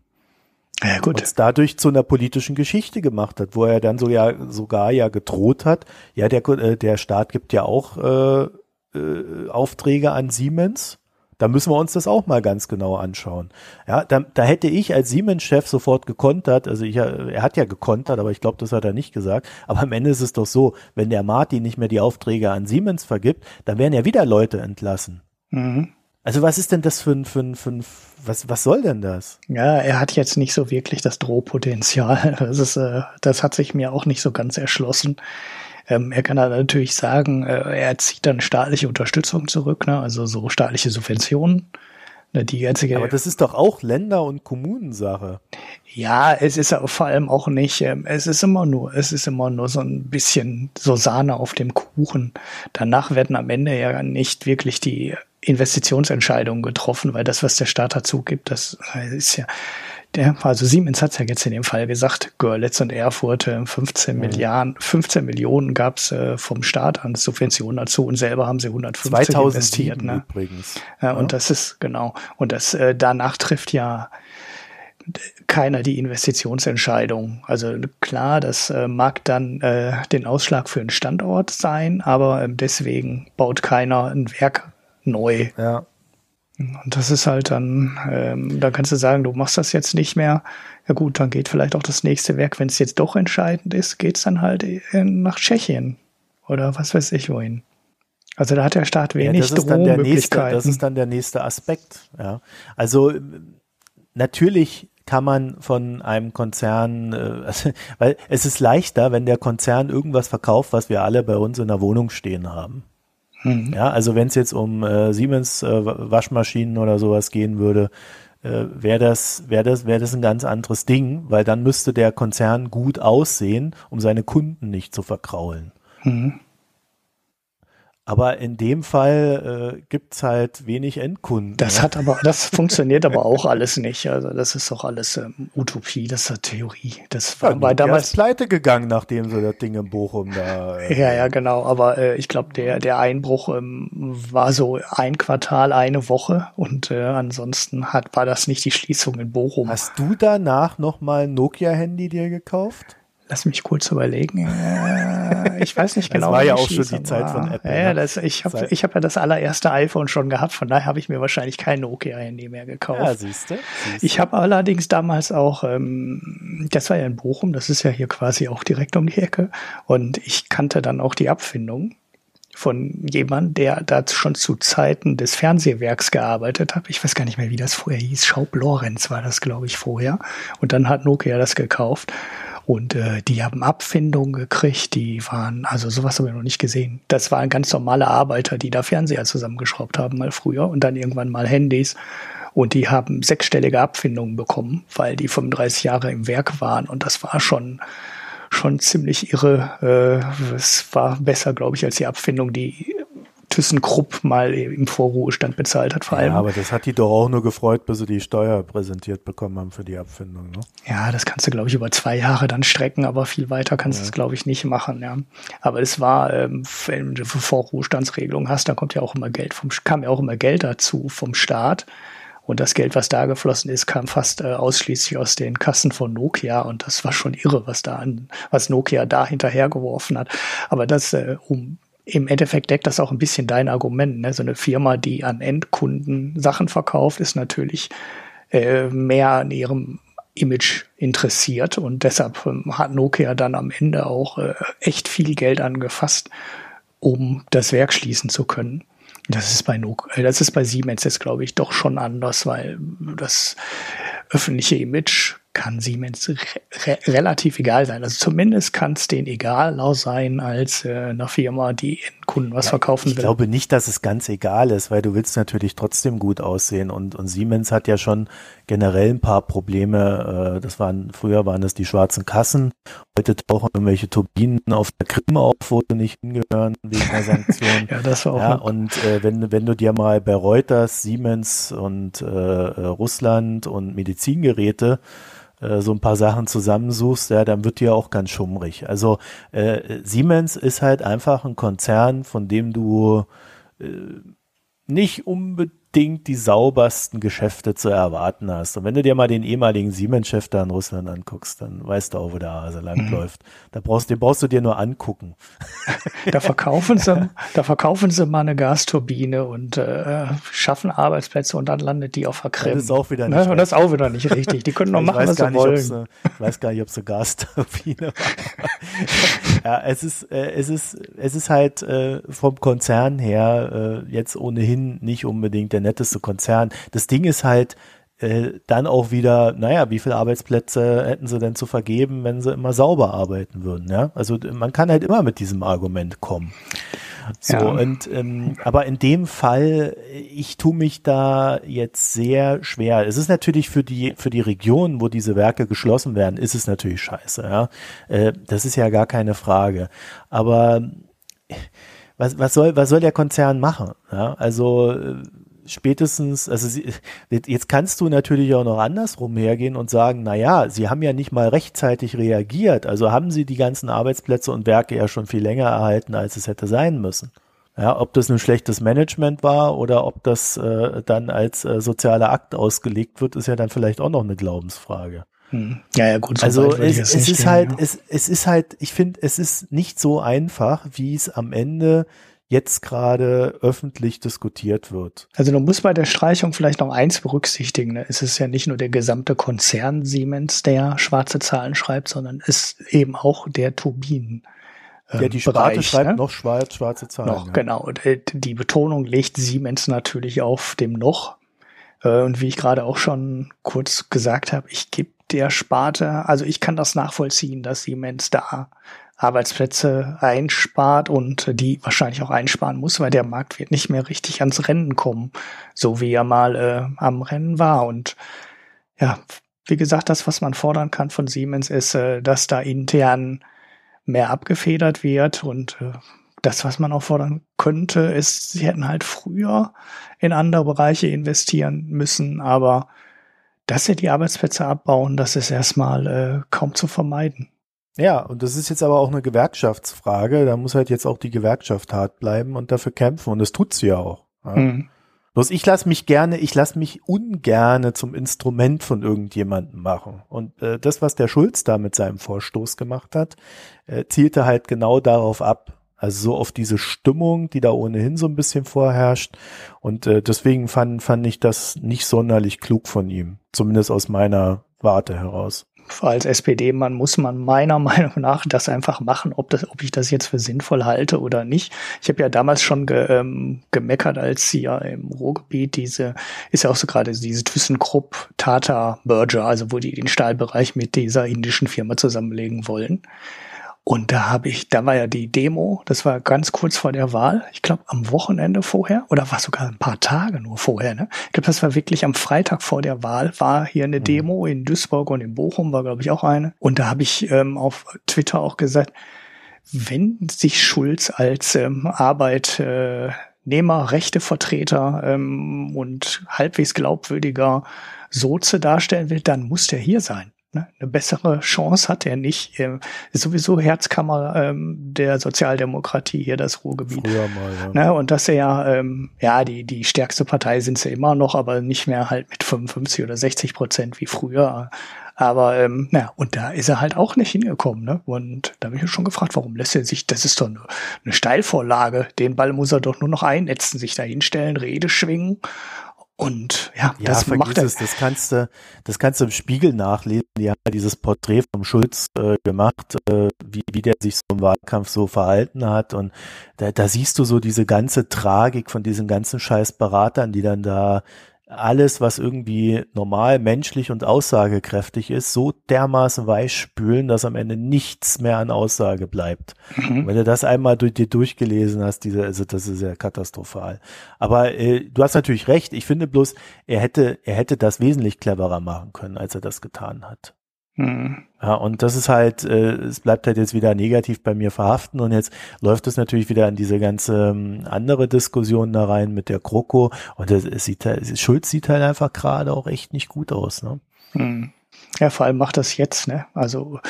Ja, gut. Und es dadurch zu einer politischen Geschichte gemacht hat, wo er dann so ja sogar ja gedroht hat, ja, der, äh, der Staat gibt ja auch äh, äh, Aufträge an Siemens. Da müssen wir uns das auch mal ganz genau anschauen. Ja, da, da hätte ich als Siemens-Chef sofort gekontert, also ich, er hat ja gekontert, aber ich glaube, das hat er nicht gesagt. Aber am Ende ist es doch so, wenn der Martin nicht mehr die Aufträge an Siemens vergibt, dann werden ja wieder Leute entlassen. Mhm. Also was ist denn das für ein, für ein, für ein was, was soll denn das? Ja, er hat jetzt nicht so wirklich das Drohpotenzial. Das ist, äh, das hat sich mir auch nicht so ganz erschlossen. Ähm, er kann dann natürlich sagen, äh, er zieht dann staatliche Unterstützung zurück, ne? also so staatliche Subventionen. Ne, die jetzige, Aber das ist doch auch Länder- und Kommunensache. Ja, es ist vor allem auch nicht, ähm, es ist immer nur, es ist immer nur so ein bisschen so Sahne auf dem Kuchen. Danach werden am Ende ja nicht wirklich die Investitionsentscheidungen getroffen, weil das, was der Staat dazu gibt, das ist ja, der, also Siemens hat ja jetzt in dem Fall gesagt, Görlitz und Erfurt 15 mhm. Milliarden, 15 Millionen gab's äh, vom Staat an Subventionen dazu und selber haben sie 150 investiert. Ne? Übrigens. Ja, ja, und das ist genau. Und das äh, danach trifft ja keiner die Investitionsentscheidung. Also klar, das äh, mag dann äh, den Ausschlag für einen Standort sein, aber äh, deswegen baut keiner ein Werk neu. Ja. Und das ist halt dann, ähm, da kannst du sagen, du machst das jetzt nicht mehr. Ja gut, dann geht vielleicht auch das nächste Werk, wenn es jetzt doch entscheidend ist, geht's dann halt in, nach Tschechien oder was weiß ich wohin. Also da hat der Staat wenig ja, das ist dann der nächste, Das ist dann der nächste Aspekt. Ja. Also natürlich kann man von einem Konzern, äh, also, weil es ist leichter, wenn der Konzern irgendwas verkauft, was wir alle bei uns in der Wohnung stehen haben. Mhm. Ja, also wenn es jetzt um äh, Siemens äh, Waschmaschinen oder sowas gehen würde, äh, wäre das, wäre das, wäre das ein ganz anderes Ding, weil dann müsste der Konzern gut aussehen, um seine Kunden nicht zu verkraulen. Mhm. Aber in dem Fall äh, gibt's halt wenig Endkunden. Das ja. hat aber, das funktioniert aber auch alles nicht. Also das ist doch alles ähm, Utopie, das ist Theorie. Das war, ja, war damals ist pleite gegangen, nachdem so das Ding in Bochum da. Äh, ja, ja, genau. Aber äh, ich glaube, der der Einbruch ähm, war so ein Quartal, eine Woche und äh, ansonsten hat war das nicht die Schließung in Bochum. Hast du danach noch mal ein Nokia-Handy dir gekauft? Lass mich kurz überlegen. Äh, ich weiß nicht genau. Das war ja auch schon die Zeit von Apple. Ja, ne? das, ich habe ich hab ja das allererste iPhone schon gehabt, von daher habe ich mir wahrscheinlich kein Nokia-Handy mehr gekauft. Ja, siehst du. Ich habe allerdings damals auch, ähm, das war ja in Bochum, das ist ja hier quasi auch direkt um die Ecke, und ich kannte dann auch die Abfindung von jemand, der da schon zu Zeiten des Fernsehwerks gearbeitet hat. Ich weiß gar nicht mehr, wie das vorher hieß. Schaub Lorenz war das, glaube ich, vorher. Und dann hat Nokia das gekauft. Und äh, die haben Abfindungen gekriegt, die waren, also sowas habe ich noch nicht gesehen. Das waren ganz normale Arbeiter, die da Fernseher zusammengeschraubt haben mal früher und dann irgendwann mal Handys. Und die haben sechsstellige Abfindungen bekommen, weil die 35 Jahre im Werk waren. Und das war schon, schon ziemlich irre. Äh, es war besser, glaube ich, als die Abfindung, die ThyssenKrupp mal im Vorruhestand bezahlt hat, vor allem. Ja, aber das hat die doch auch nur gefreut, bis sie die Steuer präsentiert bekommen haben für die Abfindung, ne? Ja, das kannst du, glaube ich, über zwei Jahre dann strecken, aber viel weiter kannst du ja. es, glaube ich, nicht machen, ja. Aber es war, ähm, wenn du Vorruhestandsregelung hast, dann kommt ja auch immer Geld vom, kam ja auch immer Geld dazu vom Staat. Und das Geld, was da geflossen ist, kam fast äh, ausschließlich aus den Kassen von Nokia. Und das war schon irre, was da an, was Nokia da hinterhergeworfen hat. Aber das, äh, um im Endeffekt deckt das auch ein bisschen dein Argument. Ne? So eine Firma, die an Endkunden Sachen verkauft, ist natürlich äh, mehr an ihrem Image interessiert und deshalb ähm, hat Nokia dann am Ende auch äh, echt viel Geld angefasst, um das Werk schließen zu können. Das ist bei Nokia, das ist bei Siemens jetzt glaube ich doch schon anders, weil das öffentliche Image kann Siemens re re relativ egal sein. Also zumindest kann es denen egaler sein als äh, einer Firma, die in Kunden was ja, verkaufen will. Ich glaube nicht, dass es ganz egal ist, weil du willst natürlich trotzdem gut aussehen und, und Siemens hat ja schon generell ein paar Probleme. Äh, das waren, früher waren das die schwarzen Kassen, heute tauchen irgendwelche Turbinen auf der Krim auf, wo sie nicht hingehören wegen der Sanktionen. ja, das war auch. Ja, und äh, wenn, wenn du dir mal bei Reuters, Siemens und äh, äh Russland und Medizingeräte äh, so ein paar Sachen zusammensuchst, ja, dann wird dir auch ganz schummrig. Also äh, Siemens ist halt einfach ein Konzern, von dem du äh, nicht unbedingt unbedingt die saubersten Geschäfte zu erwarten hast. Und wenn du dir mal den ehemaligen Siemens-Chef da in Russland anguckst, dann weißt du auch, wo der Hase langläuft. Mhm. Da brauchst, den brauchst du dir nur angucken. Da verkaufen sie, da verkaufen sie mal eine Gasturbine und äh, schaffen Arbeitsplätze und dann landet die auf der Krim. Das ist auch wieder ne? nicht. Ne? Und das ist auch wieder nicht richtig. Die können noch machen, was sie wollen. Sie, ich weiß gar nicht, ob sie Gasturbine war. Ja, es ist, äh, es ist, es ist halt äh, vom Konzern her äh, jetzt ohnehin nicht unbedingt der netteste Konzern. Das Ding ist halt äh, dann auch wieder, naja, wie viele Arbeitsplätze hätten sie denn zu vergeben, wenn sie immer sauber arbeiten würden, ja? Also man kann halt immer mit diesem Argument kommen. So, ja. und ähm, aber in dem Fall, ich tue mich da jetzt sehr schwer. Es ist natürlich für die, für die Region, wo diese Werke geschlossen werden, ist es natürlich scheiße, ja. Äh, das ist ja gar keine Frage. Aber was, was soll, was soll der Konzern machen? Ja, also äh, spätestens, also sie, jetzt kannst du natürlich auch noch andersrum hergehen und sagen, na ja, sie haben ja nicht mal rechtzeitig reagiert, also haben sie die ganzen Arbeitsplätze und Werke ja schon viel länger erhalten, als es hätte sein müssen. Ja, ob das ein schlechtes Management war oder ob das äh, dann als äh, sozialer Akt ausgelegt wird, ist ja dann vielleicht auch noch eine Glaubensfrage. Hm. Ja, ja, gut. So also es, es ist gehen, halt, ja. es, es ist halt, ich finde, es ist nicht so einfach, wie es am Ende jetzt gerade öffentlich diskutiert wird. Also du musst bei der Streichung vielleicht noch eins berücksichtigen. Ne? Es ist ja nicht nur der gesamte Konzern Siemens, der schwarze Zahlen schreibt, sondern es ist eben auch der Turbinen. Ja, die Sparte Bereich, schreibt ne? noch schwarz, schwarze Zahlen. Noch, ja. genau. Äh, die Betonung legt Siemens natürlich auf dem noch. Äh, und wie ich gerade auch schon kurz gesagt habe, ich gebe der Sparte, also ich kann das nachvollziehen, dass Siemens da Arbeitsplätze einspart und die wahrscheinlich auch einsparen muss, weil der Markt wird nicht mehr richtig ans Rennen kommen, so wie er mal äh, am Rennen war. Und ja, wie gesagt, das, was man fordern kann von Siemens, ist, äh, dass da intern mehr abgefedert wird und äh, das, was man auch fordern könnte, ist, sie hätten halt früher in andere Bereiche investieren müssen, aber dass sie die Arbeitsplätze abbauen, das ist erstmal äh, kaum zu vermeiden. Ja, und das ist jetzt aber auch eine Gewerkschaftsfrage. Da muss halt jetzt auch die Gewerkschaft hart bleiben und dafür kämpfen. Und das tut sie ja auch. Ja. Mhm. Bloß ich lasse mich gerne, ich lasse mich ungerne zum Instrument von irgendjemandem machen. Und äh, das, was der Schulz da mit seinem Vorstoß gemacht hat, äh, zielte halt genau darauf ab. Also so auf diese Stimmung, die da ohnehin so ein bisschen vorherrscht. Und äh, deswegen fand, fand ich das nicht sonderlich klug von ihm. Zumindest aus meiner Warte heraus als SPD-Mann muss man meiner Meinung nach das einfach machen, ob, das, ob ich das jetzt für sinnvoll halte oder nicht. Ich habe ja damals schon ge, ähm, gemeckert, als sie ja im Ruhrgebiet diese, ist ja auch so gerade diese ThyssenKrupp Tata Merger, also wo die den Stahlbereich mit dieser indischen Firma zusammenlegen wollen. Und da habe ich, da war ja die Demo, das war ganz kurz vor der Wahl, ich glaube am Wochenende vorher oder war sogar ein paar Tage nur vorher. Ne? Ich glaube, das war wirklich am Freitag vor der Wahl, war hier eine mhm. Demo in Duisburg und in Bochum war, glaube ich, auch eine. Und da habe ich ähm, auf Twitter auch gesagt, wenn sich Schulz als ähm, Arbeitnehmer, Rechtevertreter ähm, und halbwegs glaubwürdiger Soze darstellen will, dann muss der hier sein. Ne? Eine bessere Chance hat er nicht. Er ist sowieso Herzkammer ähm, der Sozialdemokratie hier, das Ruhrgebiet. Früher mal, ja. Ne? Und dass er, ähm, ja, die, die stärkste Partei sind sie immer noch, aber nicht mehr halt mit 55 oder 60 Prozent wie früher. Aber ähm, na, und da ist er halt auch nicht hingekommen. Ne? Und da habe ich schon gefragt, warum lässt er sich, das ist doch eine, eine Steilvorlage, den Ball muss er doch nur noch einnetzen, sich da hinstellen, Rede schwingen und ja, ja das macht es. Das kannst du, das kannst du im Spiegel nachlesen. Die haben ja dieses Porträt vom Schulz äh, gemacht, äh, wie, wie der sich so im Wahlkampf so verhalten hat. Und da, da siehst du so diese ganze Tragik von diesen ganzen scheiß Beratern, die dann da alles, was irgendwie normal, menschlich und aussagekräftig ist, so dermaßen weich spülen, dass am Ende nichts mehr an Aussage bleibt. Mhm. Wenn du das einmal durch dir durchgelesen hast, diese, also das ist ja katastrophal. Aber äh, du hast natürlich recht. Ich finde bloß, er hätte, er hätte das wesentlich cleverer machen können, als er das getan hat. Mhm. Ja, und das ist halt, äh, es bleibt halt jetzt wieder negativ bei mir verhaften und jetzt läuft es natürlich wieder in diese ganze ähm, andere Diskussion da rein mit der Kroko und es, es sieht halt, Schulz sieht halt einfach gerade auch echt nicht gut aus, ne? Mhm. Ja, vor allem macht das jetzt, ne? Also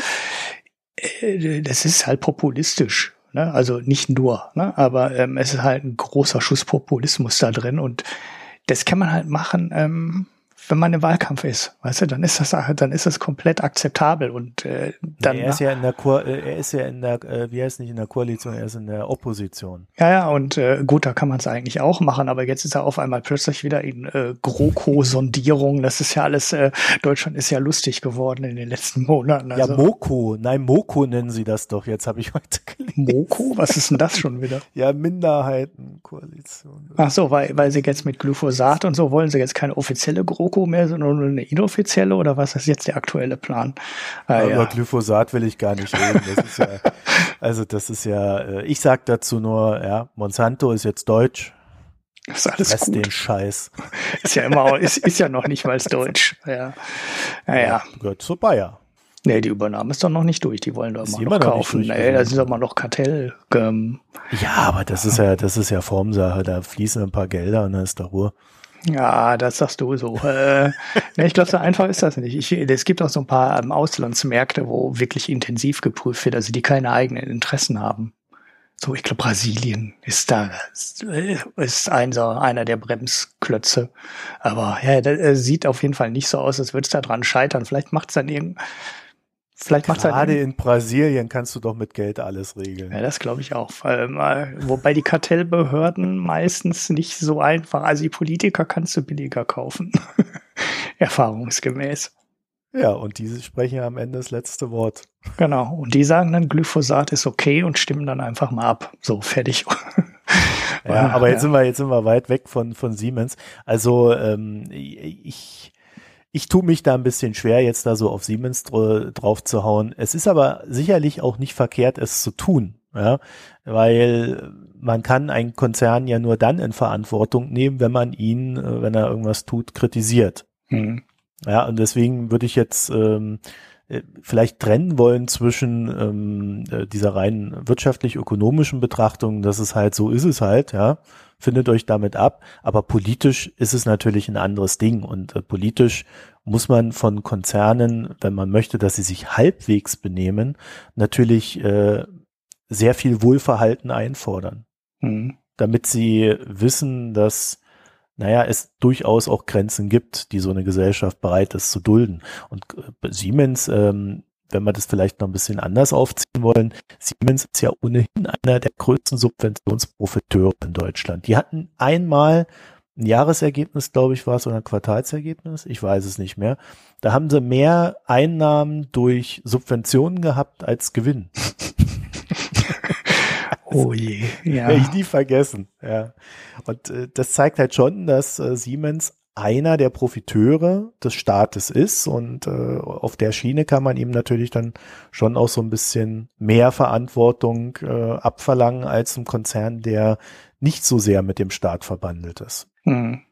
äh, das ist halt populistisch. Ne? Also nicht nur, ne? aber ähm, es ist halt ein großer Schuss Populismus da drin und das kann man halt machen, ähm, wenn man im Wahlkampf ist, weißt du, dann ist das dann ist das komplett akzeptabel und äh, dann er ist ja in der Ko äh, er ist ja in der äh, wie heißt nicht in der Koalition, er ist in der Opposition. Ja, ja, und äh, gut, da kann man es eigentlich auch machen, aber jetzt ist er auf einmal plötzlich wieder in äh, GroKo-Sondierung. Das ist ja alles äh, Deutschland ist ja lustig geworden in den letzten Monaten. Also. Ja, Moko, nein, Moko nennen sie das doch. Jetzt habe ich heute gelesen. Moko, was ist denn das schon wieder? ja, Minderheitenkoalition. Ach so, weil weil sie jetzt mit Glyphosat und so wollen sie jetzt keine offizielle GroKo GroKo mehr, sondern nur eine inoffizielle oder was ist jetzt der aktuelle Plan? Ah, Über ja. Glyphosat will ich gar nicht reden. Das ist ja, also das ist ja, äh, ich sag dazu nur, ja, Monsanto ist jetzt deutsch. ist alles Rest gut. den Scheiß. Ist ja immer, ist, ist ja noch nicht mal deutsch. Ja. Naja. Ja, gehört zu Bayer. Nee, die Übernahme ist doch noch nicht durch. Die wollen doch immer noch kaufen. Nee, das ist doch mal noch Kartell. Ähm, ja, aber das ist ja, das ist ja Formsache. Da fließen ein paar Gelder und dann ist da Ruhe. Ja, das sagst du so. äh, ne, ich glaube, so einfach ist das nicht. Ich, es gibt auch so ein paar ähm, Auslandsmärkte, wo wirklich intensiv geprüft wird, also die keine eigenen Interessen haben. So, ich glaube, Brasilien ist da, ist, äh, ist einer, einer der Bremsklötze. Aber ja, das sieht auf jeden Fall nicht so aus, als würde es da dran scheitern. Vielleicht macht es dann irgend, Vielleicht macht halt Gerade in Brasilien kannst du doch mit Geld alles regeln. Ja, das glaube ich auch. Wobei die Kartellbehörden meistens nicht so einfach, also die Politiker kannst du billiger kaufen. Erfahrungsgemäß. Ja, und diese sprechen ja am Ende das letzte Wort. Genau. Und die sagen dann, Glyphosat ist okay und stimmen dann einfach mal ab. So, fertig. ja, aber jetzt ja. sind wir, jetzt sind wir weit weg von, von Siemens. Also, ähm, ich, ich tue mich da ein bisschen schwer, jetzt da so auf Siemens drauf zu hauen. Es ist aber sicherlich auch nicht verkehrt, es zu tun, ja, weil man kann einen Konzern ja nur dann in Verantwortung nehmen, wenn man ihn, äh, wenn er irgendwas tut, kritisiert. Mhm. Ja, und deswegen würde ich jetzt ähm, äh, vielleicht trennen wollen zwischen ähm, äh, dieser rein wirtschaftlich-ökonomischen Betrachtung, dass es halt so ist es halt, ja, findet euch damit ab. Aber politisch ist es natürlich ein anderes Ding. Und äh, politisch muss man von Konzernen, wenn man möchte, dass sie sich halbwegs benehmen, natürlich äh, sehr viel Wohlverhalten einfordern. Mhm. Damit sie wissen, dass naja, es durchaus auch Grenzen gibt, die so eine Gesellschaft bereit ist zu dulden. Und äh, Siemens ähm, wenn wir das vielleicht noch ein bisschen anders aufziehen wollen, Siemens ist ja ohnehin einer der größten Subventionsprofiteure in Deutschland. Die hatten einmal ein Jahresergebnis, glaube ich, war es, oder ein Quartalsergebnis, ich weiß es nicht mehr. Da haben sie mehr Einnahmen durch Subventionen gehabt als Gewinn. oh je, ja. Werde ich nie vergessen, ja. Und äh, das zeigt halt schon, dass äh, Siemens einer der Profiteure des Staates ist und äh, auf der Schiene kann man ihm natürlich dann schon auch so ein bisschen mehr Verantwortung äh, abverlangen als ein Konzern, der nicht so sehr mit dem Staat verbandelt ist. Mhm.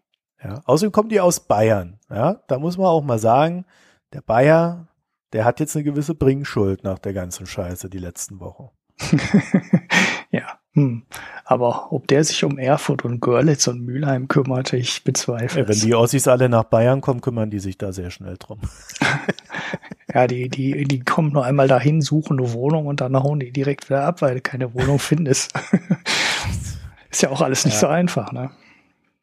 Ja, außerdem kommen die aus Bayern. Ja, da muss man auch mal sagen, der Bayer, der hat jetzt eine gewisse Bringschuld nach der ganzen Scheiße die letzten Wochen. ja. Hm. Aber ob der sich um Erfurt und Görlitz und Mülheim kümmerte, ich bezweifle. Ja, wenn die Ossis alle nach Bayern kommen, kümmern die sich da sehr schnell drum. ja, die, die, die kommen nur einmal dahin, suchen eine Wohnung und dann hauen die direkt wieder ab, weil du keine Wohnung findest. Ist ja auch alles nicht ja. so einfach, ne?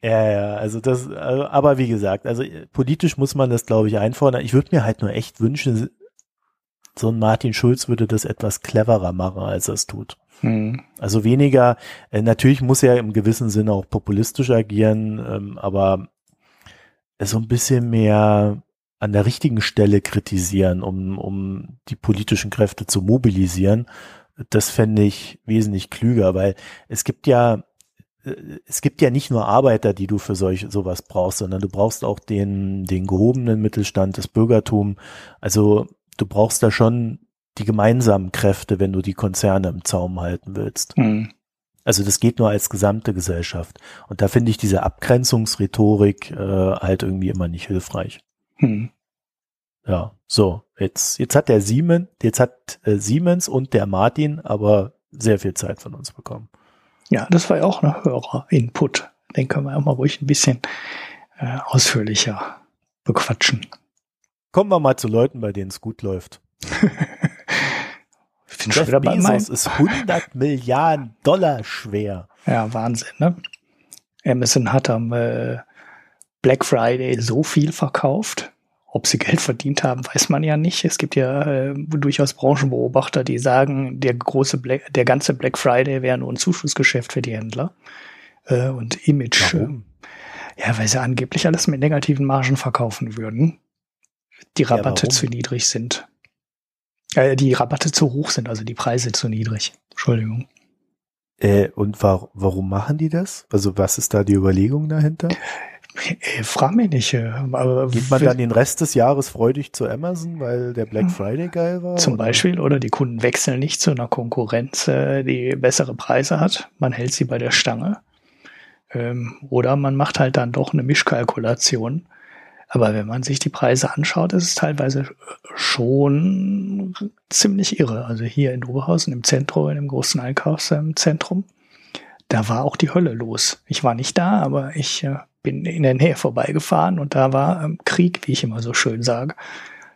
Ja, ja, also das, also, aber wie gesagt, also politisch muss man das, glaube ich, einfordern. Ich würde mir halt nur echt wünschen, so ein Martin Schulz würde das etwas cleverer machen, als er es tut. Hm. Also weniger, äh, natürlich muss er im gewissen Sinne auch populistisch agieren, ähm, aber so ein bisschen mehr an der richtigen Stelle kritisieren, um, um die politischen Kräfte zu mobilisieren. Das fände ich wesentlich klüger, weil es gibt ja äh, es gibt ja nicht nur Arbeiter, die du für solch sowas brauchst, sondern du brauchst auch den, den gehobenen Mittelstand, das Bürgertum. Also du brauchst da schon die gemeinsamen Kräfte, wenn du die Konzerne im Zaum halten willst. Mhm. Also das geht nur als gesamte Gesellschaft. Und da finde ich diese Abgrenzungsrhetorik äh, halt irgendwie immer nicht hilfreich. Mhm. Ja, so, jetzt, jetzt hat der Siemens, jetzt hat äh, Siemens und der Martin aber sehr viel Zeit von uns bekommen. Ja, das war ja auch ein Hörer-Input. Den können wir auch mal ruhig ein bisschen äh, ausführlicher bequatschen. Kommen wir mal zu Leuten, bei denen es gut läuft. ich Jeff schon Bezos ist 100 Milliarden Dollar schwer. Ja, Wahnsinn, ne? Amazon hat am äh, Black Friday so viel verkauft. Ob sie Geld verdient haben, weiß man ja nicht. Es gibt ja äh, durchaus Branchenbeobachter, die sagen, der große Black, der ganze Black Friday wäre nur ein Zuschussgeschäft für die Händler äh, und Image. Warum? ja, weil sie angeblich alles mit negativen Margen verkaufen würden. Die Rabatte ja, zu niedrig sind. Äh, die Rabatte zu hoch sind, also die Preise zu niedrig. Entschuldigung. Äh, und wa warum machen die das? Also was ist da die Überlegung dahinter? Äh, frag mich nicht. Äh, aber Geht man dann den Rest des Jahres freudig zu Amazon, weil der Black hm. Friday geil war? Zum oder? Beispiel, oder die Kunden wechseln nicht zu einer Konkurrenz, äh, die bessere Preise hat. Man hält sie bei der Stange. Ähm, oder man macht halt dann doch eine Mischkalkulation. Aber wenn man sich die Preise anschaut, ist es teilweise schon ziemlich irre. Also hier in Oberhausen im Zentrum, in dem großen Einkaufszentrum, da war auch die Hölle los. Ich war nicht da, aber ich bin in der Nähe vorbeigefahren und da war ähm, Krieg, wie ich immer so schön sage.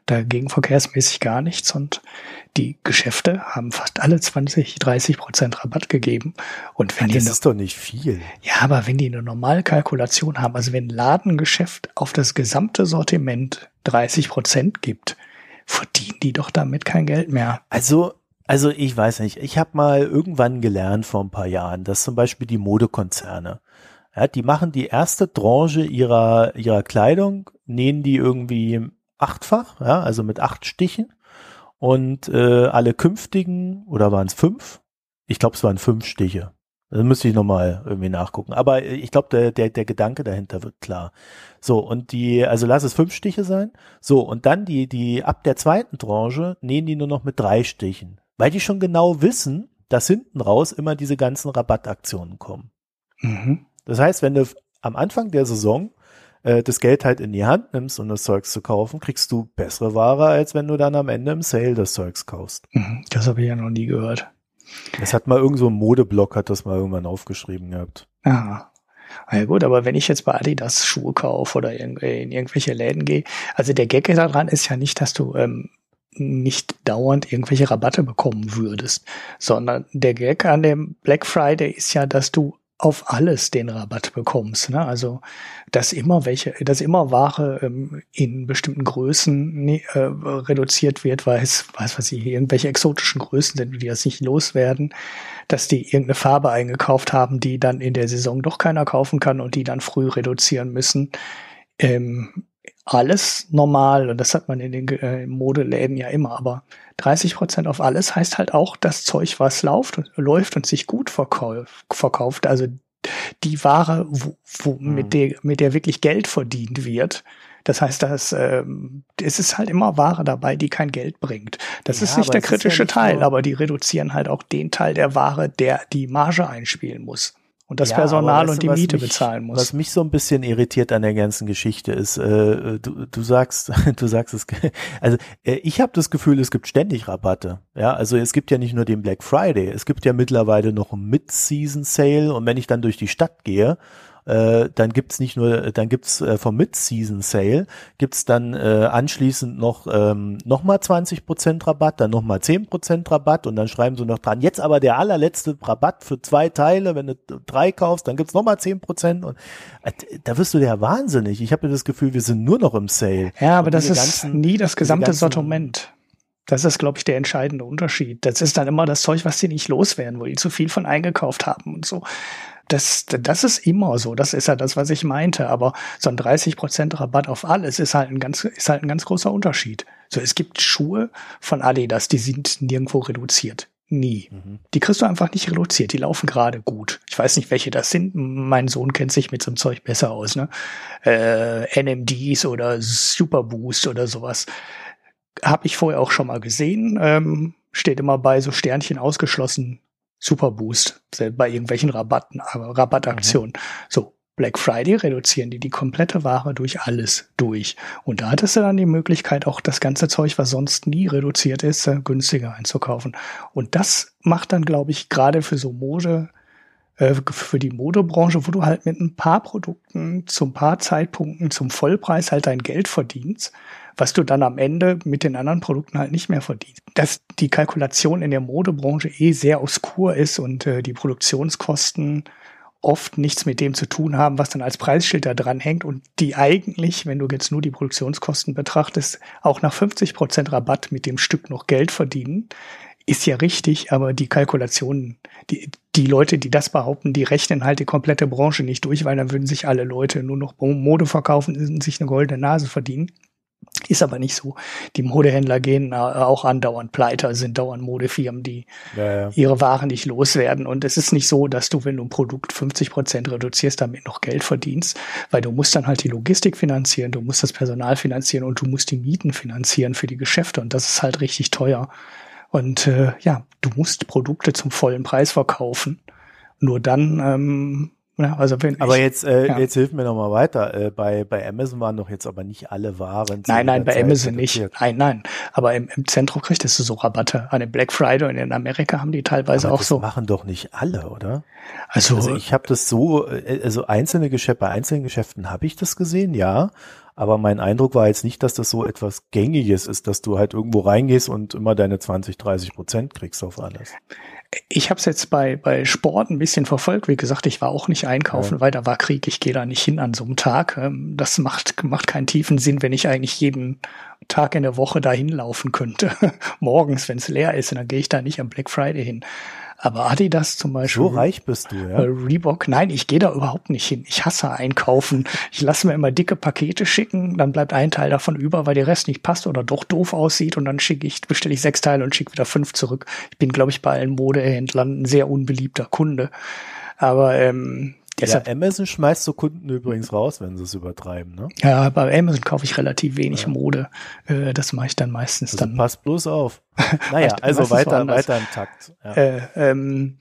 Da ging verkehrsmäßig gar nichts und die Geschäfte haben fast alle 20, 30 Prozent Rabatt gegeben. Und wenn ja, das die ist doch nicht viel. Ja, aber wenn die eine normale Kalkulation haben, also wenn ein Ladengeschäft auf das gesamte Sortiment 30 Prozent gibt, verdienen die doch damit kein Geld mehr. Also also ich weiß nicht, ich habe mal irgendwann gelernt vor ein paar Jahren, dass zum Beispiel die Modekonzerne, ja, die machen die erste Tranche ihrer, ihrer Kleidung, nähen die irgendwie achtfach, ja, also mit acht Stichen. Und äh, alle künftigen, oder waren es fünf? Ich glaube, es waren fünf Stiche. Das müsste ich nochmal irgendwie nachgucken. Aber äh, ich glaube, der, der, der Gedanke dahinter wird klar. So, und die, also lass es fünf Stiche sein. So, und dann die, die, ab der zweiten Tranche nähen die nur noch mit drei Stichen. Weil die schon genau wissen, dass hinten raus immer diese ganzen Rabattaktionen kommen. Mhm. Das heißt, wenn du am Anfang der Saison äh, das Geld halt in die Hand nimmst, um das Zeugs zu kaufen, kriegst du bessere Ware, als wenn du dann am Ende im Sale das Zeugs kaufst. Mhm, das habe ich ja noch nie gehört. Das hat mal irgend so ein Modeblock, hat das mal irgendwann aufgeschrieben gehabt. Aha. Ja gut, aber wenn ich jetzt bei Adidas Schuhe kaufe oder in, in irgendwelche Läden gehe, also der Gag daran ist ja nicht, dass du ähm, nicht dauernd irgendwelche Rabatte bekommen würdest, sondern der Gag an dem Black Friday ist ja, dass du auf alles den Rabatt bekommst. Ne? Also dass immer welche, dass immer Ware ähm, in bestimmten Größen ne, äh, reduziert wird, weil es, weiß was ich, irgendwelche exotischen Größen sind, die das nicht loswerden, dass die irgendeine Farbe eingekauft haben, die dann in der Saison doch keiner kaufen kann und die dann früh reduzieren müssen. Ähm, alles normal und das hat man in den äh, Modeläden ja immer, aber 30 Prozent auf alles heißt halt auch das Zeug, was läuft und läuft und sich gut verkauf, verkauft. Also die Ware, wo, wo mhm. mit der mit der wirklich Geld verdient wird. Das heißt, dass ähm, es ist halt immer Ware dabei, die kein Geld bringt. Das ja, ist nicht der kritische ja nicht Teil, aber die reduzieren halt auch den Teil der Ware, der die Marge einspielen muss und das ja, Personal und die Miete mich, bezahlen muss. Was mich so ein bisschen irritiert an der ganzen Geschichte ist, äh, du, du sagst, du sagst es, also äh, ich habe das Gefühl, es gibt ständig Rabatte. Ja, also es gibt ja nicht nur den Black Friday, es gibt ja mittlerweile noch einen Mid-Season Sale und wenn ich dann durch die Stadt gehe äh, dann gibt's nicht nur, dann gibt's äh, vom Mid-Season Sale, gibt's dann äh, anschließend noch ähm, nochmal 20% Rabatt, dann nochmal 10% Rabatt und dann schreiben sie noch dran, jetzt aber der allerletzte Rabatt für zwei Teile, wenn du drei kaufst, dann gibt's nochmal 10% und äh, da wirst du ja wahnsinnig. Ich habe das Gefühl, wir sind nur noch im Sale. Ja, aber das ist ganzen, nie das gesamte Sortiment. Das ist, glaube ich, der entscheidende Unterschied. Das ist dann immer das Zeug, was sie nicht loswerden, wo die zu viel von eingekauft haben und so das, das ist immer so. Das ist ja das, was ich meinte. Aber so ein 30 Prozent Rabatt auf alles ist halt ein ganz, ist halt ein ganz großer Unterschied. So, es gibt Schuhe von Adidas, die sind nirgendwo reduziert. Nie. Mhm. Die kriegst du einfach nicht reduziert. Die laufen gerade gut. Ich weiß nicht, welche das sind. Mein Sohn kennt sich mit so einem Zeug besser aus. Ne? Äh, NMDs oder Superboost oder sowas. Habe ich vorher auch schon mal gesehen. Ähm, steht immer bei so Sternchen ausgeschlossen. Superboost bei irgendwelchen Rabatten, äh, Rabattaktionen. Mhm. So, Black Friday reduzieren die die komplette Ware durch alles durch. Und da hattest du dann die Möglichkeit, auch das ganze Zeug, was sonst nie reduziert ist, äh, günstiger einzukaufen. Und das macht dann, glaube ich, gerade für so Mode, äh, für die Modebranche, wo du halt mit ein paar Produkten zum paar Zeitpunkten zum Vollpreis halt dein Geld verdienst, was du dann am Ende mit den anderen Produkten halt nicht mehr verdienst. Dass die Kalkulation in der Modebranche eh sehr obskur ist und äh, die Produktionskosten oft nichts mit dem zu tun haben, was dann als Preisschild da dran hängt und die eigentlich, wenn du jetzt nur die Produktionskosten betrachtest, auch nach 50 Prozent Rabatt mit dem Stück noch Geld verdienen, ist ja richtig, aber die Kalkulationen, die, die Leute, die das behaupten, die rechnen halt die komplette Branche nicht durch, weil dann würden sich alle Leute nur noch Mode verkaufen und sich eine goldene Nase verdienen. Ist aber nicht so. Die Modehändler gehen äh, auch andauernd pleite, sind dauernd Modefirmen, die ja, ja. ihre Waren nicht loswerden. Und es ist nicht so, dass du, wenn du ein Produkt 50 Prozent reduzierst, damit noch Geld verdienst, weil du musst dann halt die Logistik finanzieren, du musst das Personal finanzieren und du musst die Mieten finanzieren für die Geschäfte. Und das ist halt richtig teuer. Und äh, ja, du musst Produkte zum vollen Preis verkaufen. Nur dann ähm, ja, also wenn aber ich, jetzt, äh, ja. jetzt hilf mir noch mal weiter. Äh, bei, bei Amazon waren doch jetzt aber nicht alle Waren. Nein, nein, bei Zeit Amazon nicht. Nein, nein. Aber im, im Zentrum kriegst du so Rabatte. An dem Black Friday und in Amerika haben die teilweise aber auch das so. machen doch nicht alle, oder? Also, also ich habe das so, äh, also einzelne Geschäfte, bei einzelnen Geschäften habe ich das gesehen, ja. Aber mein Eindruck war jetzt nicht, dass das so etwas Gängiges ist, dass du halt irgendwo reingehst und immer deine 20, 30 Prozent kriegst auf alles. Ich habe es jetzt bei, bei Sport ein bisschen verfolgt. Wie gesagt, ich war auch nicht einkaufen, ja. weil da war Krieg. Ich gehe da nicht hin an so einem Tag. Ähm, das macht, macht keinen tiefen Sinn, wenn ich eigentlich jeden Tag in der Woche da hinlaufen könnte. Morgens, wenn es leer ist, und dann gehe ich da nicht am Black Friday hin. Aber Adidas zum Beispiel. So reich bist du, ja. Reebok, nein, ich gehe da überhaupt nicht hin. Ich hasse einkaufen. Ich lasse mir immer dicke Pakete schicken, dann bleibt ein Teil davon über, weil der Rest nicht passt oder doch doof aussieht und dann schicke ich, bestelle ich sechs Teile und schicke wieder fünf zurück. Ich bin, glaube ich, bei allen Modehändlern ein sehr unbeliebter Kunde. Aber ähm, Deshalb, ja, Amazon schmeißt so Kunden übrigens raus, wenn sie es übertreiben, ne? Ja, bei Amazon kaufe ich relativ wenig ja. Mode. Äh, das mache ich dann meistens also dann. Pass bloß auf. naja, also weiter, weiter im Takt. Ja. Äh, ähm,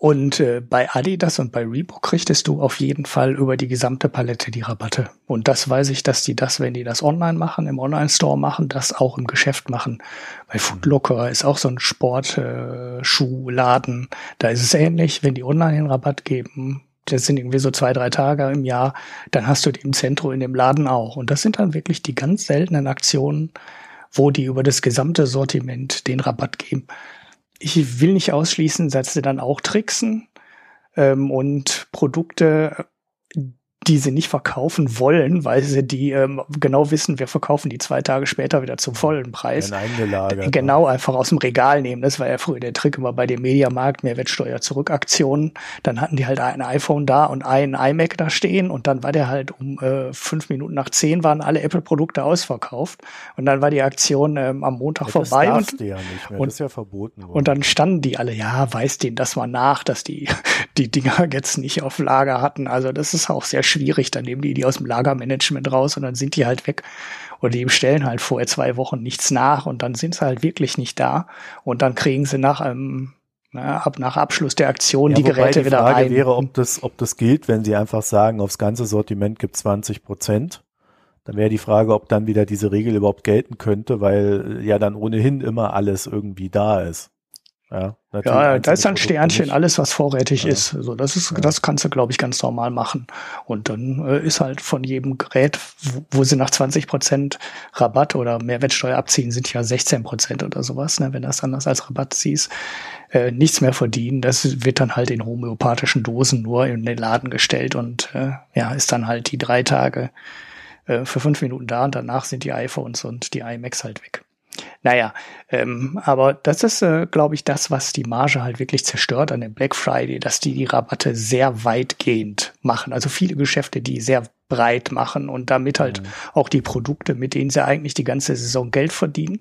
und äh, bei Adidas und bei Reebok kriegtest du auf jeden Fall über die gesamte Palette die Rabatte. Und das weiß ich, dass die das, wenn die das online machen, im Online-Store machen, das auch im Geschäft machen. Bei Footlocker ist auch so ein Sportschuhladen. Äh, da ist es ähnlich, wenn die online den Rabatt geben, das sind irgendwie so zwei, drei Tage im Jahr, dann hast du die im Zentrum in dem Laden auch. Und das sind dann wirklich die ganz seltenen Aktionen, wo die über das gesamte Sortiment den Rabatt geben. Ich will nicht ausschließen, dass sie dann auch tricksen ähm, und Produkte die sie nicht verkaufen wollen, weil sie die ähm, genau wissen, wir verkaufen die zwei Tage später wieder zum vollen Preis. Genau, einfach aus dem Regal nehmen. Das war ja früher der Trick immer bei dem Mediamarkt, Mehrwertsteuer zurückaktionen. Dann hatten die halt ein iPhone da und ein iMac da stehen und dann war der halt um äh, fünf Minuten nach zehn waren alle Apple-Produkte ausverkauft. Und dann war die Aktion ähm, am Montag ja, vorbei. Das und, ja nicht mehr. Und, das ist ja verboten worden. Und dann standen die alle, ja, weiß denen das mal nach, dass die die Dinger jetzt nicht auf Lager hatten. Also das ist auch sehr schwierig. Dann nehmen die die aus dem Lagermanagement raus und dann sind die halt weg. Oder die bestellen halt vorher zwei Wochen nichts nach und dann sind sie halt wirklich nicht da. Und dann kriegen sie nach einem na, ab nach Abschluss der Aktion ja, die Geräte die wieder Frage rein. wäre, ob das, ob das gilt, wenn sie einfach sagen, aufs ganze Sortiment gibt 20 Prozent. Dann wäre die Frage, ob dann wieder diese Regel überhaupt gelten könnte, weil ja dann ohnehin immer alles irgendwie da ist. Ja, ja da ist ein Sternchen, nicht. alles was vorrätig ja. ist. Also das ist, ja. das kannst du, glaube ich, ganz normal machen. Und dann äh, ist halt von jedem Gerät, wo, wo, sie nach 20 Prozent Rabatt oder Mehrwertsteuer abziehen, sind ja 16 Prozent oder sowas, ne, wenn das anders als Rabatt siehst, äh, nichts mehr verdienen. Das wird dann halt in homöopathischen Dosen nur in den Laden gestellt und äh, ja, ist dann halt die drei Tage äh, für fünf Minuten da und danach sind die iPhones und die iMacs halt weg. Naja, ähm, aber das ist, äh, glaube ich, das, was die Marge halt wirklich zerstört an dem Black Friday, dass die die Rabatte sehr weitgehend machen. Also viele Geschäfte, die sehr breit machen und damit halt mhm. auch die Produkte, mit denen sie eigentlich die ganze Saison Geld verdienen.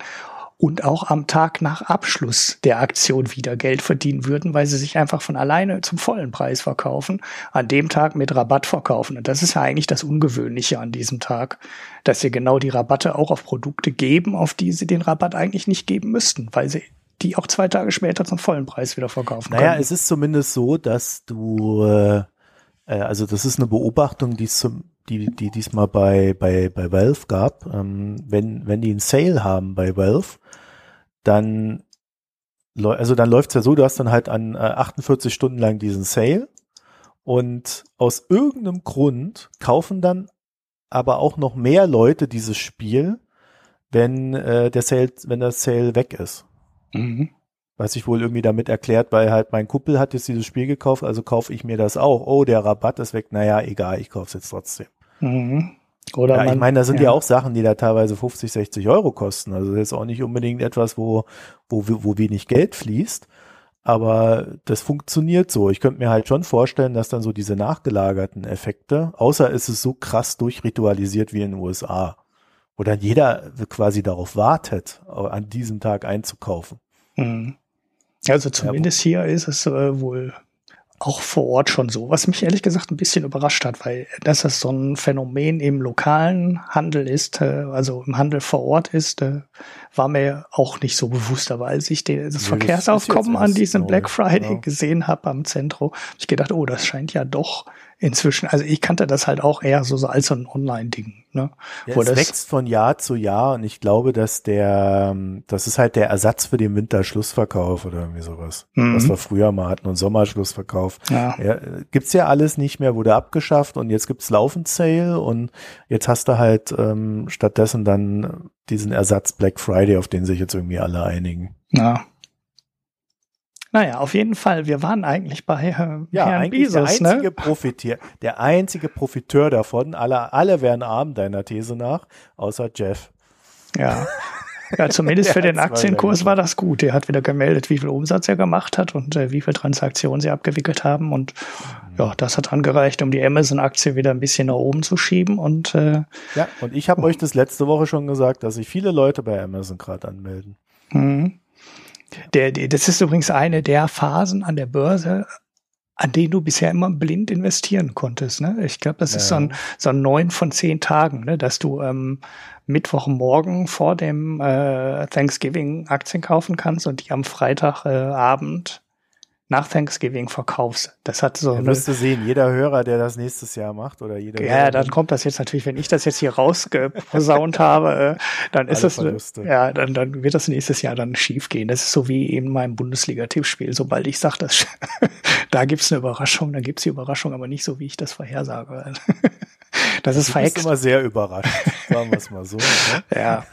Und auch am Tag nach Abschluss der Aktion wieder Geld verdienen würden, weil sie sich einfach von alleine zum vollen Preis verkaufen, an dem Tag mit Rabatt verkaufen. Und das ist ja eigentlich das Ungewöhnliche an diesem Tag, dass sie genau die Rabatte auch auf Produkte geben, auf die sie den Rabatt eigentlich nicht geben müssten, weil sie die auch zwei Tage später zum vollen Preis wieder verkaufen naja, können. es ist zumindest so, dass du, äh, äh also das ist eine Beobachtung, die es zum die, die diesmal bei, bei, bei Valve gab, ähm, wenn, wenn die einen Sale haben bei Valve, dann, also dann läuft's ja so, du hast dann halt an äh, 48 Stunden lang diesen Sale und aus irgendeinem Grund kaufen dann aber auch noch mehr Leute dieses Spiel, wenn äh, der Sale, wenn der Sale weg ist. Mhm. Was sich wohl irgendwie damit erklärt, weil halt mein Kuppel hat jetzt dieses Spiel gekauft, also kaufe ich mir das auch. Oh, der Rabatt ist weg. Naja, egal, ich kaufe es jetzt trotzdem. Mhm. Oder ja, ich meine, da sind ja. ja. auch Sachen, die da teilweise 50, 60 Euro kosten. Also das ist auch nicht unbedingt etwas, wo, wo, wo wenig Geld fließt. Aber das funktioniert so. Ich könnte mir halt schon vorstellen, dass dann so diese nachgelagerten Effekte, außer es ist so krass durchritualisiert wie in den USA, wo dann jeder quasi darauf wartet, an diesem Tag einzukaufen. Mhm. Also zumindest ja, hier ist es äh, wohl auch vor Ort schon so, was mich ehrlich gesagt ein bisschen überrascht hat, weil dass das so ein Phänomen im lokalen Handel ist, äh, also im Handel vor Ort ist, äh, war mir auch nicht so bewusst. Aber als ich das ja, Verkehrsaufkommen an diesem Black Friday. Genau. gesehen habe am Zentrum, habe ich gedacht, oh, das scheint ja doch inzwischen, also ich kannte das halt auch eher so, so als so ein Online-Ding. Ne? Ja, Wo es das wächst von Jahr zu Jahr und ich glaube, dass der, das ist halt der Ersatz für den Winterschlussverkauf oder irgendwie sowas, mhm. was wir früher mal hatten und Sommerschlussverkauf. Ja. Ja, gibt's ja alles nicht mehr, wurde abgeschafft und jetzt gibt's laufend Sale und jetzt hast du halt ähm, stattdessen dann diesen Ersatz Black Friday, auf den sich jetzt irgendwie alle einigen. Ja. Naja, auf jeden Fall. Wir waren eigentlich bei äh, ja, Herrn eigentlich Bezos, der einzige ne? Profitier, der einzige Profiteur davon. Alle, alle wären arm deiner These nach, außer Jeff. Ja. Ja, zumindest für den Aktienkurs war das gut. Er hat wieder gemeldet, wie viel Umsatz er gemacht hat und äh, wie viele Transaktionen sie abgewickelt haben. Und ja, das hat angereicht, um die Amazon-Aktie wieder ein bisschen nach oben zu schieben. Und äh, ja, und ich habe oh. euch das letzte Woche schon gesagt, dass sich viele Leute bei Amazon gerade anmelden. Mhm. Der, der, das ist übrigens eine der Phasen an der Börse, an denen du bisher immer blind investieren konntest. Ne? Ich glaube, das ja. ist so ein, so ein neun von zehn Tagen, ne? dass du ähm, Mittwochmorgen vor dem äh, Thanksgiving Aktien kaufen kannst und die am Freitagabend äh, nach Thanksgiving verkaufst. Das hat so. Ja, wirst du sehen, jeder Hörer, der das nächstes Jahr macht oder jeder. Ja, Hörer, dann kommt das jetzt natürlich, wenn ich das jetzt hier rausgeposaunt habe, äh, dann ist das, ja, dann, dann wird das nächstes Jahr dann schief gehen. Das ist so wie in meinem Bundesliga-Tippspiel. Sobald ich sage, dass da gibt's eine Überraschung, dann gibt's die Überraschung, aber nicht so, wie ich das vorhersage. Das ist verhext. Du bist immer sehr überrascht, sagen wir es mal so. Ne? Ja.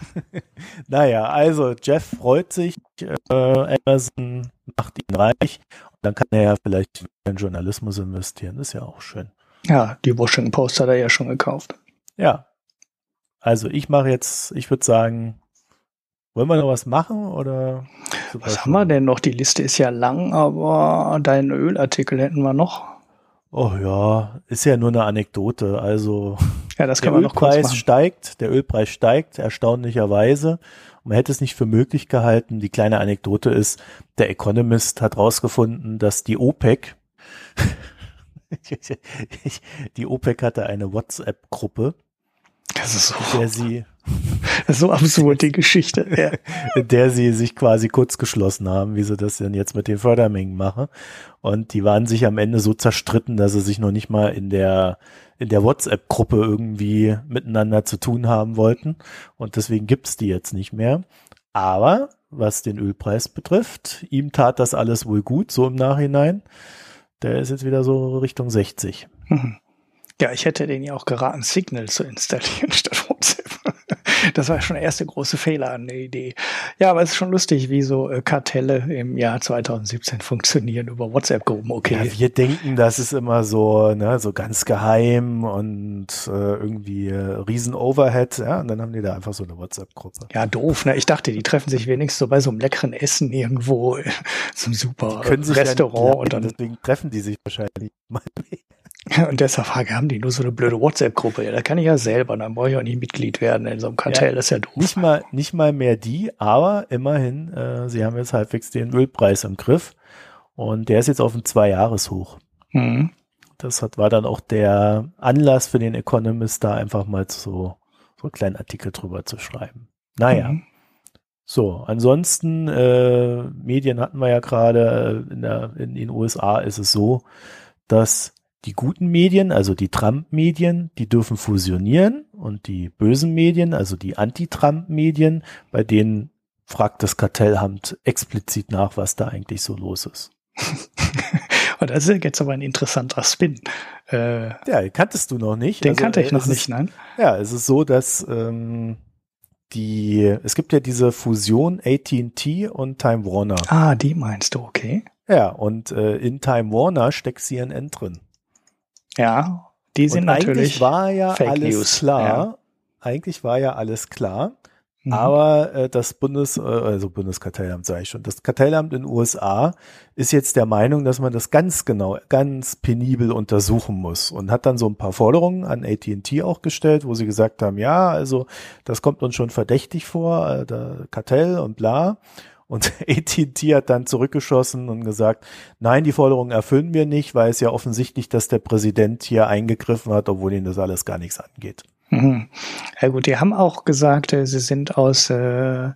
naja, also Jeff freut sich, äh, Amazon macht ihn reich und dann kann er ja vielleicht in Journalismus investieren. Das ist ja auch schön. Ja, die Washington Post hat er ja schon gekauft. Ja. Also ich mache jetzt, ich würde sagen, wollen wir noch was machen oder? Was haben wir denn noch? Die Liste ist ja lang, aber deinen Ölartikel hätten wir noch. Oh ja, ist ja nur eine Anekdote. Also ja, das der Ölpreis steigt, der Ölpreis steigt erstaunlicherweise. Man hätte es nicht für möglich gehalten. Die kleine Anekdote ist, der Economist hat rausgefunden, dass die OPEC, die OPEC hatte eine WhatsApp-Gruppe, das ist so, der sie, so absurd, die Geschichte. Ja. in der sie sich quasi kurz geschlossen haben, wie sie das denn jetzt mit den Fördermengen machen. Und die waren sich am Ende so zerstritten, dass sie sich noch nicht mal in der, in der WhatsApp-Gruppe irgendwie miteinander zu tun haben wollten. Und deswegen gibt's die jetzt nicht mehr. Aber was den Ölpreis betrifft, ihm tat das alles wohl gut, so im Nachhinein. Der ist jetzt wieder so Richtung 60. Mhm. Ja, ich hätte den ja auch geraten, Signal zu installieren statt WhatsApp. Das war schon der erste große Fehler an der Idee. Ja, aber es ist schon lustig, wie so äh, Kartelle im Jahr 2017 funktionieren über WhatsApp-Gruppen. Okay. Ja, wir denken, das ist immer so, ne, so ganz geheim und äh, irgendwie äh, riesen Overhead. Ja, und dann haben die da einfach so eine WhatsApp-Gruppe. Ja, doof. Ne? Ich dachte, die treffen sich wenigstens so bei so einem leckeren Essen irgendwo, zum super Restaurant. Ja und dann deswegen treffen die sich wahrscheinlich mal. Und deshalb haben die nur so eine blöde WhatsApp-Gruppe. Ja, da kann ich ja selber, dann brauche ich auch nicht Mitglied werden in so einem Kartell, ja, das ist ja doof. Nicht mal, nicht mal mehr die, aber immerhin, äh, sie haben jetzt halbwegs den Ölpreis im Griff und der ist jetzt auf ein Zwei-Jahres-Hoch. Mhm. Das hat, war dann auch der Anlass für den Economist, da einfach mal so, so einen kleinen Artikel drüber zu schreiben. Naja. Mhm. So, ansonsten, äh, Medien hatten wir ja gerade, in, in den USA ist es so, dass die guten Medien, also die Trump-Medien, die dürfen fusionieren und die bösen Medien, also die Anti-Trump-Medien, bei denen fragt das Kartellamt explizit nach, was da eigentlich so los ist. und das ist jetzt aber ein interessanter Spin. Äh, ja, kanntest du noch nicht. Den also, kannte ich noch nicht, nein. Ja, es ist so, dass ähm, die, es gibt ja diese Fusion AT&T und Time Warner. Ah, die meinst du, okay. Ja, und äh, in Time Warner steckt CNN drin. Ja, die sind und natürlich. Eigentlich war ja Fake alles News. klar. Ja. Eigentlich war ja alles klar. Mhm. Aber äh, das Bundes, äh, also Bundeskartellamt sage ich schon, das Kartellamt in den USA ist jetzt der Meinung, dass man das ganz genau, ganz penibel untersuchen muss und hat dann so ein paar Forderungen an AT&T auch gestellt, wo sie gesagt haben, ja, also das kommt uns schon verdächtig vor, äh, Kartell und bla. Und AT&T hat dann zurückgeschossen und gesagt, nein, die Forderungen erfüllen wir nicht, weil es ja offensichtlich, dass der Präsident hier eingegriffen hat, obwohl ihnen das alles gar nichts angeht. Mhm. Ja gut, die haben auch gesagt, äh, sie sind aus, äh, ja,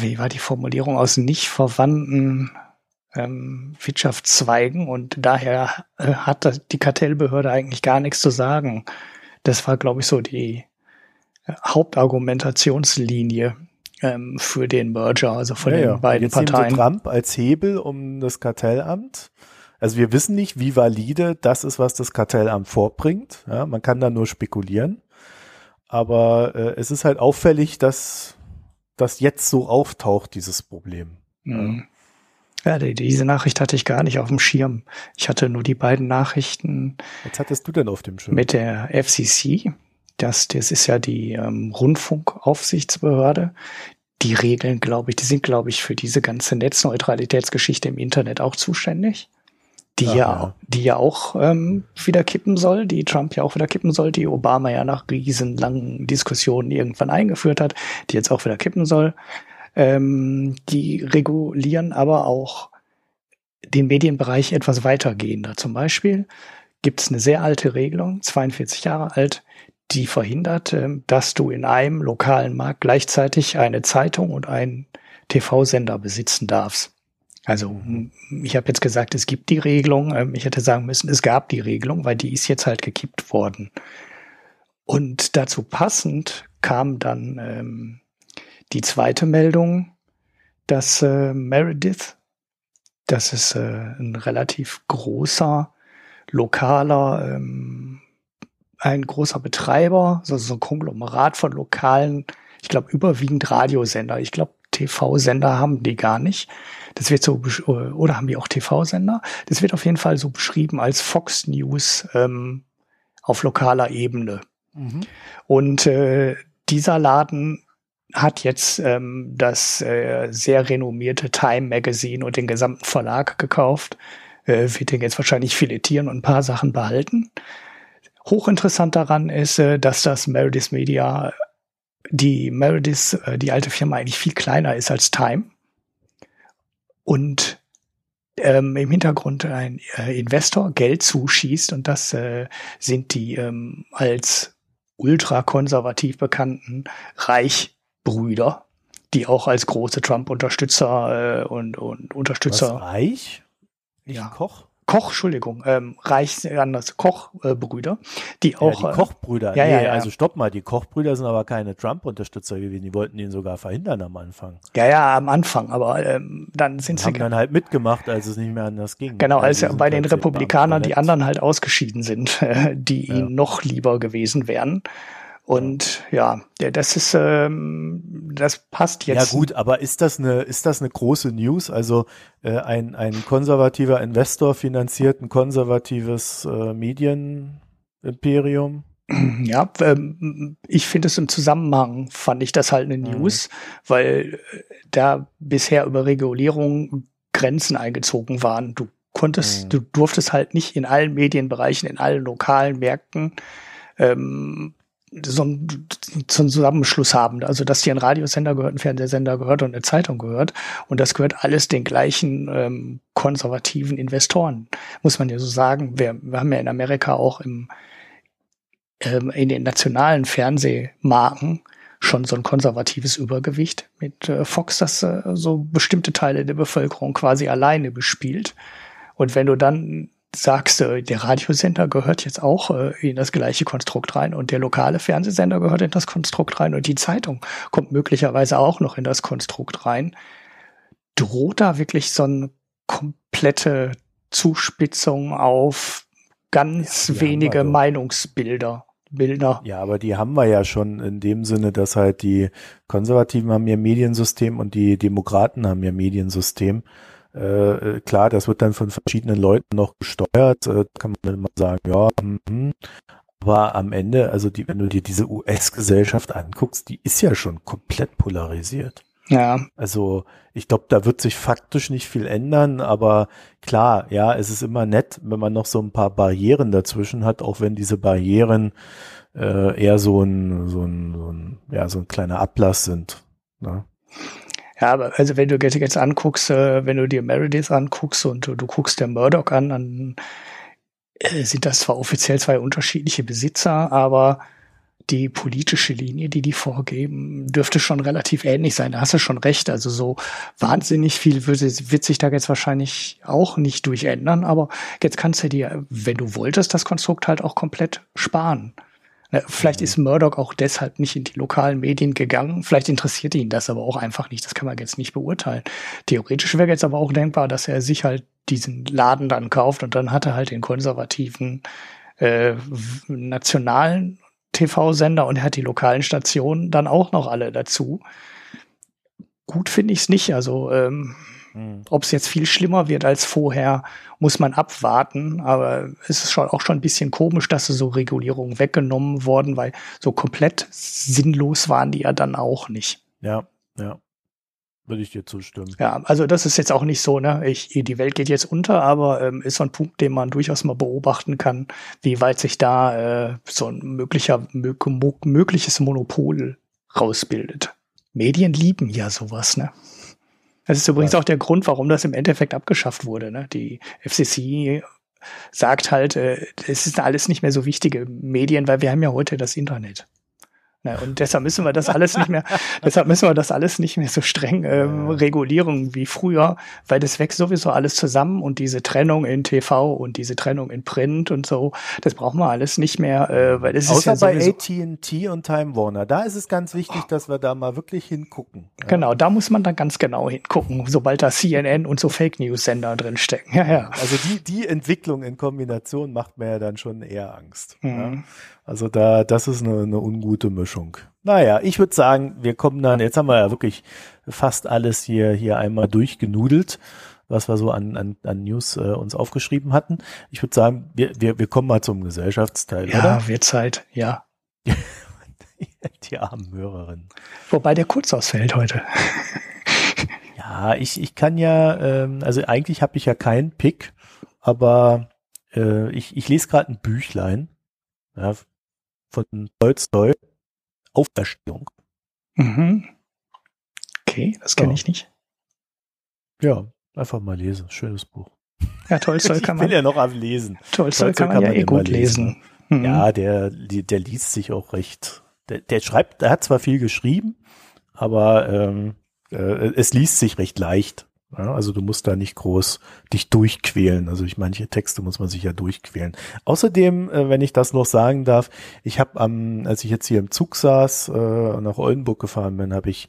wie war die Formulierung, aus nicht verwandten ähm, Wirtschaftszweigen und daher äh, hat die Kartellbehörde eigentlich gar nichts zu sagen. Das war, glaube ich, so die äh, Hauptargumentationslinie ähm, für den Merger, also von ja, den ja. beiden Jetzt Parteien. Nehmen Trump als Hebel um das Kartellamt. Also wir wissen nicht, wie valide das ist, was das Kartellamt vorbringt. Ja, man kann da nur spekulieren. Aber äh, es ist halt auffällig, dass das jetzt so auftaucht, dieses Problem. Mhm. Ja, die, diese Nachricht hatte ich gar nicht auf dem Schirm. Ich hatte nur die beiden Nachrichten. Was hattest du denn auf dem Schirm? Mit der FCC. Das, das ist ja die ähm, Rundfunkaufsichtsbehörde. Die Regeln, glaube ich, die sind, glaube ich, für diese ganze Netzneutralitätsgeschichte im Internet auch zuständig. Die Ach, ja, ja, die ja auch ähm, wieder kippen soll, die Trump ja auch wieder kippen soll, die Obama ja nach riesenlangen Diskussionen irgendwann eingeführt hat, die jetzt auch wieder kippen soll. Ähm, die regulieren aber auch den Medienbereich etwas weitergehender. Zum Beispiel gibt es eine sehr alte Regelung, 42 Jahre alt, die verhindert, ähm, dass du in einem lokalen Markt gleichzeitig eine Zeitung und einen TV-Sender besitzen darfst. Also ich habe jetzt gesagt, es gibt die Regelung. Ähm, ich hätte sagen müssen, es gab die Regelung, weil die ist jetzt halt gekippt worden. Und dazu passend kam dann ähm, die zweite Meldung, dass äh, Meredith, das ist äh, ein relativ großer lokaler ähm, ein großer Betreiber, also so ein Konglomerat von lokalen, ich glaube überwiegend Radiosender. Ich glaube TV-Sender haben die gar nicht. Das wird so oder haben die auch TV-Sender? Das wird auf jeden Fall so beschrieben als Fox News ähm, auf lokaler Ebene. Mhm. Und äh, dieser Laden hat jetzt ähm, das äh, sehr renommierte Time Magazine und den gesamten Verlag gekauft. Äh, wird den jetzt wahrscheinlich filetieren und ein paar Sachen behalten. Hochinteressant daran ist, äh, dass das Meredith Media, die Meredith, äh, die alte Firma eigentlich viel kleiner ist als Time. Und ähm, im Hintergrund ein äh, Investor Geld zuschießt und das äh, sind die ähm, als ultrakonservativ bekannten Reichbrüder, die auch als große Trump-Unterstützer äh, und, und Unterstützer. Was, Reich? Nicht ja. Koch? Koch, Entschuldigung, ähm, Reich, äh, anders, Kochbrüder, äh, die auch. Ja, die Kochbrüder, ja, nee, ja, ja, also stopp mal, die Kochbrüder sind aber keine Trump-Unterstützer gewesen, die wollten ihn sogar verhindern am Anfang. Ja, ja, am Anfang, aber ähm, dann sind sie. Haben dann halt mitgemacht, als es nicht mehr anders ging. Genau, als ja bei den Republikanern die anderen halt ausgeschieden sind, die ja. ihnen noch lieber gewesen wären. Und ja, das ist, ähm, das passt jetzt. Ja gut, aber ist das eine, ist das eine große News? Also äh, ein, ein konservativer Investor finanziert ein konservatives äh, Medienimperium? Ja, ähm, ich finde es im Zusammenhang, fand ich das halt eine mhm. News, mhm. weil äh, da bisher über Regulierung Grenzen eingezogen waren. Du konntest, mhm. du durftest halt nicht in allen Medienbereichen, in allen lokalen Märkten ähm, so einen, so einen Zusammenschluss haben. Also, dass hier ein Radiosender gehört, ein Fernsehsender gehört und eine Zeitung gehört. Und das gehört alles den gleichen ähm, konservativen Investoren, muss man ja so sagen. Wir, wir haben ja in Amerika auch im, ähm, in den nationalen Fernsehmarken schon so ein konservatives Übergewicht mit äh, Fox, das äh, so bestimmte Teile der Bevölkerung quasi alleine bespielt. Und wenn du dann sagst, der Radiosender gehört jetzt auch äh, in das gleiche Konstrukt rein und der lokale Fernsehsender gehört in das Konstrukt rein und die Zeitung kommt möglicherweise auch noch in das Konstrukt rein, droht da wirklich so eine komplette Zuspitzung auf ganz ja, wenige Meinungsbilder. Bilder. Ja, aber die haben wir ja schon in dem Sinne, dass halt die Konservativen haben ihr Mediensystem und die Demokraten haben ihr Mediensystem. Äh, klar, das wird dann von verschiedenen Leuten noch gesteuert. Äh, kann man immer sagen, ja, mm, aber am Ende, also die, wenn du dir diese US-Gesellschaft anguckst, die ist ja schon komplett polarisiert. Ja. Also ich glaube, da wird sich faktisch nicht viel ändern, aber klar, ja, es ist immer nett, wenn man noch so ein paar Barrieren dazwischen hat, auch wenn diese Barrieren äh, eher so ein, so ein, so ein, ja, so ein kleiner Ablass sind. Ne? Ja, aber also wenn du jetzt, anguckst, äh, wenn du dir Meredith anguckst und du, du guckst der Murdoch an, dann äh, sind das zwar offiziell zwei unterschiedliche Besitzer, aber die politische Linie, die die vorgeben, dürfte schon relativ ähnlich sein. Da hast du schon recht. Also so wahnsinnig viel wird sich da jetzt wahrscheinlich auch nicht durchändern. Aber jetzt kannst du dir, wenn du wolltest, das Konstrukt halt auch komplett sparen. Vielleicht ist Murdoch auch deshalb nicht in die lokalen Medien gegangen. Vielleicht interessiert ihn das aber auch einfach nicht. Das kann man jetzt nicht beurteilen. Theoretisch wäre jetzt aber auch denkbar, dass er sich halt diesen Laden dann kauft und dann hat er halt den konservativen äh, nationalen TV-Sender und er hat die lokalen Stationen dann auch noch alle dazu. Gut finde ich es nicht. Also ähm, hm. Ob es jetzt viel schlimmer wird als vorher, muss man abwarten. Aber es ist schon auch schon ein bisschen komisch, dass so Regulierungen weggenommen wurden, weil so komplett sinnlos waren die ja dann auch nicht. Ja, ja. Würde ich dir zustimmen. Ja, also das ist jetzt auch nicht so, ne? Ich, die Welt geht jetzt unter, aber ähm, ist so ein Punkt, den man durchaus mal beobachten kann, wie weit sich da äh, so ein möglicher mögliches Monopol rausbildet. Medien lieben ja sowas, ne? Das ist übrigens auch der Grund, warum das im Endeffekt abgeschafft wurde. Ne? Die FCC sagt halt, äh, es ist alles nicht mehr so wichtige Medien, weil wir haben ja heute das Internet. Ne, und deshalb müssen wir das alles nicht mehr, deshalb müssen wir das alles nicht mehr so streng ähm, regulieren wie früher, weil das wächst sowieso alles zusammen und diese Trennung in TV und diese Trennung in Print und so, das brauchen wir alles nicht mehr, äh, weil es Außer ist ja bei AT&T und Time Warner, da ist es ganz wichtig, dass wir da mal wirklich hingucken. Ja. Genau, da muss man dann ganz genau hingucken, sobald da CNN und so Fake News Sender drin stecken. Ja, ja. Also die die Entwicklung in Kombination macht mir ja dann schon eher Angst. Mhm. Ja. Also da, das ist eine, eine ungute Mischung. Naja, ich würde sagen, wir kommen dann, jetzt haben wir ja wirklich fast alles hier, hier einmal durchgenudelt, was wir so an, an, an News äh, uns aufgeschrieben hatten. Ich würde sagen, wir, wir, wir kommen mal zum Gesellschaftsteil, ja, oder? Ja, wird Zeit, ja. Die armen Hörerinnen. Wobei der kurz ausfällt heute. ja, ich, ich kann ja, ähm, also eigentlich habe ich ja keinen Pick, aber äh, ich, ich lese gerade ein Büchlein. Ja, von Tolstoi, Auferstehung. Mhm. Okay, das kenne ja. ich nicht. Ja, einfach mal lesen. Schönes Buch. Ja, Tolstoi kann man. Ich will ja noch am Lesen. Tolstoi, kann man, kann man ja eh gut lesen. lesen. Mhm. Ja, der, der, der liest sich auch recht. Der, der schreibt, er hat zwar viel geschrieben, aber ähm, äh, es liest sich recht leicht. Ja, also du musst da nicht groß dich durchquälen. Also ich manche Texte muss man sich ja durchquälen. Außerdem, äh, wenn ich das noch sagen darf, ich habe am, als ich jetzt hier im Zug saß, äh, nach Oldenburg gefahren bin, habe ich,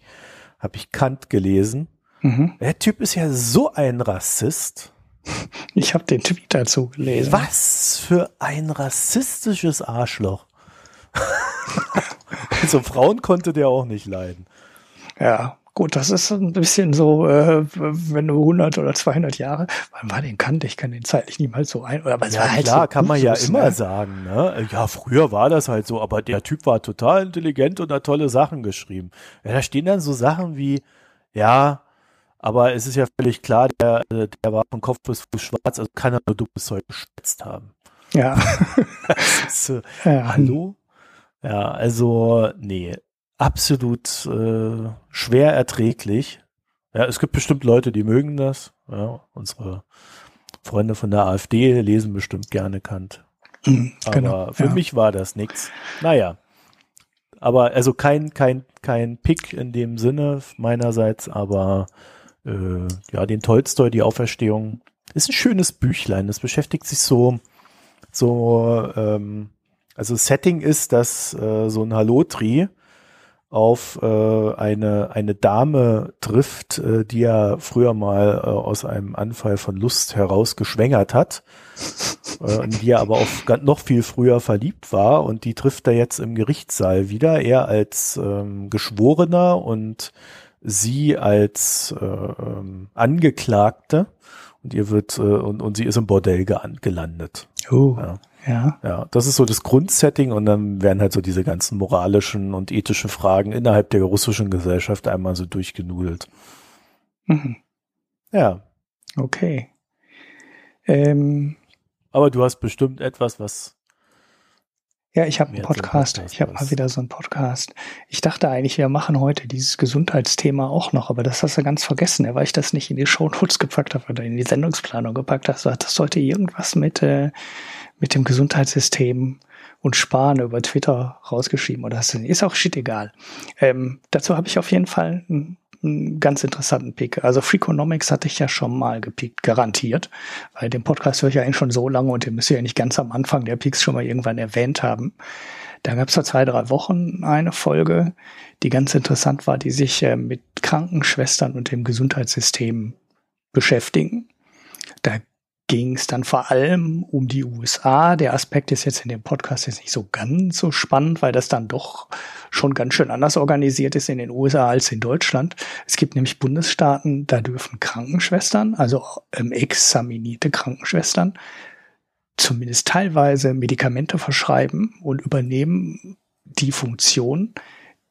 habe ich Kant gelesen. Mhm. Der Typ ist ja so ein Rassist. Ich habe den Tweet dazu gelesen. Was für ein rassistisches Arschloch. also Frauen konnte der auch nicht leiden. Ja, Gut, das ist ein bisschen so, äh, wenn du 100 oder 200 Jahre, wann war den Kant? Ich kann den zeitlich niemals so ein, oder aber ja, halt klar, so kann man ja immer ne? sagen, ne? Ja, früher war das halt so, aber der Typ war total intelligent und hat tolle Sachen geschrieben. Ja, da stehen dann so Sachen wie, ja, Aber es ist ja völlig klar, der, der war von Kopf bis Fuß schwarz, also kann er nur dummes Zeug geschwätzt haben. Ja. ist, äh, ja. Hallo? Ja, also, nee, absolut äh, schwer erträglich. Ja, es gibt bestimmt Leute, die mögen das. Ja, unsere Freunde von der AfD lesen bestimmt gerne Kant. Mhm, aber genau, für ja. mich war das nichts. Naja. Aber also kein, kein, kein Pick in dem Sinne meinerseits, aber äh, ja, den Tolstoi, die Auferstehung, ist ein schönes Büchlein. Das beschäftigt sich so, so, ähm, also Setting ist, dass äh, so ein Halotri auf äh, eine, eine Dame trifft, äh, die er früher mal äh, aus einem Anfall von Lust heraus geschwängert hat, äh, in die er aber auch noch viel früher verliebt war und die trifft er jetzt im Gerichtssaal wieder, er als ähm, Geschworener und sie als äh, ähm, Angeklagte und ihr wird äh, und, und sie ist im Bordell gelandet. Oh. Ja. Ja. Ja, das ist so das Grundsetting und dann werden halt so diese ganzen moralischen und ethischen Fragen innerhalb der russischen Gesellschaft einmal so durchgenudelt. Mhm. Ja. Okay. Ähm, Aber du hast bestimmt etwas, was ja, ich habe einen Podcast. Podcast. Ich habe mal wieder so einen Podcast. Ich dachte eigentlich, wir machen heute dieses Gesundheitsthema auch noch, aber das hast du ganz vergessen, weil ich das nicht in die Shownotes gepackt habe oder in die Sendungsplanung gepackt habe. Das sollte irgendwas mit, äh, mit dem Gesundheitssystem und Sparen über Twitter rausgeschrieben oder hast du Ist auch shit egal. Ähm, dazu habe ich auf jeden Fall einen einen ganz interessanten Pick. Also Freakonomics hatte ich ja schon mal gepickt, garantiert. Weil den Podcast höre ich ja eigentlich schon so lange und den müsst ihr ja nicht ganz am Anfang der Picks schon mal irgendwann erwähnt haben. Da gab es vor zwei, drei Wochen eine Folge, die ganz interessant war, die sich äh, mit Krankenschwestern und dem Gesundheitssystem beschäftigen. Ging es dann vor allem um die USA. Der Aspekt ist jetzt in dem Podcast jetzt nicht so ganz so spannend, weil das dann doch schon ganz schön anders organisiert ist in den USA als in Deutschland. Es gibt nämlich Bundesstaaten, da dürfen Krankenschwestern, also ähm, examinierte Krankenschwestern, zumindest teilweise Medikamente verschreiben und übernehmen die Funktion,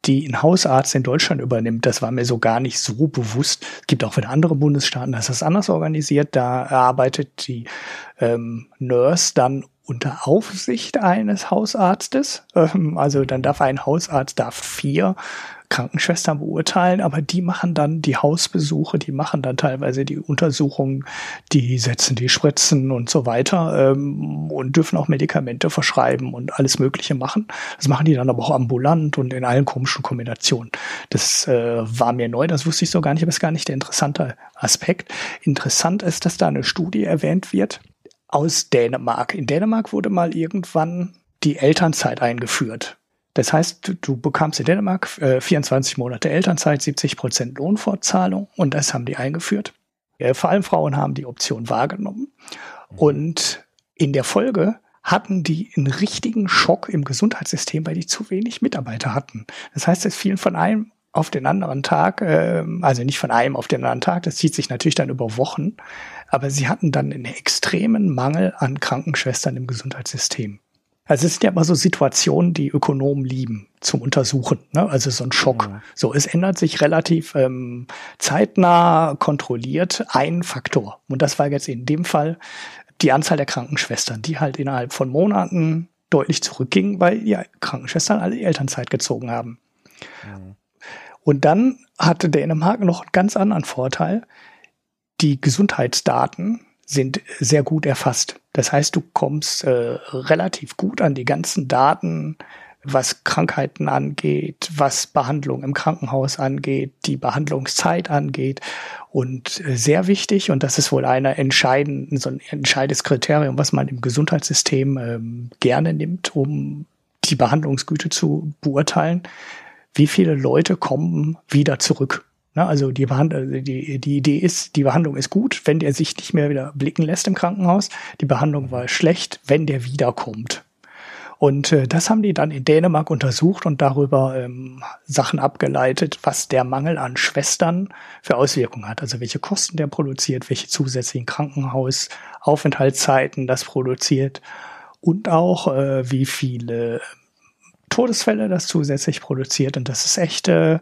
die ein Hausarzt in Deutschland übernimmt. Das war mir so gar nicht so bewusst. Es gibt auch wieder andere Bundesstaaten, da ist das anders organisiert. Da arbeitet die ähm, Nurse dann unter Aufsicht eines Hausarztes. Ähm, also dann darf ein Hausarzt darf vier Krankenschwestern beurteilen, aber die machen dann die Hausbesuche, die machen dann teilweise die Untersuchungen, die setzen die Spritzen und so weiter ähm, und dürfen auch Medikamente verschreiben und alles Mögliche machen. Das machen die dann aber auch ambulant und in allen komischen Kombinationen. Das äh, war mir neu, das wusste ich so gar nicht, aber ist gar nicht der interessante Aspekt. Interessant ist, dass da eine Studie erwähnt wird aus Dänemark. In Dänemark wurde mal irgendwann die Elternzeit eingeführt. Das heißt, du, bekamst in Dänemark äh, 24 Monate Elternzeit, 70 Prozent Lohnfortzahlung und das haben die eingeführt. Äh, vor allem Frauen haben die Option wahrgenommen. Und in der Folge hatten die einen richtigen Schock im Gesundheitssystem, weil die zu wenig Mitarbeiter hatten. Das heißt, es fielen von einem auf den anderen Tag, äh, also nicht von einem auf den anderen Tag, das zieht sich natürlich dann über Wochen, aber sie hatten dann einen extremen Mangel an Krankenschwestern im Gesundheitssystem. Also es sind ja immer so Situationen, die Ökonomen lieben zum Untersuchen. Ne? Also so ein Schock. Ja. So, es ändert sich relativ ähm, zeitnah kontrolliert ein Faktor. Und das war jetzt in dem Fall die Anzahl der Krankenschwestern, die halt innerhalb von Monaten deutlich zurückging, weil die Krankenschwestern alle Elternzeit gezogen haben. Ja. Und dann hatte Dänemark noch einen ganz anderen Vorteil. Die Gesundheitsdaten sind sehr gut erfasst. Das heißt, du kommst äh, relativ gut an die ganzen Daten, was Krankheiten angeht, was Behandlung im Krankenhaus angeht, die Behandlungszeit angeht. Und äh, sehr wichtig, und das ist wohl einer entscheidenden, so ein entscheidendes Kriterium, was man im Gesundheitssystem ähm, gerne nimmt, um die Behandlungsgüte zu beurteilen, wie viele Leute kommen wieder zurück Ne, also die, äh, die, die Idee ist, die Behandlung ist gut, wenn der sich nicht mehr wieder blicken lässt im Krankenhaus. Die Behandlung war schlecht, wenn der wiederkommt. Und äh, das haben die dann in Dänemark untersucht und darüber ähm, Sachen abgeleitet, was der Mangel an Schwestern für Auswirkungen hat. Also welche Kosten der produziert, welche zusätzlichen Krankenhausaufenthaltszeiten das produziert und auch äh, wie viele Todesfälle das zusätzlich produziert. Und das ist echt äh,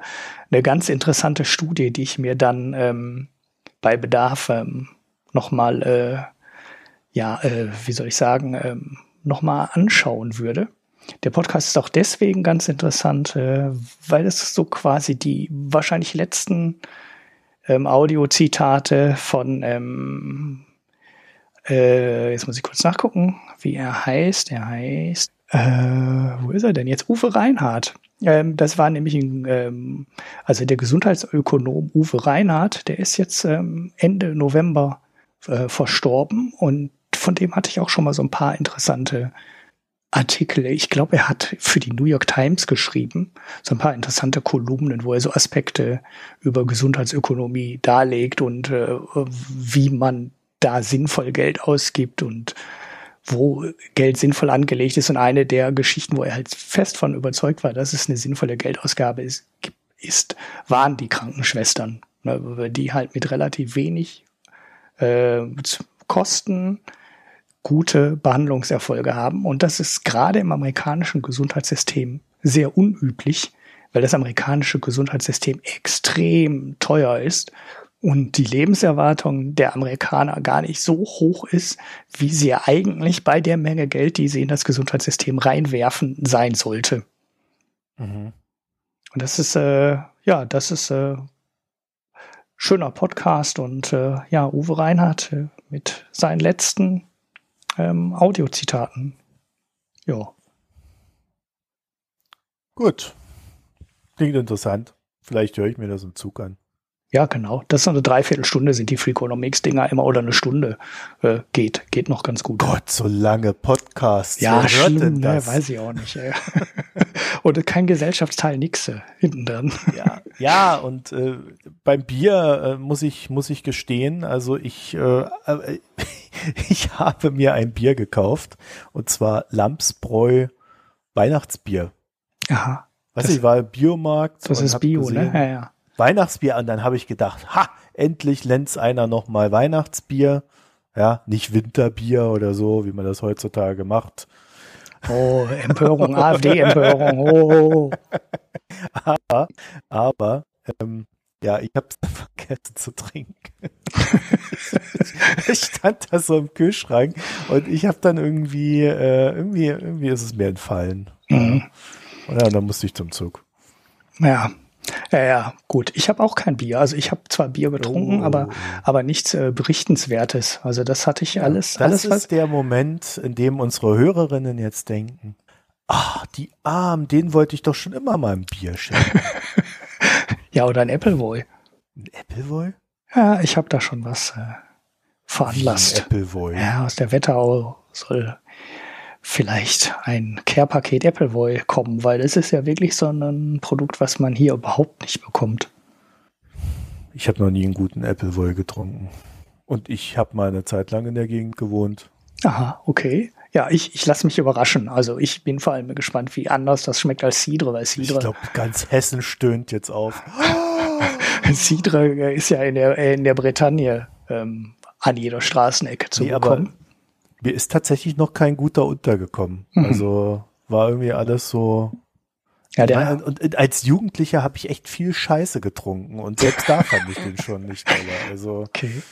eine ganz interessante Studie, die ich mir dann ähm, bei Bedarf ähm, nochmal, äh, ja, äh, wie soll ich sagen, ähm, nochmal anschauen würde. Der Podcast ist auch deswegen ganz interessant, äh, weil es so quasi die wahrscheinlich letzten ähm, Audiozitate von, ähm, äh, jetzt muss ich kurz nachgucken, wie er heißt. Er heißt, äh, wo ist er denn jetzt? Uwe Reinhardt. Ähm, das war nämlich ein, ähm, also der Gesundheitsökonom Uwe Reinhardt, der ist jetzt ähm, Ende November äh, verstorben und von dem hatte ich auch schon mal so ein paar interessante Artikel. Ich glaube, er hat für die New York Times geschrieben, so ein paar interessante Kolumnen, wo er so Aspekte über Gesundheitsökonomie darlegt und äh, wie man da sinnvoll Geld ausgibt und wo Geld sinnvoll angelegt ist. Und eine der Geschichten, wo er halt fest von überzeugt war, dass es eine sinnvolle Geldausgabe ist, ist waren die Krankenschwestern, ne, die halt mit relativ wenig äh, Kosten gute Behandlungserfolge haben. Und das ist gerade im amerikanischen Gesundheitssystem sehr unüblich, weil das amerikanische Gesundheitssystem extrem teuer ist und die Lebenserwartung der Amerikaner gar nicht so hoch ist, wie sie eigentlich bei der Menge Geld, die sie in das Gesundheitssystem reinwerfen, sein sollte. Mhm. Und das ist, äh, ja, das ist äh, schöner Podcast und äh, ja, Uwe Reinhardt äh, mit seinen letzten ähm, Audiozitaten. Ja. Gut. Klingt interessant. Vielleicht höre ich mir das im Zug an. Ja, genau. Das ist eine Dreiviertelstunde, sind die Freakonomics-Dinger immer oder eine Stunde. Äh, geht, geht noch ganz gut. Gott, so lange Podcasts. Ja, Wer schlimm, ne, weiß ich auch nicht. Ey. und kein Gesellschaftsteil, nix äh, hinten dran. ja, ja, und äh, beim Bier äh, muss ich muss ich gestehen, also ich äh, äh ich habe mir ein Bier gekauft und zwar Lamsbräu Weihnachtsbier. Aha. Weißt du, ich war im Biomarkt. Das ist Bio, ne? gesehen, ne? Ja, ja. Weihnachtsbier und dann habe ich gedacht, ha, endlich lenzt einer noch mal Weihnachtsbier. Ja, nicht Winterbier oder so, wie man das heutzutage macht. Oh, Empörung, AfD-Empörung. Oh. aber, aber ähm, ja, ich habe es vergessen zu trinken. ich stand da so im Kühlschrank und ich habe dann irgendwie, äh, irgendwie, irgendwie ist es mir entfallen. Mhm. Und ja, dann musste ich zum Zug. Ja, ja, ja, gut. Ich habe auch kein Bier. Also ich habe zwar Bier getrunken, oh. aber, aber nichts äh, Berichtenswertes. Also das hatte ich alles. Ja, das alles, ist was der Moment, in dem unsere Hörerinnen jetzt denken, ah, die Armen, den wollte ich doch schon immer mal ein Bier schenken. ja, oder ein Appleboy. Ein Appleboy? Ja, ich habe da schon was äh, veranlasst. Appleboy. Ja, aus der Wetterau soll vielleicht ein Care-Paket Appleboy kommen, weil es ist ja wirklich so ein Produkt, was man hier überhaupt nicht bekommt. Ich habe noch nie einen guten Appleboy getrunken. Und ich habe mal eine Zeit lang in der Gegend gewohnt. Aha, okay. Ja, ich, ich lasse mich überraschen. Also ich bin vor allem gespannt, wie anders das schmeckt als Cidre, weil Cidre. Ich glaube, ganz Hessen stöhnt jetzt auf. Cidre ist ja in der, in der Bretagne ähm, an jeder Straßenecke zu nee, bekommen mir ist tatsächlich noch kein guter untergekommen. Mhm. Also war irgendwie alles so. Ja, der und, und als Jugendlicher habe ich echt viel Scheiße getrunken und selbst da fand ich den schon nicht toller. Also okay.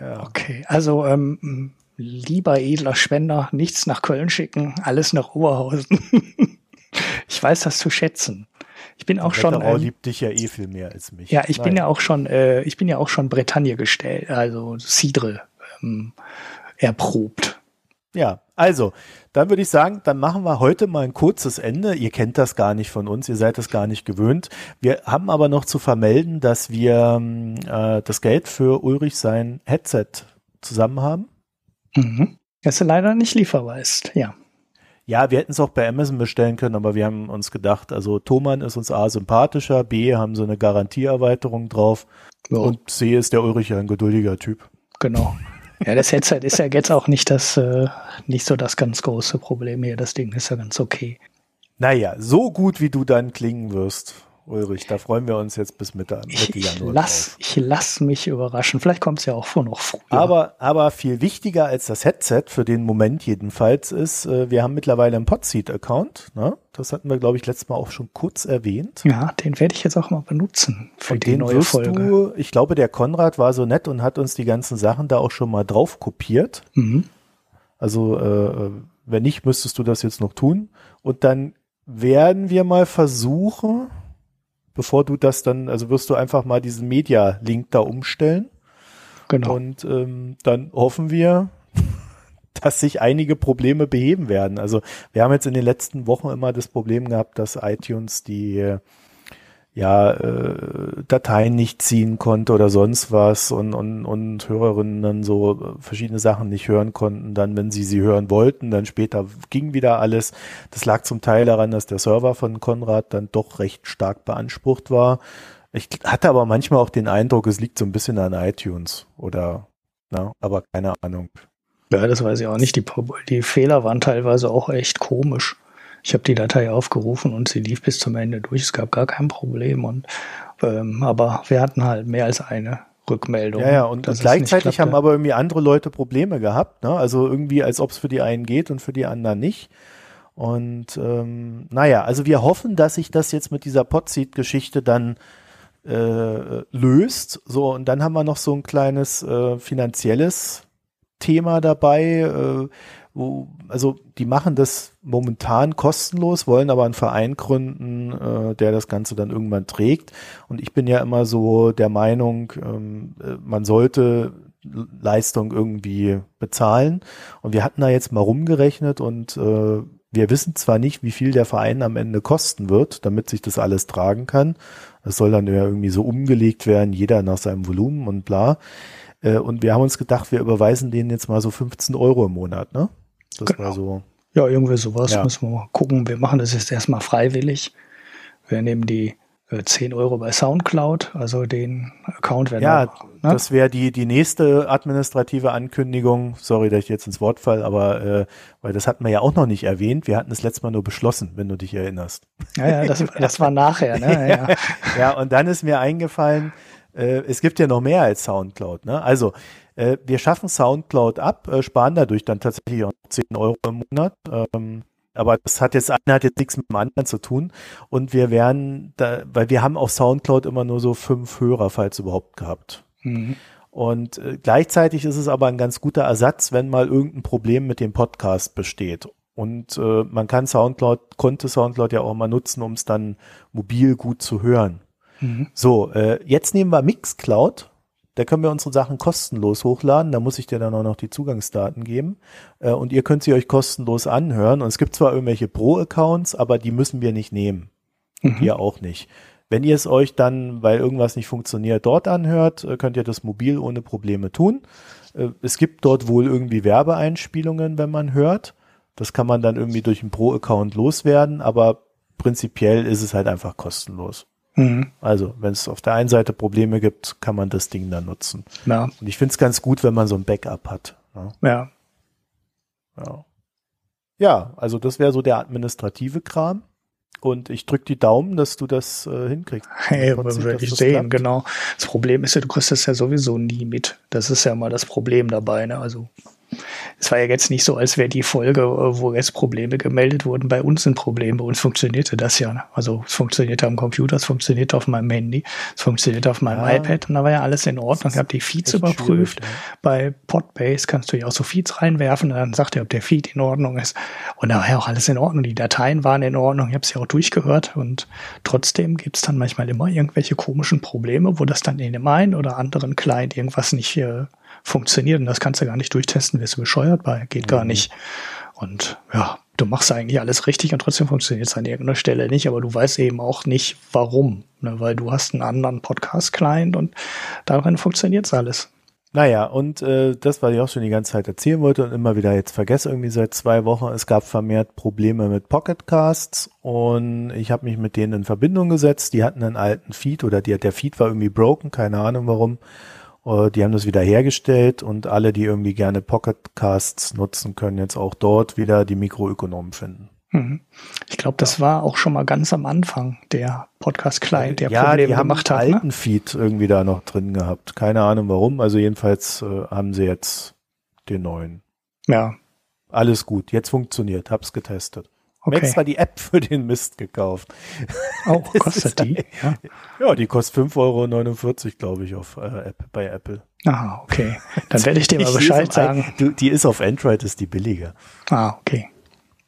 Ja. Okay, also ähm, lieber edler Spender, nichts nach Köln schicken, alles nach Oberhausen. ich weiß das zu schätzen. Ich bin auch schon. Ähm, liebt dich ja eh viel mehr als mich. Ja, ich Nein. bin ja auch schon, äh, ich bin ja auch schon Bretagne gestellt, also Cidre. Ähm, erprobt. Ja, also, dann würde ich sagen, dann machen wir heute mal ein kurzes Ende. Ihr kennt das gar nicht von uns, ihr seid das gar nicht gewöhnt. Wir haben aber noch zu vermelden, dass wir äh, das Geld für Ulrich sein Headset zusammen haben. Mhm. Das ist leider nicht lieferbar ist, ja. Ja, wir hätten es auch bei Amazon bestellen können, aber wir haben uns gedacht, also Thomann ist uns A sympathischer, B haben so eine Garantieerweiterung drauf ja. und C ist der Ulrich ein geduldiger Typ. Genau. Ja, das Headset ist ja jetzt auch nicht das, äh, nicht so das ganz große Problem hier. Das Ding ist ja ganz okay. Naja, so gut wie du dann klingen wirst Ulrich. Da freuen wir uns jetzt bis Mitte, Mitte ich, Januar. Lass, drauf. Ich lasse mich überraschen. Vielleicht kommt es ja auch vor noch früher. Aber, aber viel wichtiger als das Headset, für den Moment jedenfalls, ist, äh, wir haben mittlerweile einen Podseed-Account. Ne? Das hatten wir, glaube ich, letztes Mal auch schon kurz erwähnt. Ja, den werde ich jetzt auch mal benutzen für Und die neue Folge. Du, ich glaube, der Konrad war so nett und hat uns die ganzen Sachen da auch schon mal drauf kopiert. Mhm. Also, äh, wenn nicht, müsstest du das jetzt noch tun. Und dann werden wir mal versuchen, bevor du das dann, also wirst du einfach mal diesen Media-Link da umstellen. Genau. Und ähm, dann hoffen wir, dass sich einige Probleme beheben werden. Also wir haben jetzt in den letzten Wochen immer das Problem gehabt, dass iTunes die ja, äh, Dateien nicht ziehen konnte oder sonst was und, und, und Hörerinnen dann so verschiedene Sachen nicht hören konnten, dann, wenn sie sie hören wollten, dann später ging wieder alles. Das lag zum Teil daran, dass der Server von Konrad dann doch recht stark beansprucht war. Ich hatte aber manchmal auch den Eindruck, es liegt so ein bisschen an iTunes oder, na, aber keine Ahnung. Ja, das weiß ich auch nicht. Die, die Fehler waren teilweise auch echt komisch. Ich habe die Datei aufgerufen und sie lief bis zum Ende durch. Es gab gar kein Problem. Und ähm, aber wir hatten halt mehr als eine Rückmeldung. Ja, ja, und, und gleichzeitig haben aber irgendwie andere Leute Probleme gehabt. Ne? Also irgendwie, als ob es für die einen geht und für die anderen nicht. Und ähm, naja, also wir hoffen, dass sich das jetzt mit dieser Podseed-Geschichte dann äh, löst. So, und dann haben wir noch so ein kleines äh, finanzielles Thema dabei. Äh, wo, also die machen das momentan kostenlos, wollen aber einen Verein gründen, äh, der das Ganze dann irgendwann trägt. Und ich bin ja immer so der Meinung, ähm, äh, man sollte Leistung irgendwie bezahlen. Und wir hatten da jetzt mal rumgerechnet und äh, wir wissen zwar nicht, wie viel der Verein am Ende kosten wird, damit sich das alles tragen kann. Das soll dann ja irgendwie so umgelegt werden, jeder nach seinem Volumen und bla. Äh, und wir haben uns gedacht, wir überweisen denen jetzt mal so 15 Euro im Monat, ne? Das genau. war so. Ja, irgendwie sowas. Ja. Müssen wir mal gucken. Wir machen das jetzt erstmal freiwillig. Wir nehmen die äh, 10 Euro bei Soundcloud, also den Account werden Ja, wir, ne? das wäre die, die nächste administrative Ankündigung. Sorry, dass ich jetzt ins Wort fall, aber äh, weil das hatten wir ja auch noch nicht erwähnt. Wir hatten es letztes Mal nur beschlossen, wenn du dich erinnerst. Ja, ja, das, das war nachher, ne? Ja, ja. ja, und dann ist mir eingefallen, äh, es gibt ja noch mehr als Soundcloud, ne? Also äh, wir schaffen Soundcloud ab, äh, sparen dadurch dann tatsächlich auch 10 Euro im Monat. Ähm, aber das hat jetzt, einer hat jetzt nichts mit dem anderen zu tun. Und wir werden da, weil wir haben auf Soundcloud immer nur so fünf Hörer, falls überhaupt gehabt. Mhm. Und äh, gleichzeitig ist es aber ein ganz guter Ersatz, wenn mal irgendein Problem mit dem Podcast besteht. Und äh, man kann Soundcloud, konnte Soundcloud ja auch mal nutzen, um es dann mobil gut zu hören. Mhm. So, äh, jetzt nehmen wir Mixcloud da können wir unsere Sachen kostenlos hochladen. Da muss ich dir dann auch noch die Zugangsdaten geben. Äh, und ihr könnt sie euch kostenlos anhören. Und es gibt zwar irgendwelche Pro-Accounts, aber die müssen wir nicht nehmen. Mhm. Ihr auch nicht. Wenn ihr es euch dann, weil irgendwas nicht funktioniert, dort anhört, äh, könnt ihr das mobil ohne Probleme tun. Äh, es gibt dort wohl irgendwie Werbeeinspielungen, wenn man hört. Das kann man dann irgendwie durch einen Pro-Account loswerden, aber prinzipiell ist es halt einfach kostenlos. Mhm. Also, wenn es auf der einen Seite Probleme gibt, kann man das Ding dann nutzen. Ja. Und ich finde es ganz gut, wenn man so ein Backup hat. Ne? Ja. Ja. Ja, also das wäre so der administrative Kram. Und ich drücke die Daumen, dass du das äh, hinkriegst. Hey, würde ich sehen, klappt. genau. Das Problem ist ja, du kriegst das ja sowieso nie mit. Das ist ja mal das Problem dabei. Ne? Also es war ja jetzt nicht so, als wäre die Folge, äh, wo jetzt Probleme gemeldet wurden, bei uns ein Problem. Bei uns funktionierte das ja. Also es funktionierte am Computer, es funktionierte auf meinem Handy, es funktionierte auf meinem ja. iPad und da war ja alles in Ordnung. Ich habe die Feeds überprüft. Ja. Bei Podbase kannst du ja auch so Feeds reinwerfen und dann sagt er, ob der Feed in Ordnung ist. Und da war ja auch alles in Ordnung. Die Dateien waren in Ordnung. Ich habe es ja auch durchgehört und trotzdem gibt es dann manchmal immer irgendwelche komischen Probleme, wo das dann in dem einen oder anderen Client irgendwas nicht äh, funktioniert. Und das kannst du gar nicht durchtesten, wirst du bescheuert bei, geht mhm. gar nicht. Und ja, du machst eigentlich alles richtig und trotzdem funktioniert es an irgendeiner Stelle nicht, aber du weißt eben auch nicht, warum. Ne? Weil du hast einen anderen Podcast-Client und darin funktioniert es alles. Naja, und äh, das, was ich auch schon die ganze Zeit erzählen wollte und immer wieder jetzt vergesse, irgendwie seit zwei Wochen, es gab vermehrt Probleme mit Pocketcasts und ich habe mich mit denen in Verbindung gesetzt. Die hatten einen alten Feed oder die, der Feed war irgendwie broken, keine Ahnung warum. Äh, die haben das wieder hergestellt und alle, die irgendwie gerne Pocketcasts nutzen, können jetzt auch dort wieder die Mikroökonomen finden. Mhm. Ich glaube, das war auch schon mal ganz am Anfang der Podcast-Client, der ja, Probleme die haben gemacht hat. einen ne? alten ne? Feed irgendwie da noch drin gehabt. Keine Ahnung warum. Also jedenfalls äh, haben sie jetzt den neuen. Ja. Alles gut. Jetzt funktioniert. Hab's getestet. Okay. Extra die App für den Mist gekauft. Oh, kostet die? Ja. ja, die kostet 5,49 Euro, glaube ich, auf äh, App, bei Apple. Ah, okay. Dann werde ich dir mal Bescheid sagen. Du, die ist auf Android, ist die billiger. Ah, okay.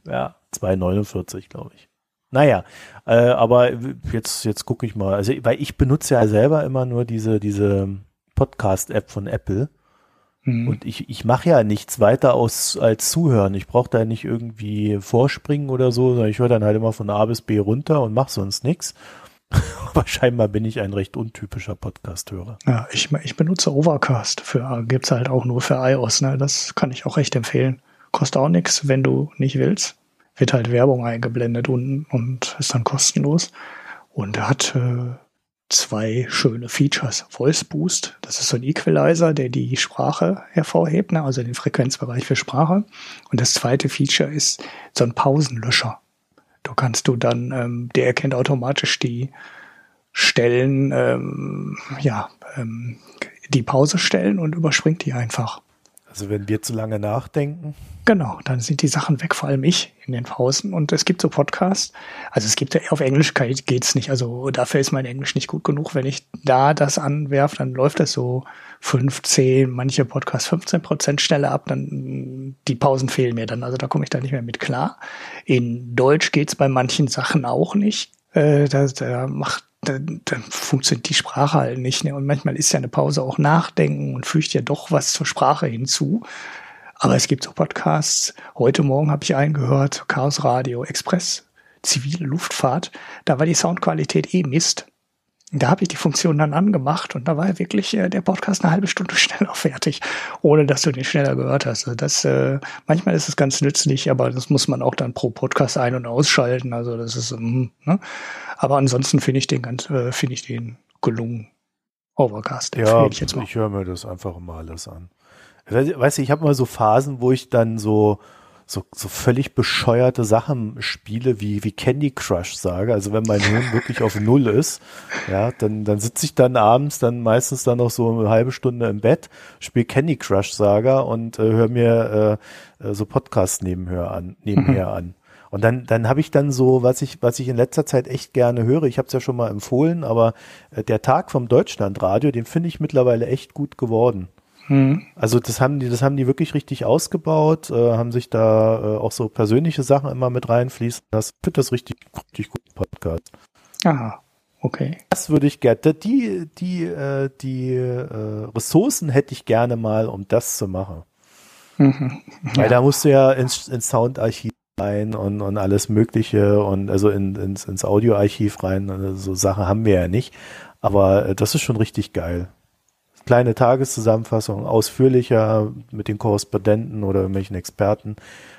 Ja, 2,49, glaube ich. Naja, äh, aber jetzt, jetzt gucke ich mal. Also, weil ich benutze ja selber immer nur diese, diese Podcast-App von Apple. Mhm. Und ich, ich mache ja nichts weiter aus, als zuhören. Ich brauche da nicht irgendwie vorspringen oder so, sondern ich höre dann halt immer von A bis B runter und mache sonst nichts. Aber scheinbar bin ich ein recht untypischer Podcast-Hörer. Ja, ich, ich benutze Overcast. Für gibt's halt auch nur für iOS. Ne? Das kann ich auch echt empfehlen. Kostet auch nichts, wenn du nicht willst wird halt Werbung eingeblendet unten und ist dann kostenlos. Und er hat äh, zwei schöne Features. Voice Boost, das ist so ein Equalizer, der die Sprache hervorhebt, ne? also den Frequenzbereich für Sprache. Und das zweite Feature ist so ein Pausenlöscher. Du kannst du dann, ähm, der erkennt automatisch die Stellen, ähm, ja, ähm, die Pause stellen und überspringt die einfach. Also wenn wir zu lange nachdenken. Genau, dann sind die Sachen weg, vor allem ich in den Pausen. Und es gibt so Podcasts, also es gibt auf Englisch geht's nicht. Also dafür ist mein Englisch nicht gut genug. Wenn ich da das anwerfe, dann läuft das so 15, manche Podcasts 15 Prozent schneller ab, dann die Pausen fehlen mir dann. Also da komme ich da nicht mehr mit klar. In Deutsch geht's bei manchen Sachen auch nicht. Äh, da, da macht dann, dann funktioniert die Sprache halt nicht. Ne? Und manchmal ist ja eine Pause auch Nachdenken und fügt ja doch was zur Sprache hinzu. Aber es gibt so Podcasts. Heute Morgen habe ich einen gehört, Chaos Radio Express, zivile Luftfahrt. Da war die Soundqualität eh Mist. Da habe ich die Funktion dann angemacht und da war wirklich äh, der Podcast eine halbe Stunde schneller fertig, ohne dass du den schneller gehört hast. Also das, äh, manchmal ist es ganz nützlich, aber das muss man auch dann pro Podcast ein- und ausschalten. Also das ist, mm, ne? aber ansonsten finde ich den ganz, äh, finde ich den gelungen. Overcast. Ja, ich, ich höre mir das einfach mal alles an. Weißt du, ich habe mal so Phasen, wo ich dann so so, so völlig bescheuerte Sachen spiele, wie, wie Candy Crush sage. Also wenn mein Hirn wirklich auf Null ist, ja, dann, dann sitze ich dann abends dann meistens dann noch so eine halbe Stunde im Bett, spiele Candy Crush Saga und äh, höre mir äh, äh, so Podcasts nebenher an, nebenher mhm. an. Und dann, dann habe ich dann so, was ich, was ich in letzter Zeit echt gerne höre, ich habe es ja schon mal empfohlen, aber äh, der Tag vom Deutschlandradio, den finde ich mittlerweile echt gut geworden. Hm. Also das haben die, das haben die wirklich richtig ausgebaut, äh, haben sich da äh, auch so persönliche Sachen immer mit reinfließen. Das finde das richtig, richtig gut Podcast. Aha, okay. Das würde ich gerne. Die, die, äh, die äh, Ressourcen hätte ich gerne mal, um das zu machen. Mhm. Weil ja. da musst du ja ins, ins Soundarchiv rein und, und alles Mögliche und also in, ins, ins Audioarchiv rein. Also so Sachen haben wir ja nicht. Aber äh, das ist schon richtig geil kleine Tageszusammenfassung, ausführlicher mit den Korrespondenten oder irgendwelchen Experten.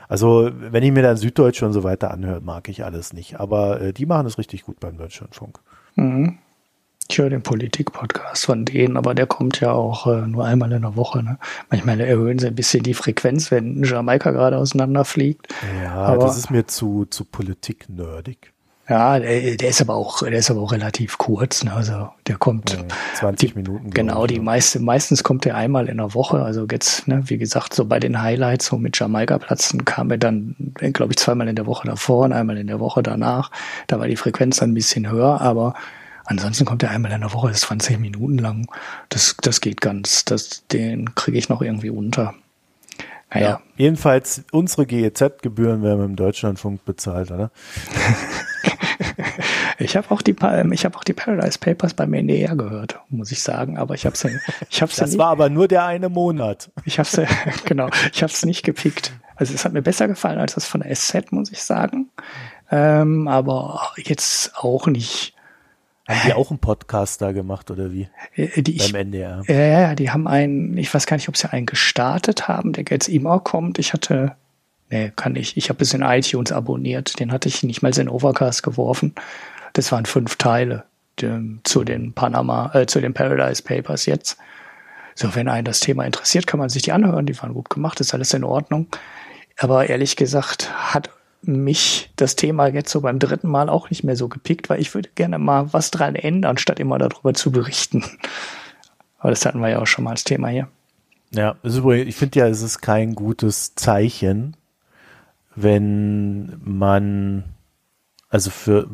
Also wenn ich mir dann Süddeutsche und so weiter anhöre, mag ich alles nicht. Aber äh, die machen es richtig gut beim Deutschlandfunk. Mhm. Ich höre den Politik-Podcast von denen, aber der kommt ja auch äh, nur einmal in der Woche. Ne? Manchmal erhöhen sie ein bisschen die Frequenz, wenn Jamaika gerade auseinanderfliegt. Ja, aber das ist mir zu, zu Politik-nerdig. Ja, der, der, ist aber auch, der ist aber auch relativ kurz. Ne? Also der kommt ja, 20 die, Minuten. Genau, ich, die meiste, meistens kommt er einmal in der Woche. Also jetzt, ne, wie gesagt, so bei den Highlights, so mit Jamaika-Platzen kam er dann, glaube ich, zweimal in der Woche davor und einmal in der Woche danach. Da war die Frequenz dann ein bisschen höher, aber ansonsten kommt er einmal in der Woche, ist 20 Minuten lang. Das, das geht ganz, das, den kriege ich noch irgendwie unter. Naja. Ja, jedenfalls, unsere GEZ-Gebühren werden im Deutschlandfunk bezahlt, oder? ich habe auch die ich habe auch die Paradise Papers beim NDR gehört, muss ich sagen, aber ich habe es ich hab's Das ja war aber nur der eine Monat. Ich habe es genau, ich habe es nicht gepickt. Also es hat mir besser gefallen als das von der SZ, muss ich sagen. Ähm, aber jetzt auch nicht. Haben die auch einen Podcast da gemacht oder wie? Äh, die Beim NDR. Ja, ja, die haben einen, ich weiß gar nicht, ob sie einen gestartet haben, der jetzt immer kommt. Ich hatte Nee, kann ich. Ich habe es in iTunes abonniert. Den hatte ich nicht mal in Overcast geworfen. Das waren fünf Teile die, zu den Panama, äh, zu den Paradise Papers jetzt. So, wenn einen das Thema interessiert, kann man sich die anhören. Die waren gut gemacht, ist alles in Ordnung. Aber ehrlich gesagt, hat mich das Thema jetzt so beim dritten Mal auch nicht mehr so gepickt, weil ich würde gerne mal was dran ändern, statt immer darüber zu berichten. Aber das hatten wir ja auch schon mal als Thema hier. Ja, ich finde ja, es ist kein gutes Zeichen, wenn man, also für,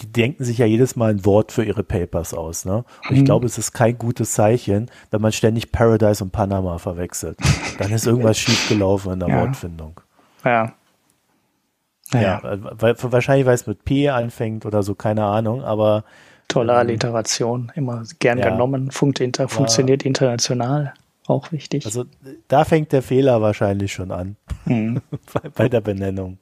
die denken sich ja jedes Mal ein Wort für ihre Papers aus, ne? Und mhm. ich glaube, es ist kein gutes Zeichen, wenn man ständig Paradise und Panama verwechselt. Dann ist irgendwas schiefgelaufen in der ja. Wortfindung. Ja. Ja, ja weil, wahrscheinlich, weil es mit P anfängt oder so, keine Ahnung, aber. Tolle ähm, Alliteration, immer gern ja. genommen, funkt inter, funktioniert international, auch wichtig. Also da fängt der Fehler wahrscheinlich schon an, mhm. bei, bei, der Benennung.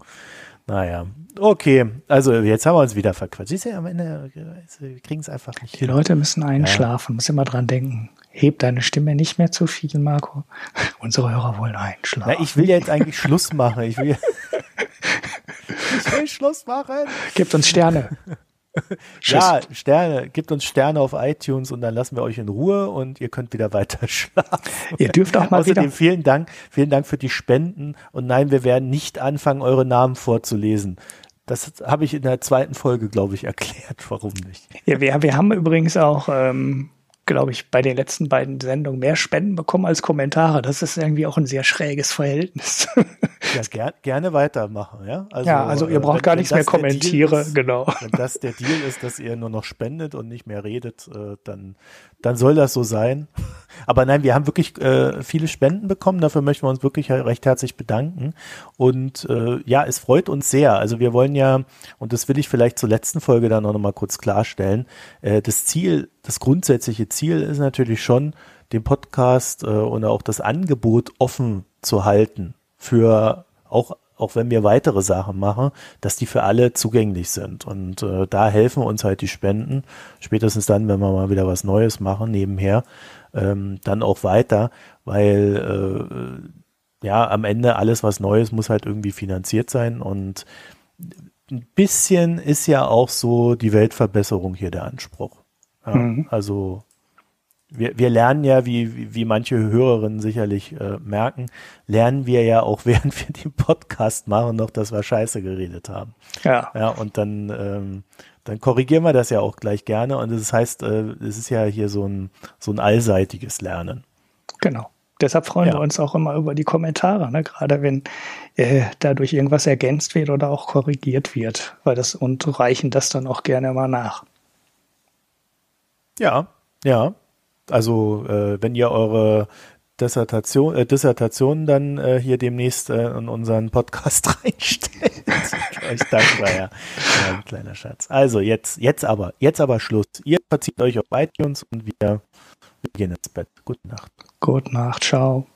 Naja, okay, also jetzt haben wir uns wieder verquatscht. Siehst du, am Ende, wir kriegen es einfach nicht. Die. Leute müssen einschlafen, ja. muss immer dran denken. Heb deine Stimme nicht mehr zu viel, Marco. Unsere Hörer wollen einschlafen. Na, ich will jetzt eigentlich Schluss machen. Ich will, ich will Schluss machen. Gebt uns Sterne. ja, Sterne. Gebt uns Sterne auf iTunes und dann lassen wir euch in Ruhe und ihr könnt wieder weiter schlafen. Ihr dürft auch mal Außerdem wieder. vielen Dank, vielen Dank für die Spenden und nein, wir werden nicht anfangen, eure Namen vorzulesen. Das habe ich in der zweiten Folge, glaube ich, erklärt, warum nicht. Ja, wir, wir haben übrigens auch ähm, glaube ich, bei den letzten beiden Sendungen mehr Spenden bekommen als Kommentare. Das ist irgendwie auch ein sehr schräges Verhältnis. Ja, ger gerne weitermachen, ja. Also, ja, also ihr braucht äh, wenn, gar nichts mehr kommentiere, ist, genau. Wenn das der Deal ist, dass ihr nur noch spendet und nicht mehr redet, äh, dann, dann soll das so sein. Aber nein, wir haben wirklich äh, viele Spenden bekommen. Dafür möchten wir uns wirklich recht herzlich bedanken. Und äh, ja, es freut uns sehr. Also wir wollen ja, und das will ich vielleicht zur letzten Folge dann auch nochmal kurz klarstellen, äh, das Ziel, das grundsätzliche Ziel ist natürlich schon, den Podcast äh, und auch das Angebot offen zu halten für auch auch wenn wir weitere Sachen machen, dass die für alle zugänglich sind. Und äh, da helfen uns halt die Spenden, spätestens dann, wenn wir mal wieder was Neues machen, nebenher, ähm, dann auch weiter, weil äh, ja, am Ende alles, was Neues, muss halt irgendwie finanziert sein. Und ein bisschen ist ja auch so die Weltverbesserung hier der Anspruch. Ja, mhm. Also wir, wir lernen ja, wie, wie, manche Hörerinnen sicherlich äh, merken, lernen wir ja auch, während wir den Podcast machen, noch, dass wir Scheiße geredet haben. Ja. Ja, und dann, ähm, dann korrigieren wir das ja auch gleich gerne. Und das heißt, äh, es ist ja hier so ein, so ein allseitiges Lernen. Genau. Deshalb freuen ja. wir uns auch immer über die Kommentare, ne? gerade wenn äh, dadurch irgendwas ergänzt wird oder auch korrigiert wird, weil das und reichen das dann auch gerne mal nach. Ja, ja. Also äh, wenn ihr eure Dissertation, äh, Dissertation dann äh, hier demnächst äh, in unseren Podcast reinstellt. euch dankbar, ja. ja. Ein kleiner Schatz. Also jetzt, jetzt aber, jetzt aber Schluss. Ihr verzieht euch auf iTunes und wir, wir gehen ins Bett. Gute Nacht. Gute Nacht, ciao.